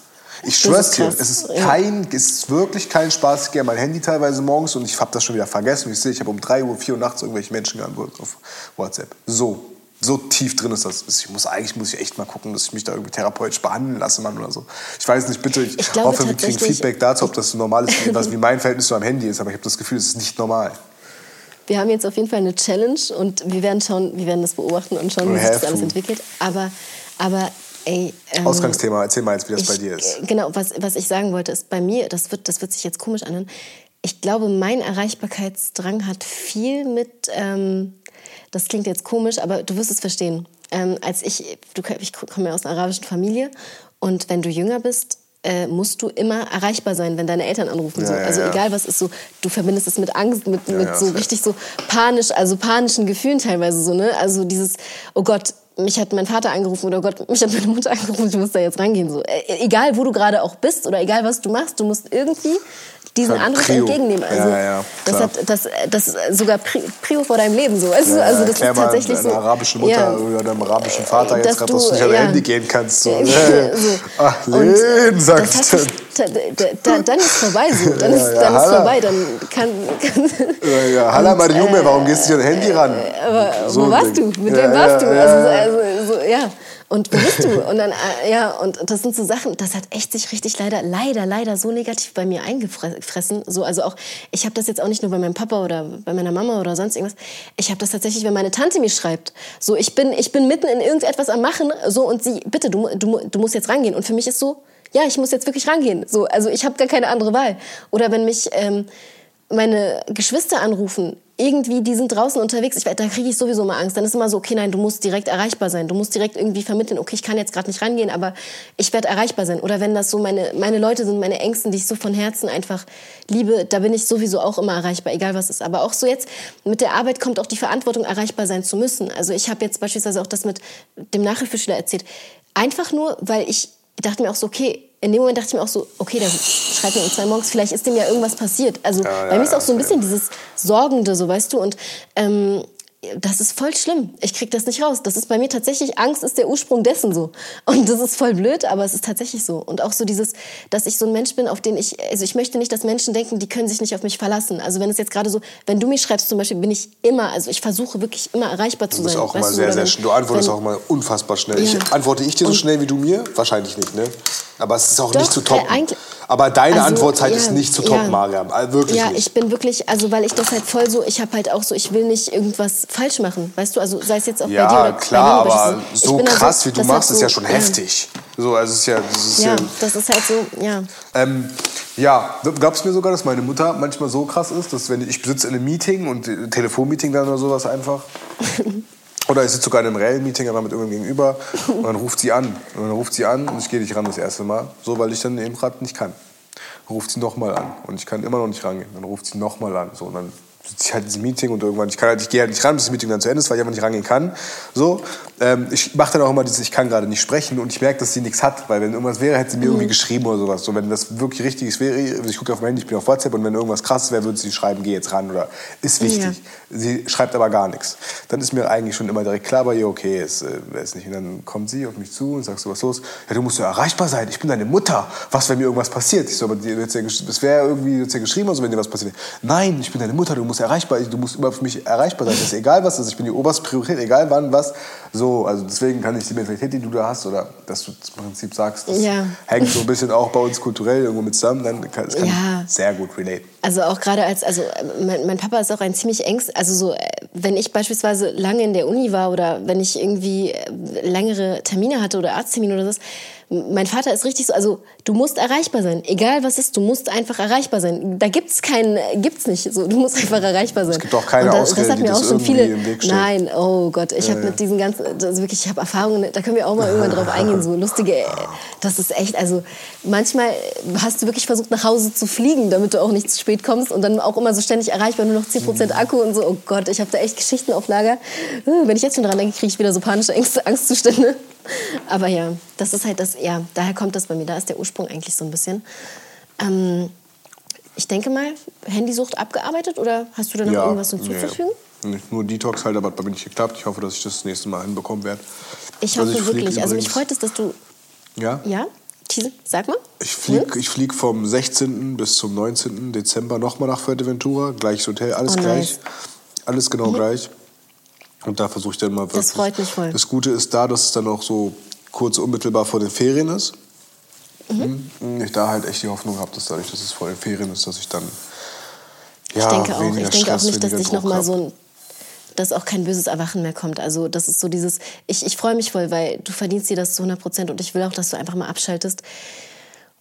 Ich schwör's dir, es ist kein, es ist wirklich kein Spaß. Ich gehe mein Handy teilweise morgens und ich habe das schon wieder vergessen. Ich sehe, ich habe um 3 Uhr, 4 Uhr nachts irgendwelche Menschen geantwortet auf WhatsApp. So. So tief drin ist das. Ich muss eigentlich muss ich echt mal gucken, dass ich mich da irgendwie therapeutisch behandeln lasse, Mann, oder so. Ich weiß nicht, bitte, ich, ich glaube, hoffe, wir kriegen Feedback dazu, ob das normal ist, was wie mein Verhältnis zu einem Handy ist, aber ich habe das Gefühl, es ist nicht normal. Wir haben jetzt auf jeden Fall eine Challenge und wir werden schauen, wir werden das beobachten und schauen, wie sich das alles entwickelt. Aber, aber ey, ähm, Ausgangsthema, erzähl mal jetzt, wie das ich, bei dir ist. Genau, was, was ich sagen wollte, ist bei mir, das wird, das wird sich jetzt komisch anhören. Ich glaube, mein Erreichbarkeitsdrang hat viel mit, ähm, das klingt jetzt komisch, aber du wirst es verstehen ähm, als ich, du, ich komme ja aus einer arabischen Familie und wenn du jünger bist, äh, musst du immer erreichbar sein, wenn deine Eltern anrufen. Ja, so. Also ja, egal was ist so, du verbindest es mit Angst, mit, mit so richtig so panisch, also panischen Gefühlen teilweise so, ne? Also dieses, oh Gott, mich hat mein Vater angerufen oder Gott, mich hat meine Mutter angerufen, ich muss da jetzt rangehen. So. Äh, egal, wo du gerade auch bist oder egal, was du machst, du musst irgendwie diesen Anruf Prio. entgegennehmen. Also ja, ja, das, hat, das, das sogar Prio vor deinem Leben so. Weißt du? also das ist tatsächlich so. arabische Mutter oder deinem arabischen Vater jetzt gerade, dass du nicht an dein Handy gehen kannst. So. so. Ach, Lehn, sagst du. Da, dann ist vorbei so. Dann ist, dann ist vorbei. Dann kann. kann ja, ja. Halla, Mariume, äh, warum gehst du nicht an dein Handy ran? Aber so wo warst du? Mit wem warst du? Also, also, so, ja und wo bist du? Und dann, äh, ja, und das sind so Sachen, das hat echt sich richtig leider, leider, leider so negativ bei mir eingefressen. So, also auch, ich habe das jetzt auch nicht nur bei meinem Papa oder bei meiner Mama oder sonst irgendwas. Ich habe das tatsächlich, wenn meine Tante mir schreibt. So, ich bin, ich bin mitten in irgendetwas am Machen, so, und sie, bitte, du, du, du musst jetzt rangehen. Und für mich ist so, ja, ich muss jetzt wirklich rangehen. So, also ich habe gar keine andere Wahl. Oder wenn mich ähm, meine Geschwister anrufen, irgendwie, die sind draußen unterwegs, ich, da kriege ich sowieso mal Angst. Dann ist immer so, okay, nein, du musst direkt erreichbar sein. Du musst direkt irgendwie vermitteln, okay, ich kann jetzt gerade nicht rangehen, aber ich werde erreichbar sein. Oder wenn das so meine, meine Leute sind, meine Ängsten, die ich so von Herzen einfach liebe, da bin ich sowieso auch immer erreichbar, egal was ist. Aber auch so jetzt, mit der Arbeit kommt auch die Verantwortung, erreichbar sein zu müssen. Also ich habe jetzt beispielsweise auch das mit dem Nachhilfeschüler erzählt. Einfach nur, weil ich dachte mir auch so, okay, in dem Moment dachte ich mir auch so, okay, der schreibt mir um zwei morgens, vielleicht ist dem ja irgendwas passiert. Also ja, bei mir ist auch so ein bisschen dieses Sorgende, so weißt du. Und ähm, das ist voll schlimm. Ich krieg das nicht raus. Das ist bei mir tatsächlich, Angst ist der Ursprung dessen so. Und das ist voll blöd, aber es ist tatsächlich so. Und auch so dieses, dass ich so ein Mensch bin, auf den ich, also ich möchte nicht, dass Menschen denken, die können sich nicht auf mich verlassen. Also wenn es jetzt gerade so, wenn du mir schreibst zum Beispiel, bin ich immer, also ich versuche wirklich immer erreichbar zu sein. Du bist auch immer sehr, sehr schnell. Du antwortest wenn, auch mal unfassbar schnell. Ja. Ich, antworte ich dir so schnell wie du mir? Wahrscheinlich nicht, ne? Aber es ist auch Doch, nicht zu toppen. Äh, aber deine also, Antwortzeit ja, ist nicht zu toppen, ja. Mariam. Also wirklich ja, nicht. ich bin wirklich, also weil ich das halt voll so, ich habe halt auch so, ich will nicht irgendwas falsch machen, weißt du? Also sei es jetzt auch ja, bei dir oder klar, bei mir, aber so krass, also, wie du machst, so, ist ja schon heftig. So, also ist ja, das ist ja, das ist halt so, ja. Ähm, ja, gab es mir sogar, dass meine Mutter manchmal so krass ist, dass wenn ich, sitze in einem Meeting und ein Telefonmeeting dann oder sowas einfach Oder ich sitze sogar in einem Reell-Meeting aber mit irgendjemandem gegenüber und dann ruft sie an. Und dann ruft sie an und ich gehe nicht ran das erste Mal. So, weil ich dann eben gerade nicht kann. ruft sie nochmal an und ich kann immer noch nicht rangehen. Dann ruft sie nochmal an. So, und dann sitze ich halt in diesem Meeting und irgendwann, ich, kann halt, ich gehe halt nicht ran, bis das Meeting dann zu Ende ist, weil ich einfach nicht rangehen kann. So, ähm, ich mache dann auch immer dieses, ich kann gerade nicht sprechen und ich merke, dass sie nichts hat, weil wenn irgendwas wäre, hätte sie mir mhm. irgendwie geschrieben oder sowas. So, wenn das wirklich richtig wäre, ich gucke auf mein Handy, ich bin auf WhatsApp und wenn irgendwas krasses wäre, würde sie schreiben, geh jetzt ran oder ist wichtig. Ja. Sie schreibt aber gar nichts. Dann ist mir eigentlich schon immer direkt klar bei ihr, okay, es äh, ist nicht. Und dann kommt sie auf mich zu und sagt so, was los? Ja, du musst ja erreichbar sein, ich bin deine Mutter. Was, wenn mir irgendwas passiert? Ich so, aber es wäre irgendwie ja geschrieben, also wenn dir was passiert. Nein, ich bin deine Mutter, du musst erreichbar, du musst immer für mich erreichbar sein. Das ist egal was ist, ich bin die oberste Priorität, egal wann, was. So, also deswegen kann ich die Mentalität, die du da hast, oder dass du im Prinzip sagst, das ja. hängt so ein bisschen auch bei uns kulturell irgendwo mit zusammen, dann kann, das kann ich sehr gut relate. Also auch gerade als, also mein, mein, Papa ist auch ein ziemlich ängst, also so, wenn ich beispielsweise lange in der Uni war oder wenn ich irgendwie längere Termine hatte oder Arzttermine oder so, mein Vater ist richtig so, also du musst erreichbar sein. Egal was ist, du musst einfach erreichbar sein. Da gibt's keinen, gibt's nicht. So, du musst einfach erreichbar sein. Es gibt auch keine da, Ausrede, das hat mir auch schon viele. Nein, oh Gott, ich ja, habe ja. mit diesen ganzen, also wirklich, ich habe Erfahrungen. Da können wir auch mal irgendwann drauf eingehen. So lustige, das ist echt. Also manchmal hast du wirklich versucht nach Hause zu fliegen, damit du auch nicht zu spät kommst und dann auch immer so ständig erreichbar, nur noch 10% mhm. Akku und so. Oh Gott, ich habe da echt Geschichten auf Lager. Wenn ich jetzt schon dran denke, kriege ich wieder so panische Ängste, Angstzustände. Aber ja, das ist halt das, ja, daher kommt das bei mir. Da ist der Ursprung eigentlich so ein bisschen. Ähm, ich denke mal, Handysucht abgearbeitet oder hast du da noch ja, irgendwas hinzuzufügen? Nee. Nur Detox halt, aber hat bei mir nicht geklappt. Ich hoffe, dass ich das nächste Mal hinbekommen werde. Ich also hoffe ich wirklich. Also mich freut es, dass du. Ja? Ja? Thiesel, sag mal. Ich fliege hm? flieg vom 16. bis zum 19. Dezember nochmal nach Fuerteventura. Gleiches Hotel, alles oh, gleich. Nice. Alles genau mhm. gleich. Und da versuche ich dann mal wirklich. Das freut mich voll. Das Gute ist da, dass es dann auch so kurz unmittelbar vor den Ferien ist. Mhm. Ich da halt echt die Hoffnung habe, dass dadurch, dass es vor den Ferien ist, dass ich dann. Ja, ich denke auch. Ich denke Stress, auch nicht, dass weniger dich noch Druck mal hab. so ein dass auch kein böses Erwachen mehr kommt. Also das ist so dieses, ich, ich freue mich voll, weil du verdienst dir das zu 100 Prozent und ich will auch, dass du einfach mal abschaltest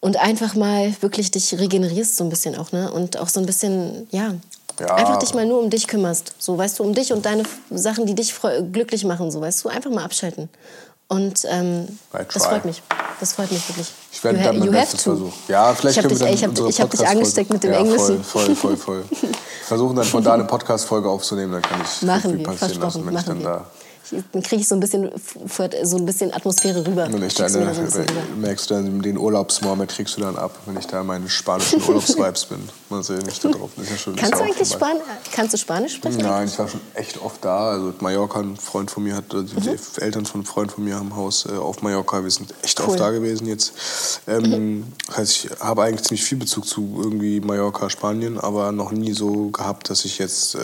und einfach mal wirklich dich regenerierst so ein bisschen auch, ne? Und auch so ein bisschen, ja, Ja. einfach dich mal nur um dich kümmerst. So, weißt du, um dich und deine Sachen, die dich glücklich machen, so, weißt du, einfach mal abschalten. Und ähm, das freut mich. Das freut mich wirklich. Ich werde dann mein Bestes versuchen. Ja, vielleicht ich habe können dich, wir dann ich hab, dich angesteckt mit dem ja, Englischen. Voll, voll, voll, voll. Wir versuchen dann von da eine Podcast-Folge aufzunehmen, dann kann ich Machen viel wir, passieren lassen, wenn ich dann machen da. Dann kriege ich so ein bisschen, so ein bisschen Atmosphäre rüber. Wenn ich dann, so merkst du dann den Urlaubsmoment kriegst du dann ab, wenn ich da meine spanischen Urlaubsvibes bin. Mal sehen, ich da drauf. Ist ja schon, ist Kannst du eigentlich. Span kannst du Spanisch sprechen? Nein, ich war schon echt oft da. Also Mallorca, ein Freund von mir hat, also die Mhm. Eltern von einem Freund von mir haben Haus äh, auf Mallorca. Wir sind echt Cool. oft da gewesen jetzt. Ähm, das heißt, ich habe eigentlich ziemlich viel Bezug zu irgendwie Mallorca, Spanien, aber noch nie so gehabt, dass ich jetzt äh,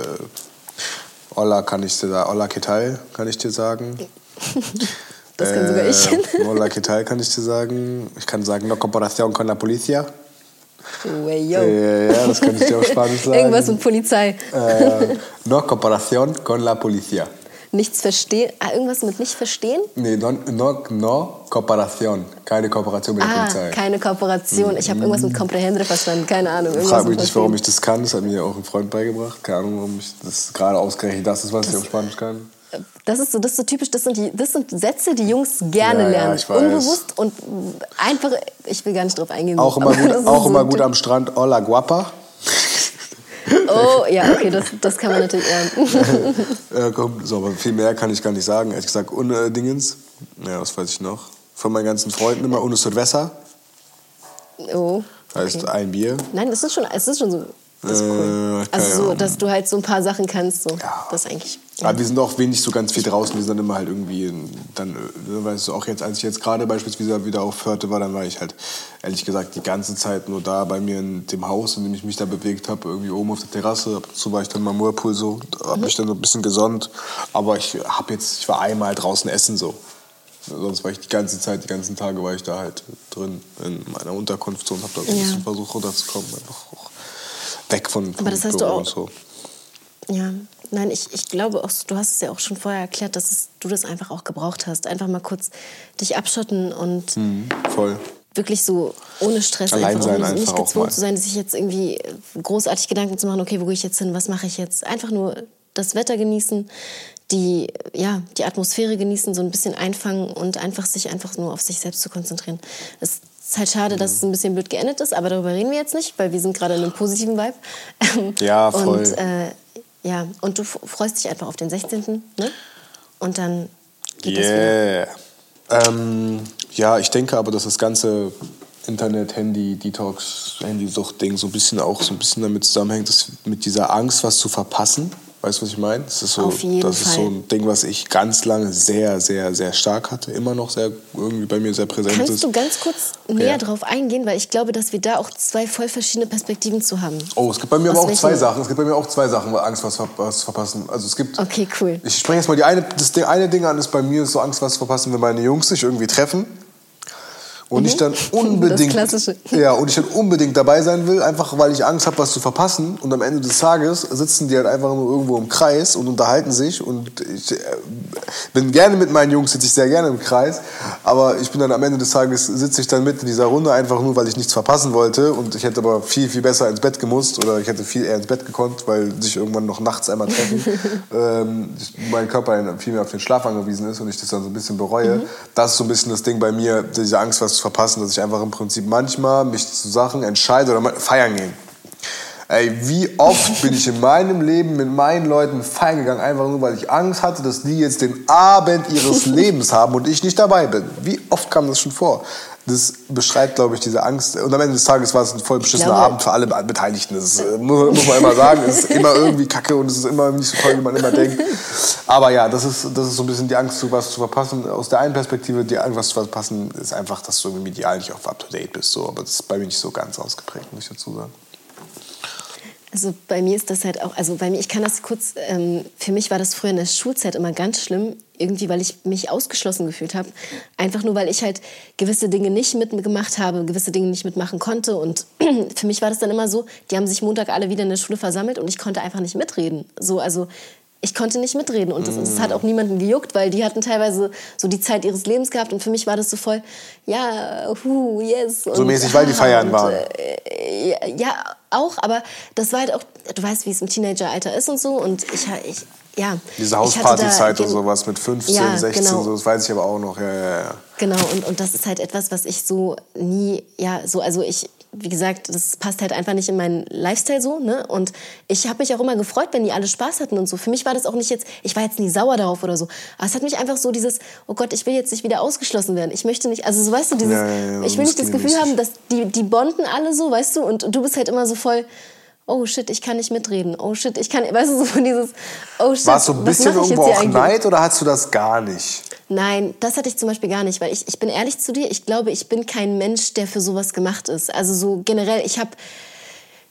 Hola kann ich dir sagen, Hola ¿qué tal kann ich dir sagen. Das kann sogar ich. Äh, Hola ¿qué tal kann ich dir sagen. Ich kann sagen, no comparación con la policía. Way, yo. Äh, ja, das kann ich dir auf Spanisch sagen. Irgendwas mit Polizei. Äh, no comparación con la policía. Nichts verstehen. Ah, irgendwas mit nicht verstehen? Nee, no, no, no Kooperation. Keine Kooperation mit der Ah, Polizei. keine Kooperation. Ich habe irgendwas mit Comprehendre verstanden. Keine Ahnung. Irgendwas Frag mit mich nicht, warum ich das kann. Das hat mir auch ein Freund beigebracht. Keine Ahnung, warum ich das gerade ausgerechnet das ist, was ich auf Spanisch kann. Das ist so, das ist so typisch. Das sind, die, das sind Sätze, die Jungs gerne Ja, ja, lernen. ich weiß. Unbewusst und einfach. Ich will gar nicht drauf eingehen. Auch immer gut, das auch so immer gut am Strand. Hola, guapa. Oh, ja, okay, das, das kann man natürlich lernen. Äh, komm, so, aber viel mehr kann ich gar nicht sagen. Ehrlich gesagt, ohne Dingens. Ja, was weiß ich noch. Von meinen ganzen Freunden immer ohne Cerveza. Oh. Heißt okay. ein Bier. Nein, das ist schon, es ist schon so. Das ist Äh, cool. keine Also so, dass du halt so ein paar Sachen kannst. So. Ja. Das ist eigentlich. Aber wir sind auch wenig so ganz viel draußen. Wir sind dann immer halt irgendwie, in, dann, äh, weißt du, auch jetzt, als ich jetzt gerade beispielsweise wieder aufhörte, war, dann war ich halt, ehrlich gesagt, die ganze Zeit nur da bei mir in dem Haus, in dem ich mich da bewegt habe, irgendwie oben auf der Terrasse. Ab und zu war ich dann mal im Whirlpool so, habe mich dann so ein bisschen gesonnt. Aber ich habe jetzt, ich war einmal draußen essen so. Sonst war ich die ganze Zeit, die ganzen Tage war ich da halt drin in meiner Unterkunft so und habe da so ein Ja. bisschen versucht runterzukommen. Einfach auch weg von, vom Aber das hast du auch- und so. Ja, nein, ich, ich glaube auch, du hast es ja auch schon vorher erklärt, dass es, du das einfach auch gebraucht hast. Einfach mal kurz dich abschotten und Mhm, voll. wirklich so ohne Stress Allein einfach, sein nicht einfach auch gezwungen zu sein, sich jetzt irgendwie großartig Gedanken zu machen, okay, wo gehe ich jetzt hin, was mache ich jetzt? Einfach nur das Wetter genießen, die, ja, die Atmosphäre genießen, so ein bisschen einfangen und einfach sich einfach nur auf sich selbst zu konzentrieren. Es ist halt schade, dass es ein bisschen blöd geendet ist, aber darüber reden wir jetzt nicht, weil wir sind gerade in einem positiven Vibe. Ja, voll. Und, äh, ja, und du freust dich einfach auf den 16., ne? Und dann geht das wieder. Yeah. Ähm, ja, ich denke aber, dass das ganze Internet, Handy, Detox, Handysucht-Ding so ein bisschen auch so ein bisschen damit zusammenhängt, dass mit dieser Angst, was zu verpassen. Weißt du, was ich meine? Das ist so, das ist so Fall. ein Ding, was ich ganz lange sehr, sehr, sehr stark hatte, immer noch sehr irgendwie bei mir sehr präsent Kannst ist. du ganz kurz näher Ja. drauf eingehen, weil ich glaube, dass wir da auch zwei voll verschiedene Perspektiven zu haben. Oh, es gibt bei mir Aus aber auch welchen- zwei Sachen. Es gibt bei mir auch zwei Sachen, weil Angst, was, was zu verpassen. Also es gibt. Okay, cool. Ich spreche jetzt mal die eine, das Ding- eine Ding an, ist bei mir so Angst, was zu verpassen, wenn meine Jungs sich irgendwie treffen. Und ich dann unbedingt, Mhm. Ja, und ich dann unbedingt dabei sein will, einfach weil ich Angst habe, was zu verpassen. Und am Ende des Tages sitzen die halt einfach nur irgendwo im Kreis und unterhalten sich. Und ich äh, bin gerne mit meinen Jungs, sitze ich sehr gerne im Kreis. Aber ich bin dann am Ende des Tages sitze ich dann mit in dieser Runde einfach nur, weil ich nichts verpassen wollte. Und ich hätte aber viel, viel besser ins Bett gemusst oder ich hätte viel eher ins Bett gekonnt, weil sich irgendwann noch nachts einmal treffen. ähm, ich- mein Körper viel mehr auf den Schlaf angewiesen ist und ich das dann so ein bisschen bereue. Das ist so ein bisschen das Ding bei mir, diese Angst, was zu verpassen, dass ich einfach im Prinzip manchmal mich zu Sachen entscheide oder feiern gehen. Ey, wie oft bin ich in meinem Leben mit meinen Leuten feiern gegangen, einfach nur, weil ich Angst hatte, dass die jetzt den Abend ihres Lebens haben und ich nicht dabei bin. Wie oft kam das schon vor? Das beschreibt, glaube ich, diese Angst. Und am Ende des Tages war es ein voll beschissener glaube- Abend für alle Beteiligten. Das ist, äh, muss, muss man immer sagen. Es ist immer irgendwie kacke und es ist immer nicht so toll, wie man immer denkt. Aber ja, das ist, das ist so ein bisschen die Angst, was zu verpassen. Aus der einen Perspektive, die Angst, was zu verpassen, ist einfach, dass du irgendwie medial nicht auf up to date bist. So. Aber das ist bei mir nicht so ganz ausgeprägt, muss ich dazu sagen. Also bei mir ist das halt auch, also bei mir, ich kann das kurz, ähm, für mich war das früher in der Schulzeit immer ganz schlimm, irgendwie, weil ich mich ausgeschlossen gefühlt habe. Einfach nur, weil ich halt gewisse Dinge nicht mitgemacht habe, gewisse Dinge nicht mitmachen konnte. Und für mich war das dann immer so, die haben sich Montag alle wieder in der Schule versammelt und ich konnte einfach nicht mitreden. So, also ich konnte nicht mitreden und das, das, hat auch niemanden gejuckt, weil die hatten teilweise so die Zeit ihres Lebens gehabt und für mich war das so voll, ja, hu, yes. So mäßig, weil die feiern waren. Äh, ja, auch, aber das war halt auch, du weißt, wie es im Teenageralter ist und so und ich, ich ja. Diese Hauspartyzeit und sowas mit 15, ja, 16, genau. so, das weiß ich aber auch noch, ja, ja, ja. Genau, und, und das ist halt etwas, was ich so nie, ja, so, also ich, wie gesagt, das passt halt einfach nicht in meinen Lifestyle so, ne? Und ich habe mich auch immer gefreut, wenn die alle Spaß hatten und so. Für mich war das auch nicht jetzt, ich war jetzt nie sauer darauf oder so. Aber es hat mich einfach so dieses, oh Gott, ich will jetzt nicht wieder ausgeschlossen werden. Ich möchte nicht, also so weißt du, dieses, ja, ja, ja, ich will nicht das Gefühl haben, dass die, die bonden alle so, weißt du, und du bist halt immer so voll, oh shit, ich kann nicht mitreden. Oh shit, ich kann, weißt du, so von dieses, oh shit. War es so ein bisschen irgendwo auch Neid oder hast du das gar nicht? Nein, das hatte ich zum Beispiel gar nicht, weil ich, ich bin ehrlich zu dir, ich glaube, ich bin kein Mensch, der für sowas gemacht ist. Also so generell, ich habe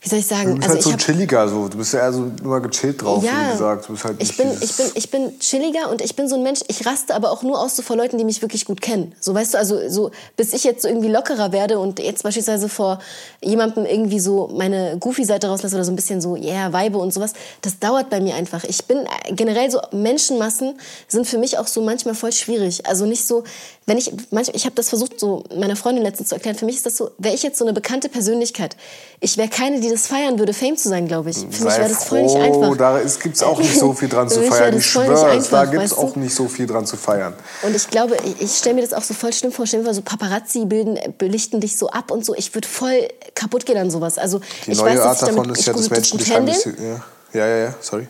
wie soll ich sagen? Du bist also halt so chilliger, so. du bist ja eher so immer gechillt drauf, ja, wie gesagt. Du bist halt ich, bin, ich, bin, ich bin chilliger und ich bin so ein Mensch, ich raste aber auch nur aus so vor Leuten, die mich wirklich gut kennen. So weißt du, also so bis ich jetzt so irgendwie lockerer werde und jetzt beispielsweise vor jemandem irgendwie so meine Goofy-Seite rauslasse oder so ein bisschen so, yeah, Weibe und sowas, das dauert bei mir einfach. Ich bin generell so, Menschenmassen sind für mich auch so manchmal voll schwierig. Also nicht so, wenn ich, manchmal, ich habe das versucht so meiner Freundin letztens zu erklären, für mich ist das so, wäre ich jetzt so eine bekannte Persönlichkeit, ich wäre keine, die das feiern würde, Fame zu sein, glaube ich. Für Sei mich wäre das voll nicht einfach. Da gibt es auch nicht so viel dran zu feiern. Ich schwöre, da gibt es auch nicht so viel dran zu feiern. Und ich glaube, ich, ich stelle mir das auch so voll schlimm vor. Stell mir so Paparazzi bilden, belichten dich so ab und so. Ich würde voll kaputt gehen an sowas. Also, Die ich neue weiß, Art davon ist ja, dass Menschen dich heimlich... Ja. ja, ja, ja, sorry.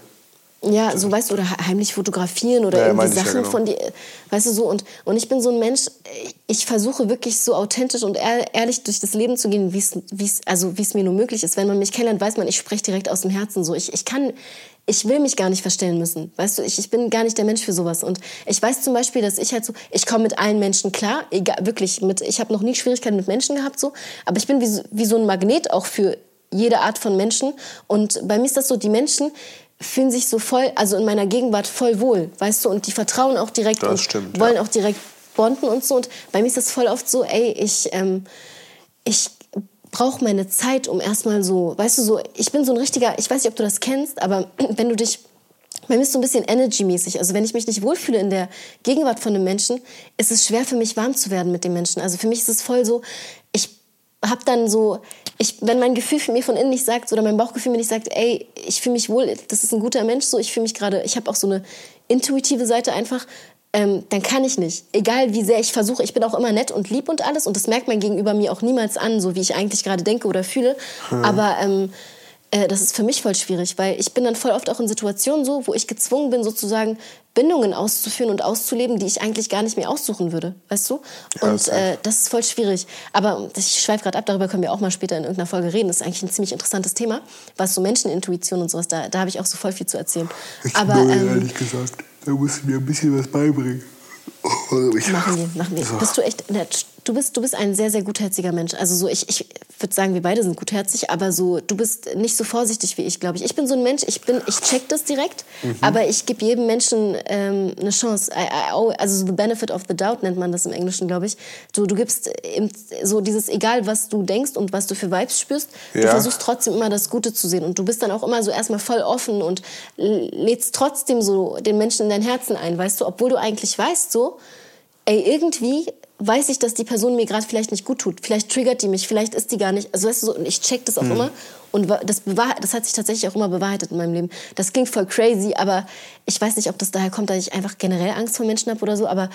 Ja, so weißt du, oder heimlich fotografieren oder ja, irgendwie Sachen ja, genau. von dir, weißt du so. Und, und ich bin so ein Mensch, ich versuche wirklich so authentisch und ehrlich durch das Leben zu gehen, wie es also wie es mir nur möglich ist. Wenn man mich kennenlernt, weiß man, ich spreche direkt aus dem Herzen so. Ich, ich kann, ich will mich gar nicht verstellen müssen. Weißt du, ich, ich bin gar nicht der Mensch für sowas. Und ich weiß zum Beispiel, dass ich halt so, ich komme mit allen Menschen klar, egal, wirklich, mit, ich habe noch nie Schwierigkeiten mit Menschen gehabt so, aber ich bin wie, wie so ein Magnet auch für jede Art von Menschen. Und bei mir ist das so, die Menschen, fühlen sich so voll, also in meiner Gegenwart voll wohl, weißt du, und die vertrauen auch direkt das und stimmt, wollen ja. auch direkt bonden und so. Und bei mir ist das voll oft so, ey, ich, ähm, ich brauche meine Zeit, um erstmal so, weißt du, so, ich bin so ein richtiger, ich weiß nicht, ob du das kennst, aber wenn du dich bei mir ist so ein bisschen energy-mäßig. Also wenn ich mich nicht wohlfühle in der Gegenwart von einem Menschen, ist es schwer für mich warm zu werden mit dem Menschen. Also für mich ist es voll so, habe dann so, ich, wenn mein Gefühl für mir von innen nicht sagt oder mein Bauchgefühl mir nicht sagt, ey, ich fühle mich wohl, das ist ein guter Mensch, so ich fühle mich gerade, ich habe auch so eine intuitive Seite einfach, ähm, dann kann ich nicht. Egal wie sehr ich versuche, ich bin auch immer nett und lieb und alles und das merkt mein Gegenüber mir auch niemals an, so wie ich eigentlich gerade denke oder fühle. Hm. Aber ähm, äh, das ist für mich voll schwierig, weil ich bin dann voll oft auch in Situationen so, wo ich gezwungen bin, sozusagen Bindungen auszuführen und auszuleben, die ich eigentlich gar nicht mehr aussuchen würde, weißt du? Und ja, äh, das ist voll schwierig. Aber ich schweife gerade ab, darüber können wir auch mal später in irgendeiner Folge reden. Das ist eigentlich ein ziemlich interessantes Thema, was so Menschenintuition und sowas, da, da habe ich auch so voll viel zu erzählen. Ich Aber ähm, ehrlich gesagt, da musst du mir ein bisschen was beibringen. Machen wir, machen wir. Bist du echt nett? Du bist, du bist ein sehr, sehr gutherziger Mensch. Also so, ich, ich würde sagen, wir beide sind gutherzig, aber so, du bist nicht so vorsichtig wie ich, glaube ich. Ich bin so ein Mensch, ich bin, ich check das direkt, mhm. aber ich gebe jedem Menschen ähm, eine Chance. I, I, also the benefit of the doubt nennt man das im Englischen, glaube ich. Du, du gibst so dieses, egal was du denkst und was du für Vibes spürst, ja. du versuchst trotzdem immer das Gute zu sehen. Und du bist dann auch immer so erstmal voll offen und lädst trotzdem so den Menschen in dein Herzen ein, weißt du, obwohl du eigentlich weißt so, ey, irgendwie weiß ich, dass die Person mir gerade vielleicht nicht gut tut. Vielleicht triggert die mich, vielleicht ist die gar nicht. Also weißt du so, und ich check das auch mhm. immer. Und das, das hat sich tatsächlich auch immer bewahrheitet in meinem Leben. Das klingt voll crazy, aber ich weiß nicht, ob das daher kommt, dass ich einfach generell Angst vor Menschen habe oder so. Aber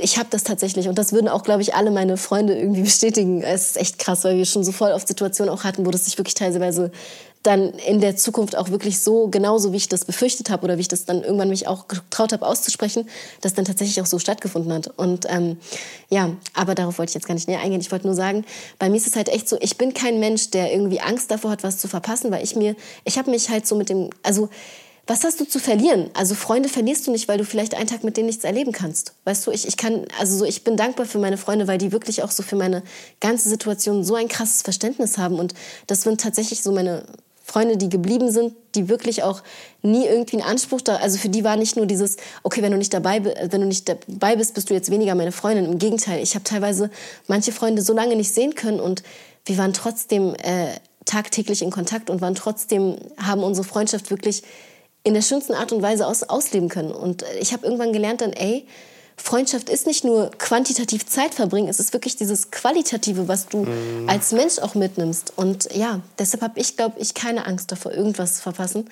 ich habe das tatsächlich und das würden auch, glaube ich, alle meine Freunde irgendwie bestätigen. Es ist echt krass, weil wir schon so voll oft Situationen auch hatten, wo das sich wirklich teilweise dann in der Zukunft auch wirklich so, genauso wie ich das befürchtet habe oder wie ich das dann irgendwann mich auch getraut habe auszusprechen, das dann tatsächlich auch so stattgefunden hat. Und ähm, ja, aber darauf wollte ich jetzt gar nicht näher eingehen. Ich wollte nur sagen, bei mir ist es halt echt so, ich bin kein Mensch, der irgendwie Angst davor hat, was zu verpassen, weil ich mir, ich habe mich halt so mit dem, also was hast du zu verlieren? Also Freunde verlierst du nicht, weil du vielleicht einen Tag mit denen nichts erleben kannst. Weißt du, ich, ich kann, also so, ich bin dankbar für meine Freunde, weil die wirklich auch so für meine ganze Situation so ein krasses Verständnis haben. Und das sind tatsächlich so meine Freunde, die geblieben sind, die wirklich auch nie irgendwie einen Anspruch da, also für die war nicht nur dieses, okay, wenn du nicht dabei, wenn du nicht dabei bist, bist du jetzt weniger meine Freundin. Im Gegenteil, ich habe teilweise manche Freunde so lange nicht sehen können und wir waren trotzdem äh, tagtäglich in Kontakt und waren trotzdem, haben unsere Freundschaft wirklich in der schönsten Art und Weise aus, ausleben können. Und ich habe irgendwann gelernt dann, ey, Freundschaft ist nicht nur quantitativ Zeit verbringen, es ist wirklich dieses Qualitative, was du mhm. als Mensch auch mitnimmst. Und ja, deshalb habe ich, glaube ich, keine Angst davor, irgendwas zu verpassen,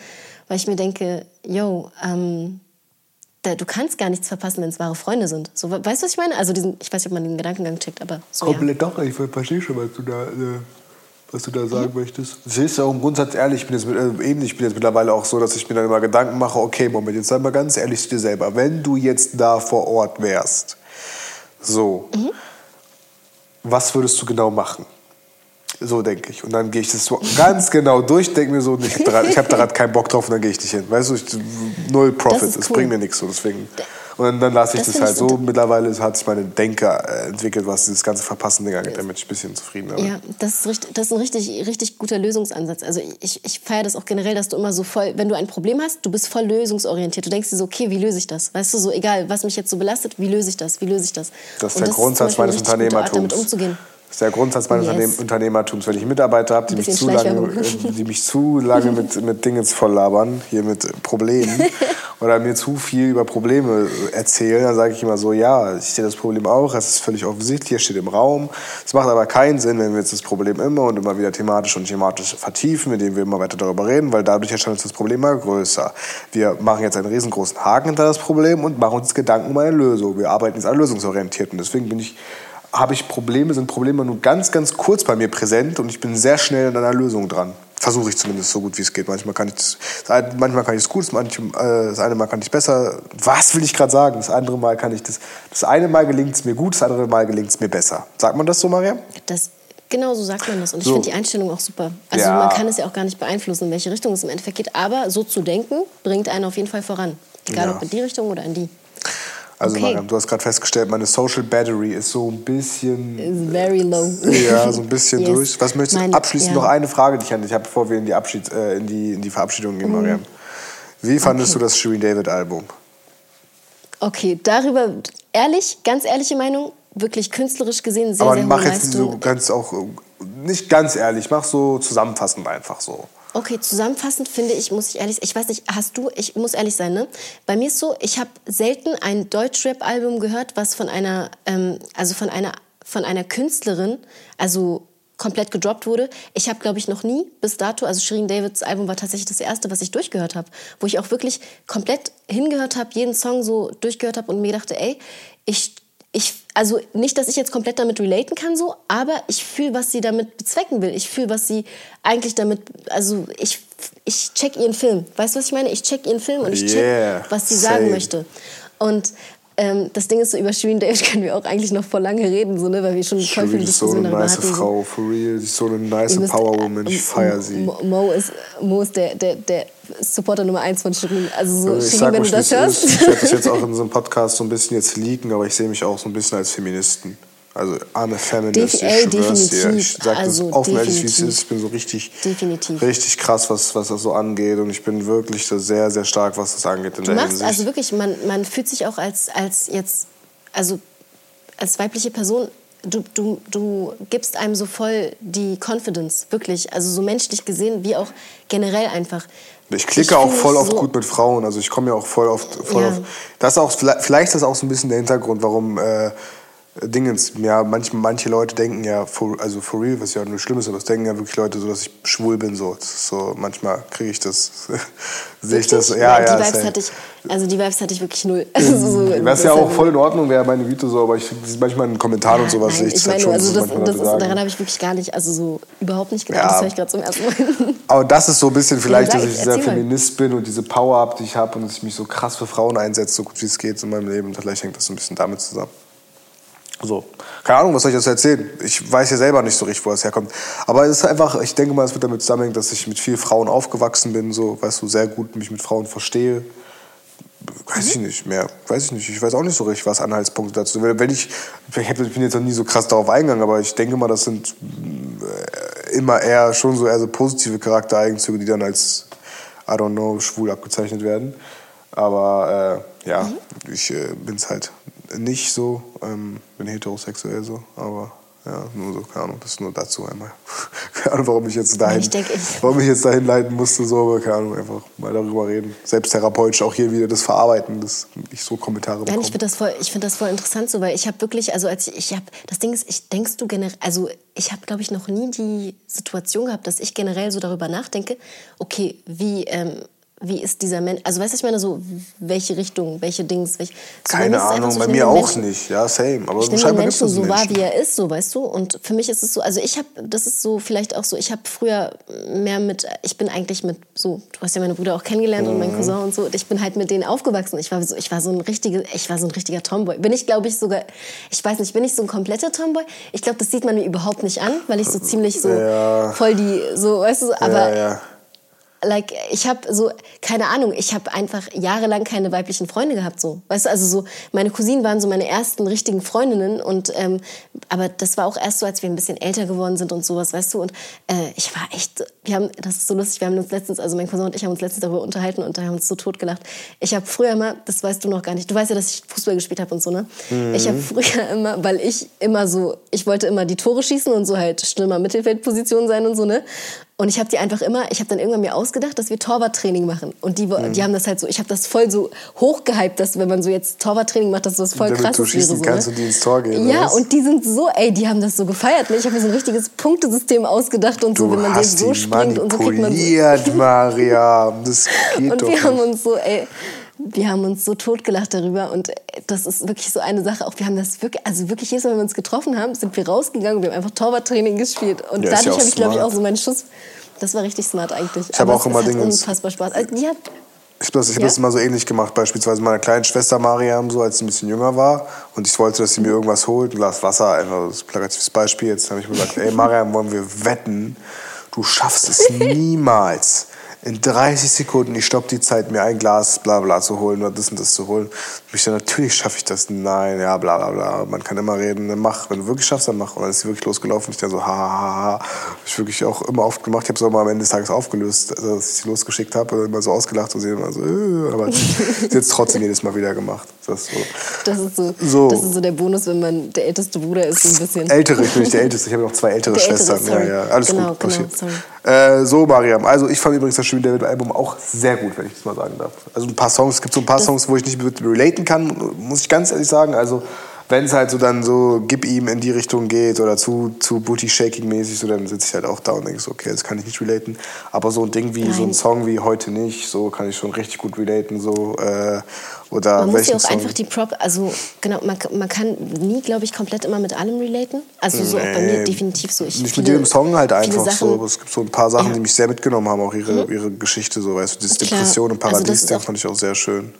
weil ich mir denke, yo, ähm, da, du kannst gar nichts verpassen, wenn es wahre Freunde sind. So, weißt du, was ich meine? Also diesen, ich weiß nicht, ob man den Gedankengang checkt, aber so, Komplett ja. doch, ich verstehe schon, was du da... Äh was du da sagen mhm. möchtest. Ich es ja auch im Grundsatz ehrlich, ich bin jetzt äh, ähnlich, ich bin jetzt mittlerweile auch so, dass ich mir dann immer Gedanken mache, okay, Moment, jetzt sei mal ganz ehrlich zu dir selber, wenn du jetzt da vor Ort wärst, so, mhm. was würdest du genau machen? So denke ich. Und dann gehe ich das so ganz genau durch, denke mir so, ich habe da gerade keinen Bock drauf und dann gehe ich nicht hin. Weißt du, ich, null Profit, es cool. bringt mir nichts so, deswegen. Und dann, lasse ich das, das halt so. Mittlerweile hat sich meine Denke äh, entwickelt, was dieses ganze Verpassen-Ding angeht, damit ich ein bisschen zufrieden bin. Ja, das ist, richtig, das ist ein richtig, richtig guter Lösungsansatz. Also ich, ich feiere das auch generell, dass du immer so voll, wenn du ein Problem hast, du bist voll lösungsorientiert. Du denkst dir so, okay, wie löse ich das? Weißt du, so egal, was mich jetzt so belastet, wie löse ich das? Wie löse ich das? Das ist der Grundsatz meines Unternehmertums. damit umzugehen. Das ist der Grundsatz meines yes. Unternehmertums. Wenn ich Mitarbeiter habe, die, mich zu lange, die mich zu lange mit, mit Dingen voll labern, hier mit Problemen, oder mir zu viel über Probleme erzählen, dann sage ich immer so, ja, ich sehe das Problem auch, es ist völlig offensichtlich, es steht im Raum. Es macht aber keinen Sinn, wenn wir jetzt das Problem immer und immer wieder thematisch und thematisch vertiefen, indem wir immer weiter darüber reden, weil dadurch erscheint uns das Problem immer größer. Wir machen jetzt einen riesengroßen Haken hinter das Problem und machen uns Gedanken um eine Lösung. Wir arbeiten jetzt alle lösungsorientiert und deswegen bin ich habe ich Probleme, sind Probleme nur ganz, ganz kurz bei mir präsent und ich bin sehr schnell an einer Lösung dran. Versuche ich zumindest so gut wie es geht. Manchmal kann ich es manchmal kann ich es gut, das, äh, das eine Mal kann ich besser. Was will ich gerade sagen? Das andere Mal kann ich das. Das eine Mal gelingt es mir gut, das andere Mal gelingt es mir besser. Sagt man das so, Maria? Das Genau so sagt man das. Und ich so. finde die Einstellung auch super. Also ja. man kann es ja auch gar nicht beeinflussen, in welche Richtung es im Endeffekt geht. Aber so zu denken, bringt einen auf jeden Fall voran. Egal ja. ob in die Richtung oder in die. Also okay. Mariam, du hast gerade festgestellt, meine Social Battery ist so ein bisschen... Is very low. Ja, so ein bisschen yes. durch. Was möchtest du abschließend ja. noch eine Frage, die ich an dich habe, bevor wir in die, Abschied, äh, in die, in die Verabschiedung gehen, mhm. Mariam. Wie fandest okay. du das Shirin David Album? Okay, darüber, ehrlich, ganz ehrliche Meinung, wirklich künstlerisch gesehen sehr, Aber sehr mach jetzt so ganz auch, nicht ganz ehrlich, mach so zusammenfassend einfach so. Okay, zusammenfassend finde ich, muss ich ehrlich, ich weiß nicht, hast du, ich muss ehrlich sein, ne? Bei mir ist so, ich habe selten ein Deutschrap-Album gehört, was von einer, ähm, also von einer, von einer Künstlerin, also komplett gedroppt wurde. Ich habe, glaube ich, noch nie bis dato, also Shirin Davids Album war tatsächlich das erste, was ich durchgehört habe, wo ich auch wirklich komplett hingehört habe, jeden Song so durchgehört habe und mir dachte, ey, ich ich, also nicht, dass ich jetzt komplett damit relaten kann, so, aber ich fühle, was sie damit bezwecken will. Ich fühle, was sie eigentlich damit, also ich, ich check ihren Film. Weißt du, was ich meine? Ich check ihren Film und ich yeah, check, was sie same. sagen möchte. Und ähm, das Ding ist so, über Shirin David können wir auch eigentlich noch vor lange reden, so, ne, weil wir schon voll viel Diskussionen darüber hatten. ist so eine nice Frau, for real. Sie ist so eine nice Powerwoman, ich feiere sie. Mo ist, Mo ist der, der, der Supporter Nummer eins von Shirin. Also so, ich Shirin, wenn du das hörst. Ist. Ich werde das jetzt auch in so einem Podcast so ein bisschen jetzt leaken, aber ich sehe mich auch so ein bisschen als Feministen. Also I'm a feminist, Defi ich schwör's dir. Ich sage also, das offen ehrlich, wie es ist. Ich bin so richtig, definitiv. richtig krass, was, was das so angeht. Und ich bin wirklich sehr, sehr stark, was das angeht. In du der machst Hinsicht. also wirklich, man, man fühlt sich auch als, als jetzt, also als weibliche Person du, du, du gibst einem so voll die Confidence, wirklich. Also so menschlich gesehen, wie auch generell einfach. Ich klicke ich auch voll oft so gut mit Frauen. Also ich komme ja auch voll oft voll ja. auf. Das auch, vielleicht ist das auch so ein bisschen der Hintergrund, warum äh, Dingens, ja, manch, manche Leute denken ja, for, also for real, was ja nur schlimm ist, aber es denken ja wirklich Leute so, dass ich schwul bin. So, so manchmal kriege ich das, sehe ich das. Ja, ja, die Vibes hatte ich, also die Vibes hatte ich wirklich null. Also so, das ist ja auch voll in Ordnung, wäre meine Güte so, aber ich manchmal in Kommentaren ja, und sowas sehe ich das halt schon. Also das, das ist, daran habe ich wirklich gar nicht, also so überhaupt nicht gedacht, ja, das höre ich gerade zum ersten Mal. Aber das ist so ein bisschen vielleicht, dass ich dieser Feminist bin und diese Power habe, die ich habe und dass ich mich so krass für Frauen einsetze, so gut wie es geht in meinem Leben. Vielleicht hängt das so ein bisschen damit zusammen. So, keine Ahnung, was soll ich dazu erzählen? Ich weiß ja selber nicht so richtig, wo es herkommt. Aber es ist einfach, ich denke mal, es wird damit zusammenhängen, dass ich mit vielen Frauen aufgewachsen bin, so, weißt du, sehr gut mich mit Frauen verstehe. Weiß mhm. ich nicht mehr, weiß ich nicht. Ich weiß auch nicht so richtig, was Anhaltspunkte dazu sind. Wenn ich, ich bin jetzt noch nie so krass darauf eingegangen, aber ich denke mal, das sind immer eher schon so eher so positive Charaktereigenzüge, die dann als, I don't know, schwul abgezeichnet werden. Aber äh, ja, mhm. ich äh, bin es halt nicht so, ähm, bin heterosexuell so, aber ja, nur so, keine Ahnung, das ist nur dazu einmal. keine Ahnung, warum ich jetzt dahin, ich denke, ich warum ich jetzt dahin leiten musste, so, aber keine Ahnung, einfach mal darüber reden. Selbsttherapeutisch auch hier wieder das Verarbeiten, dass ich so Kommentare bekomme. Nein, ich finde das, voll, find das voll interessant so, weil ich habe wirklich, also als ich, ich habe, das Ding ist, ich denkst du generell, also ich habe, glaube ich, noch nie die Situation gehabt, dass ich generell so darüber nachdenke, okay, wie, ähm, wie ist dieser Mensch, also weißt du, ich meine so, welche Richtung, welche Dings, welche, so Keine Ahnung, so, bei mir auch Menschen, nicht, ja, same, aber ich nehme den Menschen so wahr, wie er ist, so, weißt du, und für mich ist es so, also ich habe, das ist so vielleicht auch so, ich habe früher mehr mit, ich bin eigentlich mit so, du hast ja meine Brüder auch kennengelernt mhm. und meinen Cousin und so, und ich bin halt mit denen aufgewachsen, ich war so, ich war so ein richtiger, ich war so ein richtiger Tomboy, bin ich glaube ich sogar, ich weiß nicht, bin ich so ein kompletter Tomboy, ich glaube, das sieht man mir überhaupt nicht an, weil ich so ziemlich so ja. voll die, so, weißt du, aber... Ja, ja like ich habe so keine Ahnung, ich habe einfach jahrelang keine weiblichen Freunde gehabt so. Weißt du, also so meine Cousinen waren so meine ersten richtigen Freundinnen und ähm, aber das war auch erst so, als wir ein bisschen älter geworden sind und sowas, weißt du und äh, ich war echt wir haben das ist so lustig, wir haben uns letztens also mein Cousin und ich haben uns letztens darüber unterhalten und da haben uns so totgelacht. Ich habe früher immer, das weißt du noch gar nicht. Du weißt ja, dass ich Fußball gespielt habe und so, ne? Mhm. Ich habe früher immer, weil ich immer so, ich wollte immer die Tore schießen und so halt schlimmer Mittelfeldposition sein und so, ne? Und ich habe die einfach immer, ich habe dann irgendwann mir ausgedacht, dass wir Torwarttraining machen. Und die, mhm. die haben das halt so, ich habe das voll so hochgehypt, dass wenn man so jetzt Torwarttraining macht, dass das voll krass ist. wäre. So, kannst ne? du die ins Tor gehen. Ja, und die sind so, ey, die haben das so gefeiert. Ne? Ich habe mir so ein richtiges Punktesystem ausgedacht und du so, wenn man den so springt und so kriegt man so. Maria, das geht Und doch wir haben uns so, ey, wir haben uns so totgelacht darüber und das ist wirklich so eine Sache. Auch wir haben das wirklich, also wirklich jedes Mal, wenn wir uns getroffen haben, sind wir rausgegangen und wir haben einfach Torwarttraining gespielt. Und ja, dadurch ja habe ich, glaube ich, auch so meinen Schuss. Das war richtig smart eigentlich. Ich habe auch immer Dinge. Unfassbar Spaß. Also, ja, ich habe das, hab ja? das immer so ähnlich gemacht, beispielsweise meiner kleinen Schwester Mariam, so, als sie ein bisschen jünger war. Und ich wollte, dass sie mir irgendwas holt, ein Glas Wasser, einfach das plakatives Beispiel. Jetzt habe ich mir gesagt, ey Mariam, wollen wir wetten? Du schaffst es niemals in 30 Sekunden, ich stopp die Zeit, mir ein Glas bla bla zu holen oder das und das zu holen. Und ich dann, natürlich schaffe ich das. Nein, ja, bla bla bla. Man kann immer reden, dann mach. Wenn du wirklich schaffst, dann mach. Und dann ist sie wirklich losgelaufen. Ich dann so, ha, ha, ha. Ich wirklich auch immer oft gemacht. Ich habe es auch mal am Ende des Tages aufgelöst, also, als ich sie losgeschickt habe. Immer so ausgelacht und sie immer so, äh, aber sie hat es trotzdem jedes Mal wieder gemacht. Das ist so. Das ist so, so. Das ist so der Bonus, wenn man der älteste Bruder ist, so ein bisschen. Ältere, ich bin nicht der Älteste. Ich habe noch zwei ältere der Schwestern. Ältere, ja, ja, alles genau, gut. Genau, sorry. Äh, so, Mariam. Also ich fand übrigens das Schweden David Album auch sehr gut, wenn ich das mal sagen darf. Also ein paar Songs, es gibt so ein paar Songs, wo ich nicht mit relaten kann, muss ich ganz ehrlich sagen. Also wenn es halt so dann so gib ihm in die Richtung geht oder zu, zu Booty-Shaking-mäßig, so, dann sitze ich halt auch da und denke so, okay, das kann ich nicht relaten. Aber so ein Ding wie, Nein. so ein Song wie Heute nicht, so kann ich schon richtig gut relaten. So, äh, oder man muss ja auch Song? einfach die Prop, also genau, man, man kann nie, glaube ich, komplett immer mit allem relaten. Also so nee, auch bei mir definitiv so. Ich nicht viele, mit jedem Song halt einfach Sachen, so. Es gibt so ein paar Sachen, ja. die mich sehr mitgenommen haben, auch ihre, mhm. ihre Geschichte, so weißt du, das Depression im Paradies, also den fand ich auch sehr schön.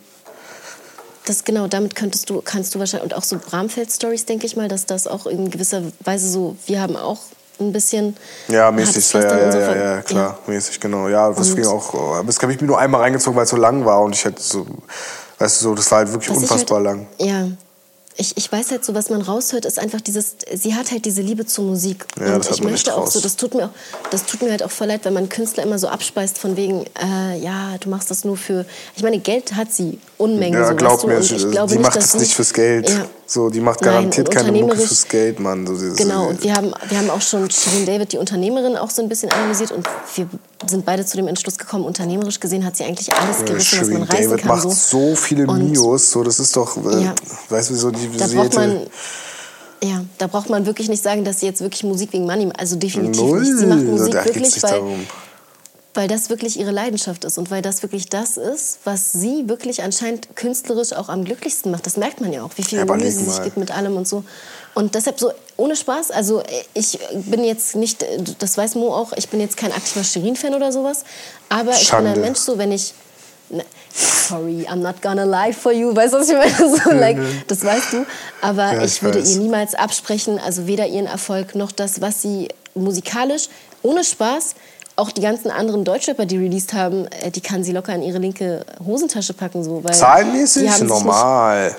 Das genau, damit könntest du, kannst du wahrscheinlich, und auch so Bramfeld-Stories, denke ich mal, dass das auch in gewisser Weise so, wir haben auch ein bisschen. Ja, mäßig, ja, ja, ja, ja, klar, ja. mäßig, genau. Ja, das ging auch, das habe ich mir nur einmal reingezogen, weil es so lang war und ich hätte so, weißt du, so, das war halt wirklich unfassbar halt, lang. Ja, ich, ich weiß halt so, was man raushört, ist einfach dieses, sie hat halt diese Liebe zur Musik. Ja, und ich möchte auch raus. so, das tut mir auch, das tut mir halt auch voll leid, wenn man Künstler immer so abspeist von wegen, äh, ja, du machst das nur für, ich meine, Geld hat sie, Unmengen. Ja, so, glaub mir, ich glaube die nicht, macht es nicht fürs Geld. Ja. So, die macht garantiert Nein, keine Mucke fürs Geld, Mann. So, genau, und wir haben, wir haben auch schon Shirin David, die Unternehmerin, auch so ein bisschen analysiert und wir sind beide zu dem Entschluss gekommen, unternehmerisch gesehen hat sie eigentlich alles gerissen, was man reißen David kann. macht so, so viele Mios, so, das ist doch, äh, ja. weißt du, so die da braucht man, ja, da braucht man wirklich nicht sagen, dass sie jetzt wirklich Musik wegen Money, also definitiv Null. nicht. Sie macht Musik wirklich, weil, darum weil das wirklich ihre Leidenschaft ist und weil das wirklich das ist, was sie wirklich anscheinend künstlerisch auch am glücklichsten macht. Das merkt man ja auch, wie viel Mühe sie sich gibt mit allem und so. Und deshalb so ohne Spaß, also ich bin jetzt nicht, das weiß Mo auch, ich bin jetzt kein aktiver Shirin-Fan oder sowas, aber ich bin ein Mensch so, wenn ich ne, sorry, I'm not gonna lie for you, weißt du, was ich meine? So, like, das weißt du. Aber ja, ich, ich würde ihr niemals absprechen, also weder ihren Erfolg noch das, was sie musikalisch, ohne Spaß, auch die ganzen anderen Deutschrapper, die released haben, äh, die kann sie locker in ihre linke Hosentasche packen. So, weil Zahlenmäßig normal.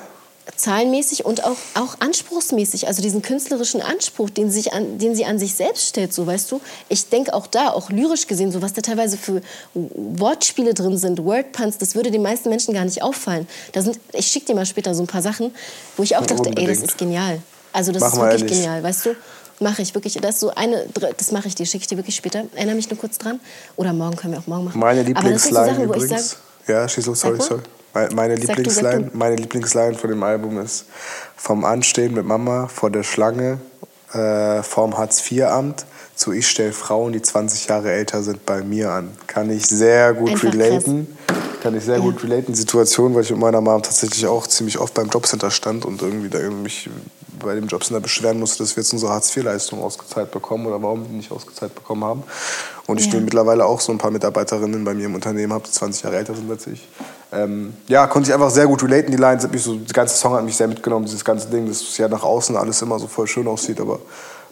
zahlenmäßig und auch, auch anspruchsmäßig, also diesen künstlerischen Anspruch, den, sich an, den sie an sich selbst stellt, so weißt du. Ich denke auch da, auch lyrisch gesehen, so was da teilweise für Wortspiele drin sind, Wordpuns, das würde den meisten Menschen gar nicht auffallen. Da sind, ich schicke dir mal später so ein paar Sachen, wo ich auch dachte, ey, das ist genial. Also das Mach ist wirklich ehrlich. genial, weißt du. Mache ich wirklich. Das so eine, das mache ich dir, schicke ich dir wirklich später. Erinnere mich nur kurz dran. Oder morgen können wir auch morgen machen. Meine Lieblingsline so übrigens. Sag, ja, schieß los, sorry, sorry. Meine Lieblingsline, meine Lieblingsline von dem Album ist vom Anstehen mit Mama vor der Schlange äh, vorm Hartz-IV-Amt zu Ich stelle Frauen, die 20 Jahre älter sind, bei mir an. Kann ich sehr gut Einfach relaten. Krass. Kann ich sehr ja. gut relaten. Situation, weil ich mit meiner Mom tatsächlich auch ziemlich oft beim Jobcenter stand und irgendwie da mich bei dem Jobcenter beschweren musste, dass wir jetzt unsere Hartz-IV-Leistung ausgezahlt bekommen oder warum die nicht ausgezahlt bekommen haben. Und ich ja. mittlerweile auch so ein paar Mitarbeiterinnen bei mir im Unternehmen habe, die 20 Jahre älter sind als ich. Ähm, ja, konnte ich einfach sehr gut relaten. Die Lines hat mich so, der ganze Song hat mich sehr mitgenommen, dieses ganze Ding, dass ja nach außen alles immer so voll schön aussieht, aber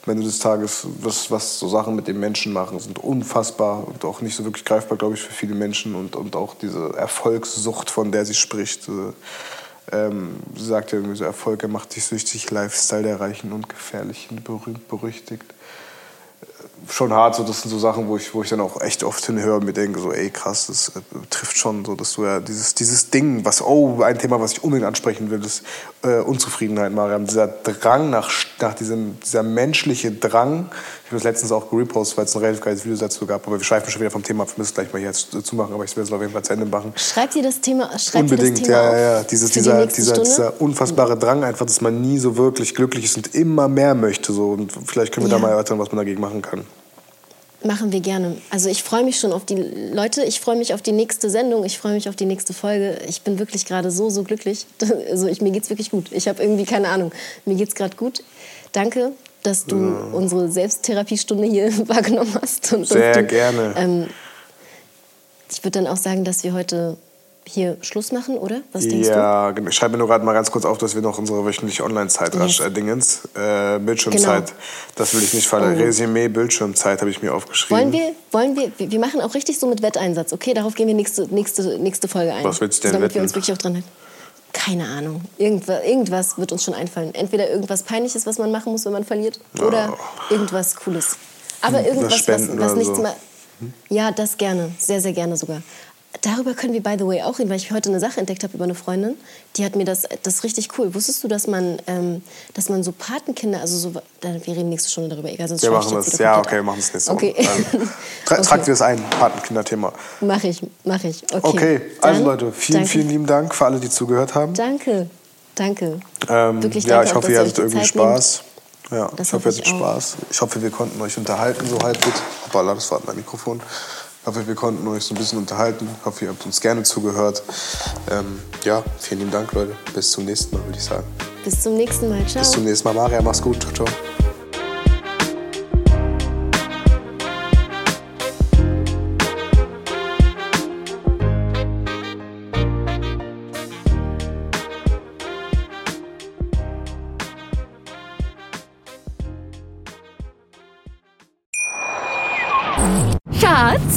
am Ende des Tages, was, was so Sachen mit den Menschen machen, sind unfassbar und auch nicht so wirklich greifbar, glaube ich, für viele Menschen und, und auch diese Erfolgssucht, von der sie spricht. Äh, ähm, sagt ja irgendwie so, Erfolg, er macht sich süchtig, Lifestyle der Reichen und Gefährlichen, berühmt, berüchtigt schon hart. So, das sind so Sachen, wo ich, wo ich dann auch echt oft hinhöre und mir denke, so, ey, krass, das äh, trifft schon so, dass du ja dieses, dieses Ding, was, oh, ein Thema, was ich unbedingt ansprechen will, ist äh, Unzufriedenheit, Mariam. Dieser Drang nach, nach diesem, dieser menschliche Drang. Ich habe das letztens auch gerepostet, weil es ein relativ geiles Video dazu gab, aber wir schweifen schon wieder vom Thema, wir müssen gleich mal hier zumachen, aber ich will es auf jeden Fall zu Ende machen. Schreibt ihr das Thema, schreibt Unbedingt, das Thema ja, ja, ja. Dieses, dieser, die dieser, dieser unfassbare Drang einfach, dass man nie so wirklich glücklich ist und immer mehr möchte. So. Und vielleicht können wir ja. da mal erörtern, was man dagegen machen kann. Machen wir gerne. Also ich freue mich schon auf die Leute, ich freue mich auf die nächste Sendung, ich freue mich auf die nächste Folge. Ich bin wirklich gerade so, so glücklich. Also ich, mir es wirklich gut. Ich habe irgendwie keine Ahnung. Mir geht es gerade gut. Danke, dass du ja. unsere Selbsttherapiestunde hier wahrgenommen hast. Sehr du, gerne. Ähm, ich würde dann auch sagen, dass wir heute hier Schluss machen, oder? Was denkst ja, du? Ja, ich schreibe mir nur gerade mal ganz kurz auf, dass wir noch unsere wöchentliche Online-Zeit yes. rasch äh, Dingens. Äh, Bildschirmzeit, genau. das will ich nicht verlieren. Oh. Resümee, Bildschirmzeit habe ich mir aufgeschrieben. Wollen wir, wollen wir, wir machen auch richtig so mit Wetteinsatz, okay? Darauf gehen wir nächste, nächste, nächste Folge ein. Was willst du denn damit wetten? wir uns wirklich auch dran halten. Keine Ahnung. Irgendwas, irgendwas wird uns schon einfallen. Entweder irgendwas Peinliches, was man machen muss, wenn man verliert, oder oh. irgendwas Cooles. Aber irgendwas, was, was nichts so. mehr. Ja, das gerne. Sehr, sehr gerne sogar darüber können wir, by the way, auch reden, weil ich heute eine Sache entdeckt habe über eine Freundin. Die hat mir das, das ist richtig cool. Wusstest du, dass man, ähm, dass man so Patenkinder, also so, wir reden nächste Stunde darüber, egal, sonst Wir machen das, ja, okay, wir machen es nächste okay. Ähm, tra okay. Tragt ihr das ein, Patenkinder-Thema. Mach ich, mach ich. Okay, okay also Leute, vielen, danke. vielen lieben Dank für alle, die zugehört haben. Danke, danke. Ähm, Wirklich danke. Ja, ich hoffe, ihr hattet irgendwie Zeit Spaß. Ja, das ich hoffe, ihr hattet Spaß. Ich hoffe, wir konnten euch unterhalten, so halbwegs. Hoppala, das war mein Mikrofon. Ich hoffe, wir konnten euch so ein bisschen unterhalten. Ich hoffe, ihr habt uns gerne zugehört. Ähm, ja, vielen lieben Dank, Leute. Bis zum nächsten Mal, würde ich sagen. Bis zum nächsten Mal. Ciao. Bis zum nächsten Mal, Maria. Mach's gut. Ciao, ciao.